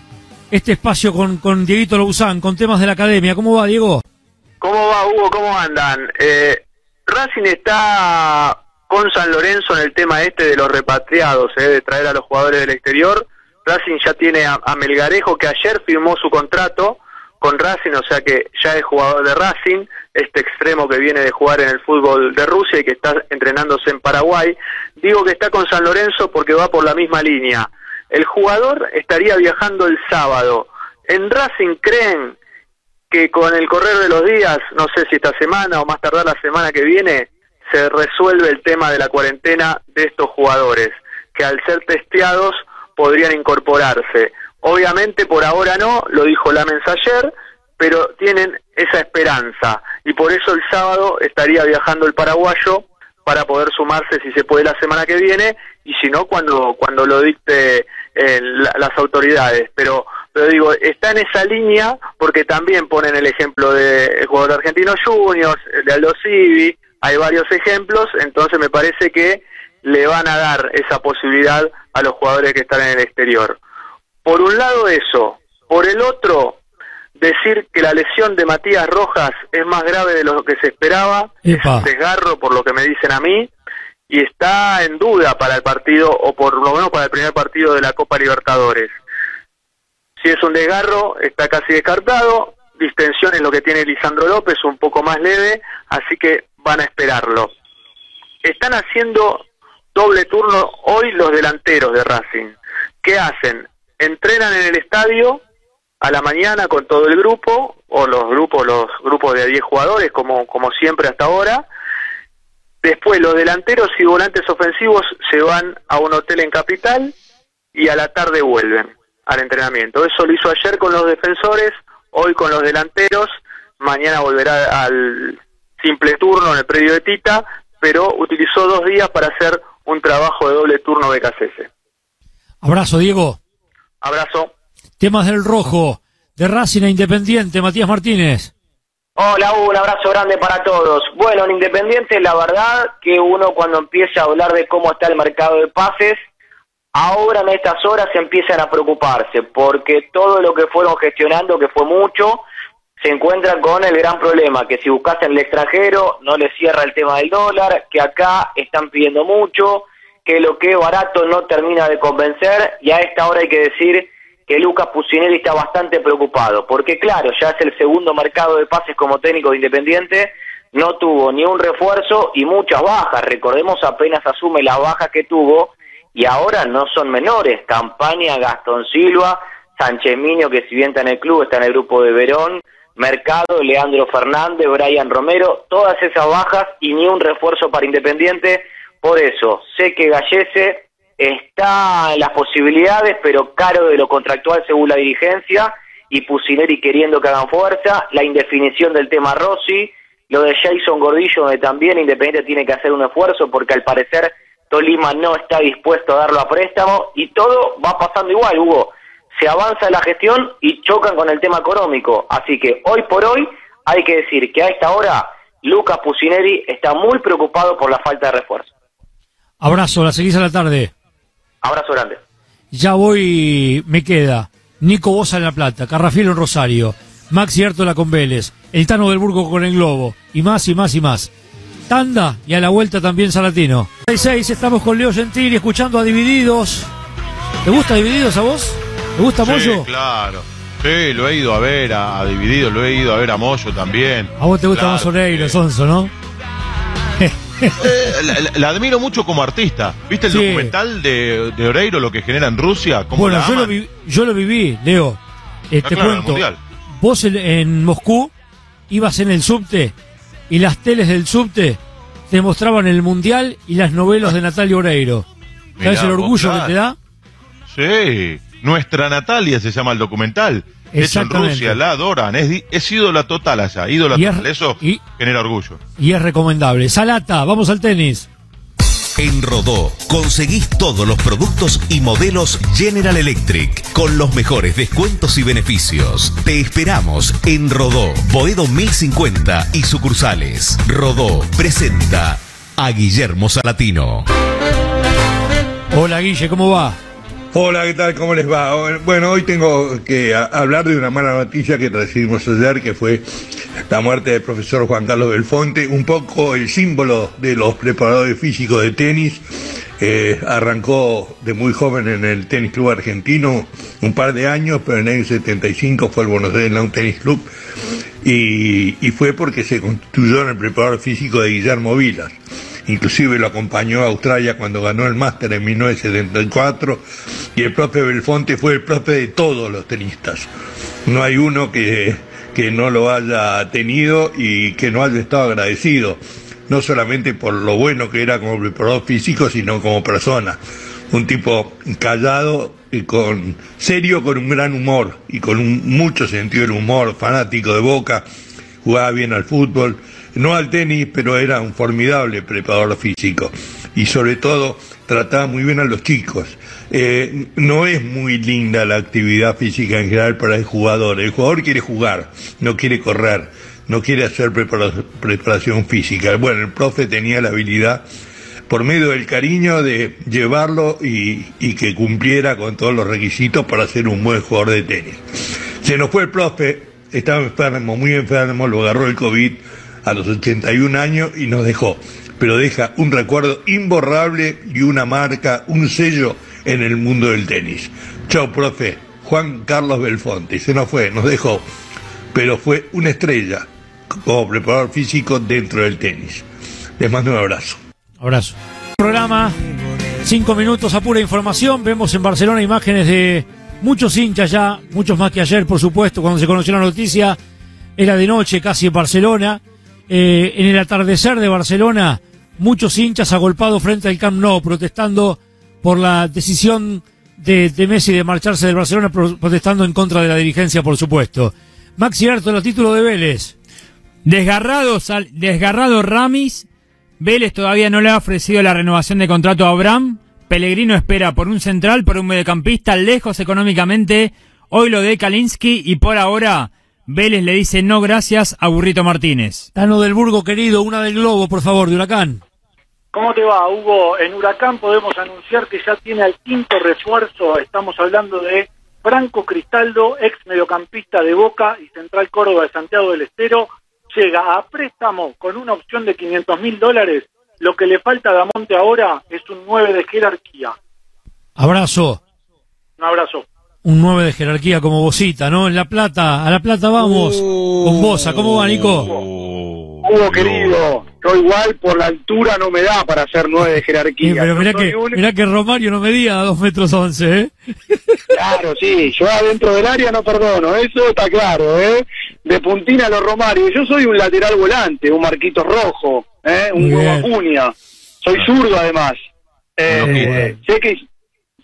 este espacio con, con Dieguito Louzán, con temas de la academia. ¿Cómo va, Diego? ¿Cómo va, Hugo? ¿Cómo andan? Eh, Racing está con San Lorenzo en el tema este de los repatriados, eh, de traer a los jugadores del exterior. Racing ya tiene a, Melgarejo, que ayer firmó su contrato con Racing, o sea que ya es jugador de Racing, este extremo que viene de jugar en el fútbol de Rusia y que está entrenándose en Paraguay. Digo que está con San Lorenzo porque va por la misma línea. El jugador estaría viajando el sábado. En Racing creen que con el correr de los días, no sé si esta semana o más tardar la semana que viene, se resuelve el tema de la cuarentena de estos jugadores, que al ser testeados podrían incorporarse. Obviamente por ahora no, lo dijo Lamens ayer, pero tienen esa esperanza y por eso el sábado estaría viajando el paraguayo para poder sumarse si se puede la semana que viene y si no cuando cuando lo dicte eh, la- las autoridades pero pero digo está en esa línea porque también ponen el ejemplo de el jugador Argentino Juniors de Aldo Civi hay varios ejemplos entonces me parece que le van a dar esa posibilidad a los jugadores que están en el exterior por un lado eso por el otro decir que la lesión de Matías Rojas es más grave de lo que se esperaba, Epa. es desgarro por lo que me dicen a mí, y está en duda para el partido, o por lo menos para el primer partido de la Copa Libertadores. Si es un desgarro, está casi descartado, distensión es lo que tiene Lisandro López, un poco más leve, así que van a esperarlo. Están haciendo doble turno hoy los delanteros de Racing. ¿Qué hacen? Entrenan en el estadio a la mañana con todo el grupo, o los grupos, los grupos de 10 jugadores, como, como siempre hasta ahora. Después los delanteros y volantes ofensivos se van a un hotel en Capital y a la tarde vuelven al entrenamiento. Eso lo hizo ayer con los defensores, hoy con los delanteros, mañana volverá al simple turno en el predio de Tita, pero utilizó dos días para hacer un trabajo de doble turno de KCS. Abrazo, Diego. Abrazo. Temas del rojo, de Racing a Independiente, Matías Martínez. Hola, un abrazo grande para todos. Bueno, en Independiente, la verdad que uno cuando empieza a hablar de cómo está el mercado de pases, ahora en estas horas empiezan a preocuparse, porque todo lo que fueron gestionando, que fue mucho, se encuentran con el gran problema, que si buscas en el extranjero no les cierra el tema del dólar, que acá están pidiendo mucho, que lo que es barato no termina de convencer, y a esta hora hay que decir que Lucas Pucinelli está bastante preocupado, porque claro, ya es el segundo mercado de pases como técnico de Independiente, no tuvo ni un refuerzo y muchas bajas, recordemos apenas asume las bajas que tuvo, y ahora no son menores, Campaña, Gastón Silva, Sánchez Miño, que si bien está en el club, está en el grupo de Verón, Mercado, Leandro Fernández, Brian Romero, todas esas bajas y ni un refuerzo para Independiente, por eso sé que Gallese está en las posibilidades, pero caro de lo contractual según la dirigencia, y Pusineri queriendo que hagan fuerza, la indefinición del tema Rossi, lo de Jason Gordillo, donde también Independiente tiene que hacer un esfuerzo porque al parecer Tolima no está dispuesto a darlo a préstamo y todo va pasando igual, Hugo. Se avanza la gestión y chocan con el tema económico. Así que hoy por hoy hay que decir que a esta hora Lucas Pusineri está muy preocupado por la falta de refuerzo. Abrazo, la seguís a la tarde. Abrazo grande. Ya voy, me queda Nico Bosa en La Plata, Carrafielo en Rosario, Maxi Artola con Vélez, el Tano del Burgo con el Globo, y más y más y más. Tanda y a la vuelta también Salatino. 6 estamos con Leo Gentili escuchando a Divididos. ¿Te gusta Divididos a vos? ¿Te gusta Sí, Moyo? claro. Sí, lo he ido a ver a, a Dividido, lo he ido a ver a Moyo también. A vos te gusta Claro. más Oreiro, Sonso, ¿no? Eh, la, la- la admiro mucho como artista. ¿Viste el Sí. documental de, de Oreiro, lo que genera en Rusia? ¿Cómo Bueno, la yo lo, vi- yo lo viví, Leo. Eh, Ah, te claro, cuento. Vos en, en Moscú ibas en el subte y las teles del subte te mostraban el mundial y las novelas de Natalia Oreiro. ¿Sabes el orgullo que te da? Sí, Nuestra Natalia se llama el documental. Hecho en Exactamente. Rusia, la adoran. Es, di- es ídola total allá, ídola Y es- total. Eso genera orgullo. Y es recomendable. Salata, vamos al tenis. En Rodó conseguís todos los productos y modelos General Electric con los mejores descuentos y beneficios. Te esperamos en Rodó, Boedo 1050 y sucursales. Rodó presenta a Guillermo Salatino. Hola Guille, ¿cómo va? Hola, ¿qué tal? ¿Cómo les va? Bueno, hoy tengo que hablar de una mala noticia que recibimos ayer, que fue la muerte del profesor Juan Carlos Belfonte, un poco el símbolo de los preparadores físicos de tenis. Eh, arrancó de muy joven en el Tenis Club Argentino, un par de años, pero en el 75 fue al Buenos Aires Lawn Tennis Club y, y fue porque se constituyó en el preparador físico de Guillermo Vilas. Inclusive lo acompañó a Australia cuando ganó el máster en 1974 y el profe Belfonte fue el profe de todos los tenistas. No hay uno que, que no lo haya tenido y que no haya estado agradecido, no solamente por lo bueno que era como preparador físico, sino como persona. Un tipo callado y con serio, con un gran humor y con un, mucho sentido del humor, fanático de boca, jugaba bien al fútbol, no al tenis, pero era un formidable preparador físico. Y sobre todo trataba muy bien a los chicos. Eh, no es muy linda la actividad física en general para el jugador. El jugador quiere jugar, no quiere correr, no quiere hacer prepara- preparación física. Bueno, el profe tenía la habilidad por medio del cariño de llevarlo y, y que cumpliera con todos los requisitos para ser un buen jugador de tenis. Se nos fue el profe, estaba enfermo, muy enfermo, lo agarró el COVID a los 81 años y nos dejó. Pero deja un recuerdo imborrable y una marca, un sello en el mundo del tenis. Chao, profe. Juan Carlos Belfonte, se nos fue, nos dejó. Pero fue una estrella como preparador físico dentro del tenis. Les mando un abrazo. Abrazo. Programa, cinco minutos a pura información. Vemos en Barcelona imágenes de muchos hinchas ya, muchos más que ayer, por supuesto, cuando se conoció la noticia. Era de noche, casi en Barcelona. Eh, en el atardecer de Barcelona, muchos hinchas agolpados frente al Camp Nou, protestando por la decisión de, Messi de marcharse del Barcelona, pro- protestando en contra de la dirigencia, por supuesto. Maxi Arto, el título de Vélez. Desgarrado, sal- desgarrado Ramis. Vélez todavía no le ha ofrecido la renovación de contrato a Abraham. Pellegrino espera por un central, por un mediocampista lejos económicamente. Hoy lo de Kalinsky y por ahora Vélez le dice no gracias a Burrito Martínez. Tano del Burgo, querido, una del Globo, por favor, de Huracán. ¿Cómo te va, Hugo? En Huracán podemos anunciar que ya tiene al quinto refuerzo. Estamos hablando de Franco Cristaldo, ex mediocampista de Boca y Central Córdoba de Santiago del Estero. Llega a préstamo con una opción de 500 mil dólares. Lo que le falta a Damonte ahora es un 9 de jerarquía. Abrazo. Un abrazo. Un 9 de jerarquía como Bosita, ¿no? En La Plata, a La Plata vamos. Con Bosa, ¿cómo va, Nico? Hugo querido, yo igual por la altura no me da para ser nueve de jerarquía. Eh, pero Yo mirá que, un- mirá que Romario no medía 2 metros 11, ¿eh? Claro, sí, yo adentro del área no perdono, eso está claro, ¿eh? De puntina a los Romario. Yo soy un lateral volante, un marquito rojo, ¿eh? Un huevo. Acuña. Soy zurdo además. Eh, sé que...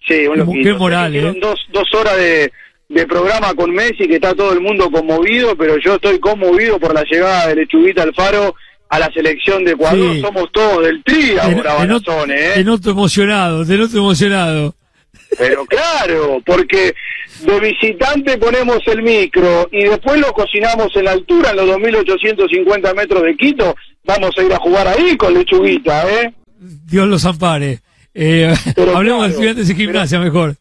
Sí, un loquito. qué moral, ¿eh? dos, dos horas de, de programa con Messi, que está todo el mundo conmovido, pero yo estoy conmovido por la llegada de Lechuguita Alfaro a la selección de Ecuador. Sí. Somos todos del tri ahora, Banazón, ¿eh? te noto emocionado, te noto emocionado. Pero claro, porque de visitante ponemos el micro y después lo cocinamos en la altura, en los 2.850 metros de Quito. Vamos a ir a jugar ahí con Lechuguita, ¿eh? Dios los ampare. Eh, hablemos de estudiantes de gimnasia mejor.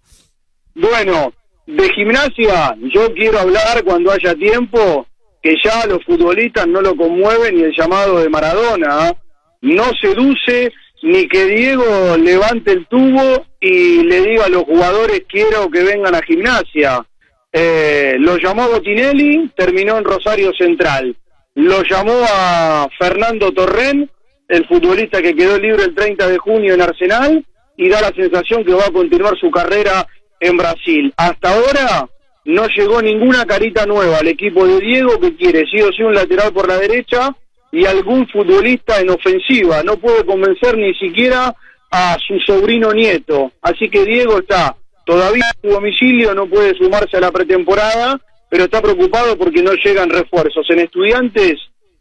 Bueno, de gimnasia yo quiero hablar cuando haya tiempo que ya los futbolistas no lo conmueven ni el llamado de Maradona. ¿ah? No seduce ni que Diego levante el tubo y le diga a los jugadores quiero que vengan a gimnasia. Eh, lo llamó Botinelli, terminó en Rosario Central. Lo llamó a Fernando Torren, el futbolista que quedó libre el 30 de junio en Arsenal, y da la sensación que va a continuar su carrera en Brasil. Hasta ahora no llegó ninguna carita nueva al equipo de Diego que quiere sí o sí un lateral por la derecha y algún futbolista en ofensiva. No puede convencer ni siquiera a su sobrino nieto. Así que Diego está todavía en su domicilio, no puede sumarse a la pretemporada, pero está preocupado porque no llegan refuerzos. En estudiantes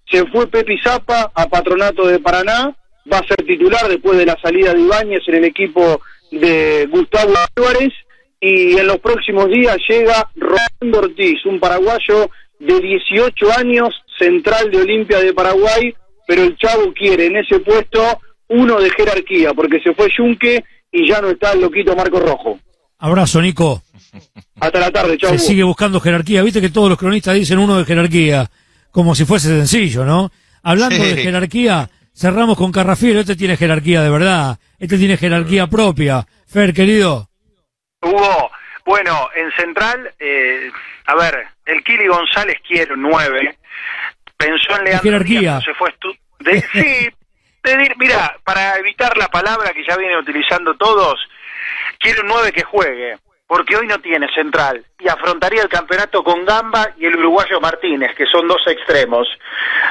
se fue Pepi Zapa a Patronato de Paraná, va a ser titular después de la salida de Ibáñez en el equipo de Gustavo Álvarez y en los próximos días llega Rolando Ortiz, un paraguayo de 18 años, central de Olimpia de Paraguay, pero el Chavo quiere en ese puesto uno de jerarquía, porque se fue Yunque y ya no está el loquito Marco Rojo. Abrazo, Nico. Hasta la tarde, chau. Se sigue buscando jerarquía. Viste que todos los cronistas dicen uno de jerarquía, como si fuese sencillo, ¿no? Hablando Sí. de jerarquía, cerramos con Carrafiero. Este tiene jerarquía de verdad. Este tiene jerarquía propia. Fer, querido. Hugo, bueno, en Central, eh, a ver, el Kili González quiere un 9. Pensó en Leandro jerarquía. Díaz, se fue de- sí, mira, para evitar la palabra que ya vienen utilizando todos, quiere un 9 que juegue, porque hoy no tiene Central y afrontaría el campeonato con Gamba y el uruguayo Martínez, que son dos extremos.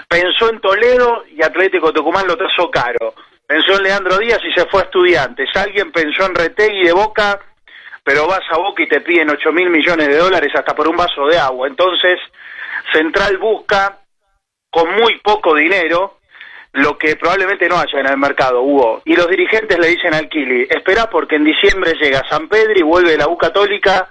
Pensó en Toledo y Atlético Tucumán lo trazó caro. Pensó en Leandro Díaz y se fue a Estudiantes. Alguien pensó en Retegui de Boca pero vas a Boca y te piden 8 mil millones de dólares hasta por un vaso de agua. Entonces, Central busca con muy poco dinero lo que probablemente no haya en el mercado, Hugo. Y los dirigentes le dicen al Kili, espera porque en diciembre llega San Pedro y vuelve la U Católica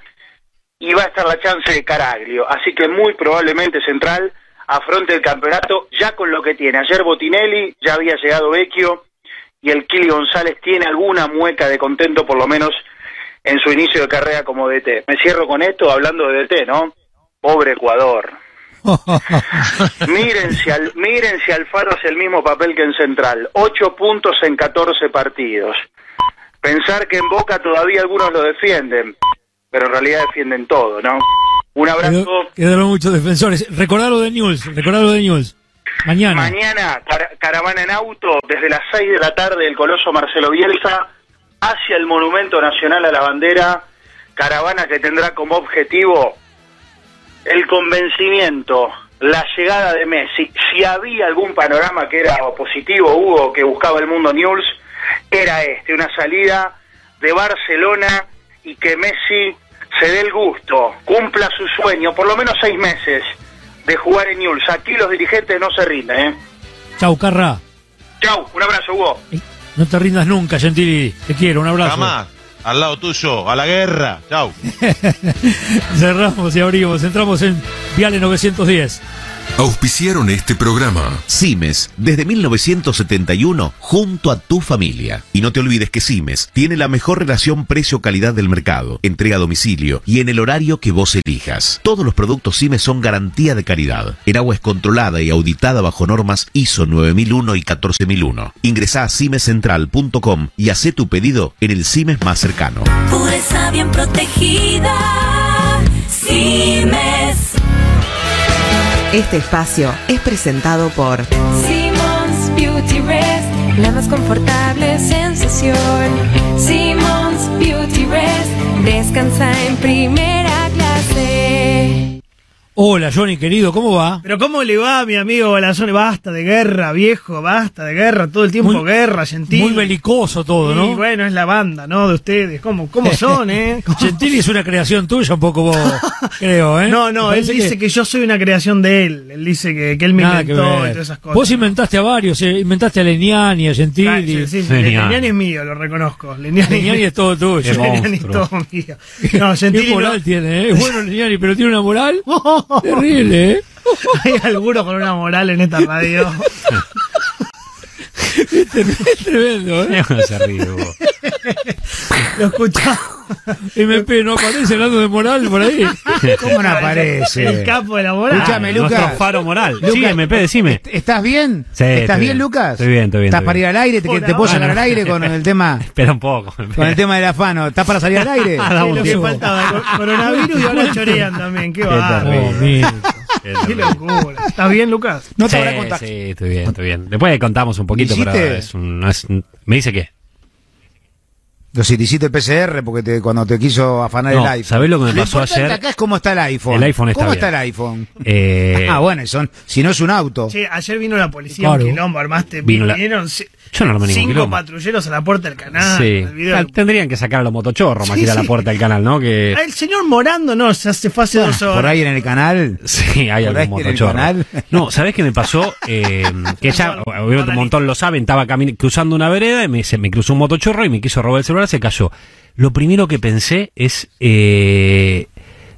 y va a estar la chance de Caraglio. Así que muy probablemente Central afronte el campeonato ya con lo que tiene. Ayer Botinelli, ya había llegado Vecchio y el Kili González tiene alguna mueca de contento por lo menos en su inicio de carrera como DT. Me cierro con esto hablando de DT, ¿no? Pobre Ecuador. miren, si al, miren si Alfaro hace el mismo papel que en Central. Ocho puntos en 14 partidos. Pensar que en Boca todavía algunos lo defienden, pero en realidad defienden todo, ¿no? Un abrazo. Quedó- Quedaron muchos defensores. Recordalo de News, recordalo de News. Mañana. Mañana, car- caravana en auto, desde las 6 de la tarde, el Coloso Marcelo Bielsa, hacia el Monumento Nacional a la Bandera, caravana que tendrá como objetivo el convencimiento, la llegada de Messi. Si había algún panorama que era positivo, Hugo, que buscaba el mundo News, era este, una salida de Barcelona y que Messi se dé el gusto, cumpla su sueño, por lo menos seis meses de jugar en News. Aquí los dirigentes no se rinden, ¿eh? Chau, Carra. Chau, un abrazo, Hugo. No te rindas nunca, Gentili. Te quiero, un abrazo. Jamás. Al lado tuyo, a la guerra. Chau. Cerramos y abrimos. Entramos en Viale 910. Auspiciaron este programa. Cimes, desde 1971, junto a tu familia. Y no te olvides que Cimes tiene la mejor relación precio-calidad del mercado, entrega a domicilio y en el horario que vos elijas. Todos los productos Cimes son garantía de calidad. El agua es controlada y auditada bajo normas ISO 9001 y 14001. Ingresá a cimescentral.com y haz tu pedido en el Cimes más cercano. Pureza bien protegida. Simes. Este espacio es presentado por Simmons Beauty Rest, la más confortable sensación. Simmons Beauty Rest, descansa en primera clase. Hola, Johnny, querido, ¿cómo va? Pero ¿cómo le va, mi amigo Balazone? Basta de guerra, viejo, basta de guerra, todo el tiempo Muy- guerra, Gentili. Muy belicoso todo, Y ¿no? bueno, es la banda, ¿no? De ustedes. ¿Cómo, cómo son, eh? Gentili es una creación tuya, un poco vos, creo, ¿eh? No, no, él dice que... yo soy una creación de él. Él dice que, que él me Nada que inventó y todas esas cosas. Vos inventaste a varios, eh, inventaste a Leniani, a Gentili. Ah, sí, sí, Leniani es mío, lo reconozco. Leniani, Leniani es todo tuyo. Leniani es todo mío. No, Gentili Qué moral no. tiene, ¿eh? Es bueno Leniani, pero tiene una moral terrible, ¿eh? Hay alguno con una moral en esta radio. Es tremendo, ¿eh? se ríe, vos. Lo escuchamos. MP no aparece hablando de moral por ahí. ¿Cómo no aparece? El capo de la moral. Escúchame, Nuestro Lucas. faro moral. Lucas, sí, MP, decime. ¿est- ¿Estás bien? Sí, ¿Estás bien, bien. Lucas? Estoy bien, estoy bien, ¿Estás estoy para ir al aire? ¿Te, Por te puedo sacar ahora. al aire con el tema Espera un poco. con el tema del afano? ¿Estás para salir al aire? Ah, Sí, lo que faltaba. co- Coronavirus y ahora chorean también. Qué terrible. Qué locura. ¿Estás bien, Lucas? No te sí, habrá contado. sí, estoy bien, estoy bien. Después contamos un poquito, pero es un, no es, ¿me dice qué? Los si te hiciste el PCR porque te, cuando te quiso afanar No, el iPhone. ¿sabés lo que me pasó ayer? acá es cómo está el iPhone. El iPhone está ¿Cómo bien. está el iPhone? Eh, ah, bueno, y son, si no es un auto. Che, ayer vino la policía, Claro. un quilombo, armaste. Vino la- vinieron ci- Yo no armé ningún cinco quilombo. patrulleros a la puerta del canal. sí. Ah, Tendrían que sacar a los motochorros más Sí, que ir a la puerta del canal, ¿no? Que... Ah, El señor Morando, no, se hace fue hace dos horas. Por ahí en el canal. Sí, hay Por algún motochorro. No, ¿sabés qué me pasó? Eh, que ya, obviamente un montón lo saben, estaba cruzando una vereda y me, se me cruzó un motochorro y me quiso robar el celular, se cayó. Lo primero que pensé es, eh,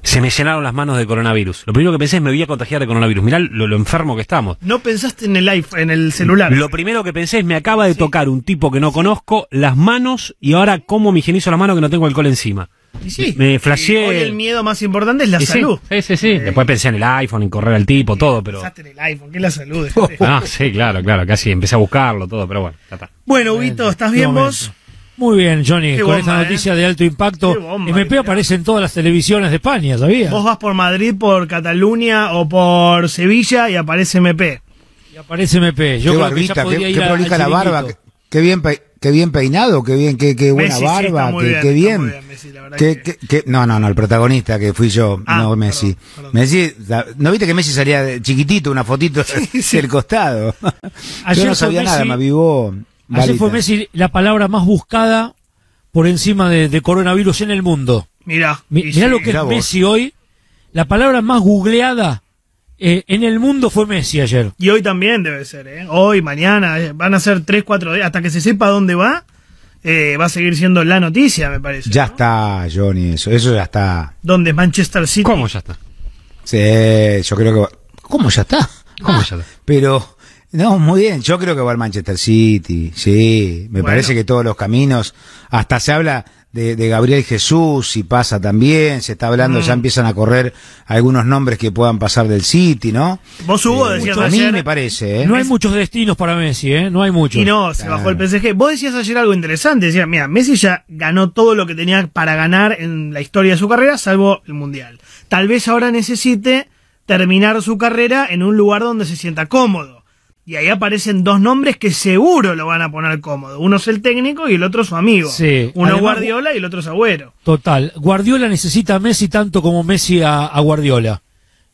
se me llenaron las manos de coronavirus. Lo primero que pensé es me voy a contagiar de coronavirus. Mirá lo, lo enfermo que estamos. No pensaste en el iPhone, en el celular. Lo primero que pensé es me acaba de tocar un tipo que no conozco las manos y ahora cómo me higienizo las manos que no tengo alcohol encima. Y sí. Me Y flasheé. Hoy el miedo más importante es la Y salud. Sí, sí, sí. Después pensé en el iPhone, en correr al tipo, todo, pero... Pensaste en el iPhone, que es la salud. Ah, sí, claro, claro, casi empecé a buscarlo, todo, pero bueno, ya está. Bueno, Huguito, ¿estás bien vos? Muy bien, Johnny, Qué con bomba, esta ¿eh? noticia de alto impacto. Bomba, MP aparece en todas las televisiones de España, ¿sabías? Vos vas por Madrid, por Cataluña o por Sevilla y aparece MP. Y aparece MP. Yo qué creo barbita, que ya qué, ir qué a- prolija la barba. Qué, qué bien pe- qué bien peinado, qué bien, qué, qué buena Messi, sí, barba, qué, bien, Messi, la Qué- qué- qué- no, no, no, el protagonista que fui yo, Ah, no Messi. Messi, la- ¿no viste que Messi salía de chiquitito, una fotito del costado? Ayer yo no sabía nada, Messi- me avivó. Ayer fue Messi la palabra más buscada por encima de, de coronavirus en el mundo. Mirá. Mi- mirá sí. lo que mirá es vos. Messi hoy. La palabra más googleada eh, en el mundo fue Messi ayer. Y hoy también debe ser, ¿eh? Hoy, mañana, eh, van a ser 3, 4 días. Hasta que se sepa dónde va, eh, va a seguir siendo la noticia, me parece. Ya está, Johnny, eso, eso ya está. ¿Dónde es Manchester City? ¿Cómo ya está? Sí, yo creo que va. ¿Cómo ya está? ¿Cómo ya está? Pero, no, muy bien, yo creo que va al Manchester City, sí, me Bueno. parece que todos los caminos, hasta se habla de, de Gabriel Jesús, si pasa también, se está hablando, Mm. ya empiezan a correr algunos nombres que puedan pasar del City, ¿no? Vos, Hugo, Eh, decías a mí ayer- me parece, ¿eh? No hay muchos destinos para Messi, ¿eh? No hay muchos. Y no, se bajó el PSG. Vos decías ayer algo interesante. Decías, mira, Messi ya ganó todo lo que tenía para ganar en la historia de su carrera, salvo el Mundial. Tal vez ahora necesite terminar su carrera en un lugar donde se sienta cómodo. Y ahí aparecen dos nombres que seguro lo van a poner cómodo. Uno es el técnico y el otro su amigo. Sí, Uno además- Guardiola y el otro es Agüero. Total. Guardiola necesita a Messi tanto como Messi a, a Guardiola.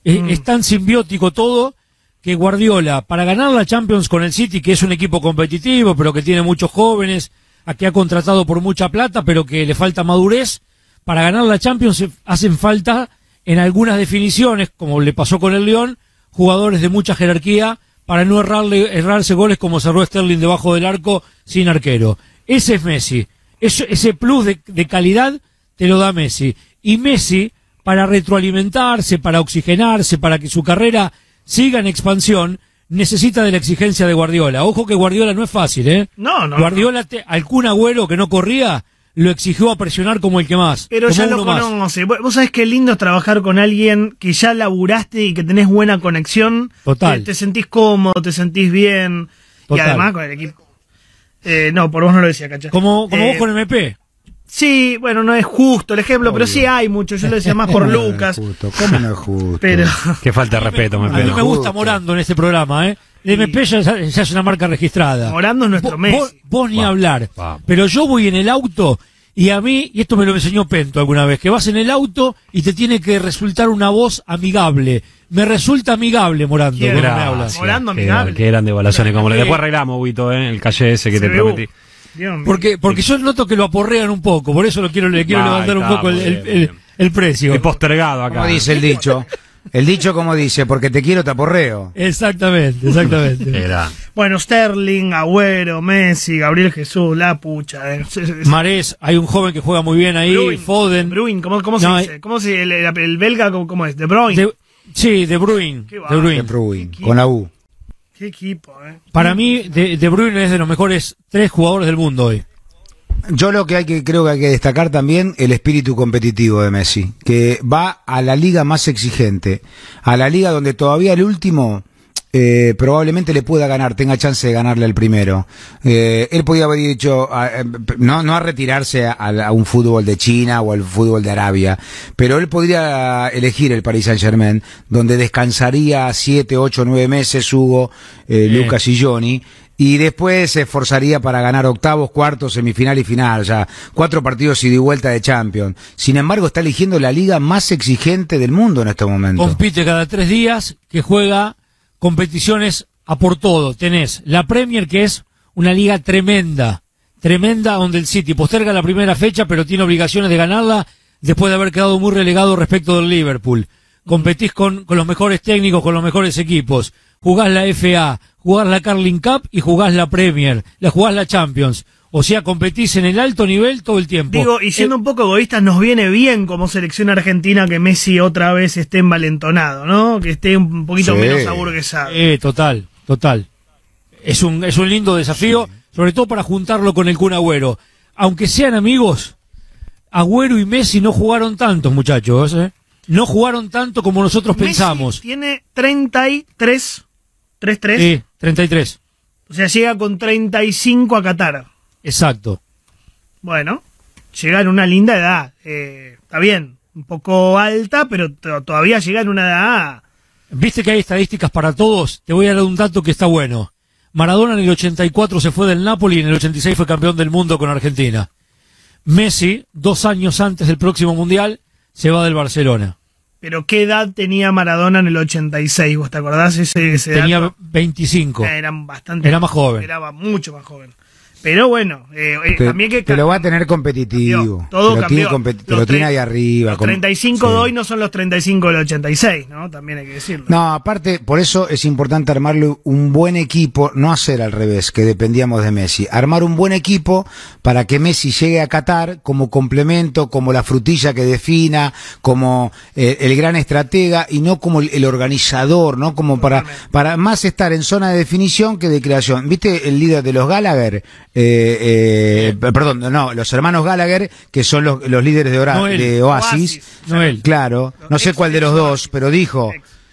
Es, Mm. es tan simbiótico todo que Guardiola, para ganar la Champions con el City, que es un equipo competitivo, pero que tiene muchos jóvenes, a que ha contratado por mucha plata, pero que le falta madurez, para ganar la Champions hacen falta en algunas definiciones, como le pasó con el León, jugadores de mucha jerarquía para no errarle, errarse goles como cerró Sterling debajo del arco sin arquero. Ese es Messi. Eso- ese plus de, de calidad te lo da Messi. Y Messi, para retroalimentarse, para oxigenarse, para que su carrera siga en expansión, necesita de la exigencia de Guardiola. Ojo que Guardiola no es fácil, ¿eh? No, no. Guardiola, te- al Kun Agüero que no corría, lo exigió a presionar como el que más. Pero ya lo más. conoce. Vos vos sabés qué lindo es trabajar con alguien que ya laburaste y que tenés buena conexión. Total. Te, te sentís cómodo, te sentís bien. Total. Y además con el equipo. Eh, no, por vos no lo decía, ¿cachai? Como, como Eh, vos con MP. Sí, bueno, no es justo el ejemplo, pero sí hay mucho. Yo lo decía más por ¿Cómo no es Lucas. justo? ¿Cómo no es justo? Pero. Qué falta de respeto, me A mí me gusta Morando en este programa, ¿eh? El MP ya, ya es una marca registrada. Morando es nuestro Messi. Vos, vos ni hablar. Pero yo voy en el auto Y a mí, y esto me lo enseñó Pento alguna vez, que vas en el auto y te tiene que resultar una voz amigable. Me resulta amigable, Morando, Qué cuando me hablas. Morando amigable. qué grande Balazones. Como le- Sí. Después arreglamos, Huito, ¿eh? el calle ese que te CBU. prometí. Porque, porque yo noto que lo aporrean un poco, por eso lo quiero, le quiero Ahí levantar un poco el, el- el- el precio. He postergado acá. Como dice el dicho. El dicho como dice, porque te quiero te aporreo. Exactamente, exactamente. Bueno, Sterling, Agüero, Messi, Gabriel Jesús, La Pucha. eh, Marés, hay un joven que juega muy bien ahí, Bruin. Foden. Bruin, ¿cómo, cómo No, se dice? ¿Cómo se el, el- el belga cómo, cómo es? De Bruyne. De- sí, De Bruyne. Qué va. De Bruyne. De Bruin, con la U. Qué equipo, ¿eh? Para mí, de, de Bruyne es de los mejores tres jugadores del mundo hoy. Yo lo que hay que creo que hay que destacar también el espíritu competitivo de Messi, que va a la liga más exigente, a la liga donde todavía el último eh, probablemente le pueda ganar, tenga chance de ganarle al primero. Eh, él podía haber dicho, a- eh, no, no a retirarse a, a un fútbol de China o al fútbol de Arabia, pero él podría elegir el Paris Saint Germain, donde descansaría siete, ocho, nueve meses Hugo. Lucas y Johnny, y después se esforzaría para ganar octavos, cuartos, semifinal y final, sea, cuatro partidos ida y vuelta de Champions. Sin embargo, está eligiendo la liga más exigente del mundo en este momento. Compite cada tres días, que juega competiciones a por todo. Tenés la Premier, que es una liga tremenda, tremenda, donde el City posterga la primera fecha, pero tiene obligaciones de ganarla después de haber quedado muy relegado respecto del Liverpool. Competís con los mejores técnicos, con los mejores equipos. Jugás la FA, jugás la Carling Cup y jugás la Premier, la jugás la Champions. O sea, competís en el alto nivel todo el tiempo. Digo, y siendo un poco egoístas, nos viene bien como selección argentina que Messi otra vez esté envalentonado, ¿no? Que esté un poquito Sí. menos aburguesado. Eh, total, total. Es un, es un lindo desafío, sobre todo para juntarlo con el Kun Agüero. Aunque sean amigos, Agüero y Messi no jugaron tanto, muchachos. ¿eh? No jugaron tanto como nosotros Messi pensamos. Tiene 33, 33. Sí, 33. O sea, llega con 35 a Qatar. Exacto. Bueno, llega en una linda edad. Eh, está bien, un poco alta, pero to- todavía llega en una edad. Viste que hay estadísticas para todos. Te voy a dar un dato que está bueno. Maradona en el 84 se fue del Napoli y en el 86 fue campeón del mundo con Argentina. Messi, dos años antes del próximo mundial, se va del Barcelona. Pero ¿qué edad tenía Maradona en el 86? ¿Vos te acordás ese, ese Tenía dato? 25. Eh, Era bastante. Era más joven. Era mucho más joven. Pero bueno, eh, eh, Te, también que te lo va a tener competitivo. todo te lo tiene, cambió. compet- te Los lo tiene ahí arriba. Los con- 35 sí. de hoy no son los 35 del 86, ¿no? También hay que decirlo. No, aparte, por eso es importante armarle un buen equipo, no hacer al revés, que dependíamos de Messi. Armar un buen equipo para que Messi llegue a Qatar como complemento, como la frutilla que defina, como eh, el gran estratega y no como el, el organizador, ¿no? Como para, para más estar en zona de definición que de creación. ¿Viste el líder de los Gallagher? Eh, eh, perdón, no, los hermanos Gallagher, que son los, los líderes de, Ora- Noel. de Oasis. Noel. Claro, no sé cuál de los dos, pero dijo,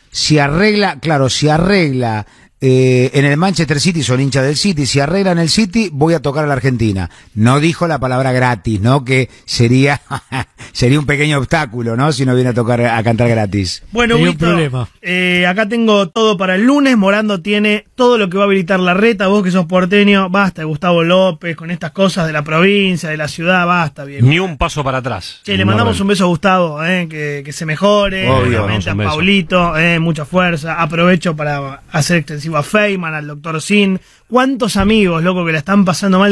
si arregla, claro, si arregla eh, en el Manchester City, son hinchas del City, si arregla en el City, voy a tocar a la Argentina. No dijo la palabra gratis, ¿no? Que sería, sería un pequeño obstáculo, ¿no? Si no viene a tocar, a cantar gratis. Bueno, Tenía un problema. eh, acá tengo todo para el lunes. Morando tiene todo lo que va a habilitar la reta. Vos que sos porteño, basta, Gustavo López, con estas cosas de la provincia, de la ciudad, basta, bien. Ni un paso para atrás. Che, le mandamos un beso a Gustavo, eh, que, que se mejore, Obvio, obviamente a. Paulito, eh, mucha fuerza. Aprovecho para hacer extensivo a Feynman, al doctor Sin. ¿Cuántos amigos, loco, que la están pasando mal?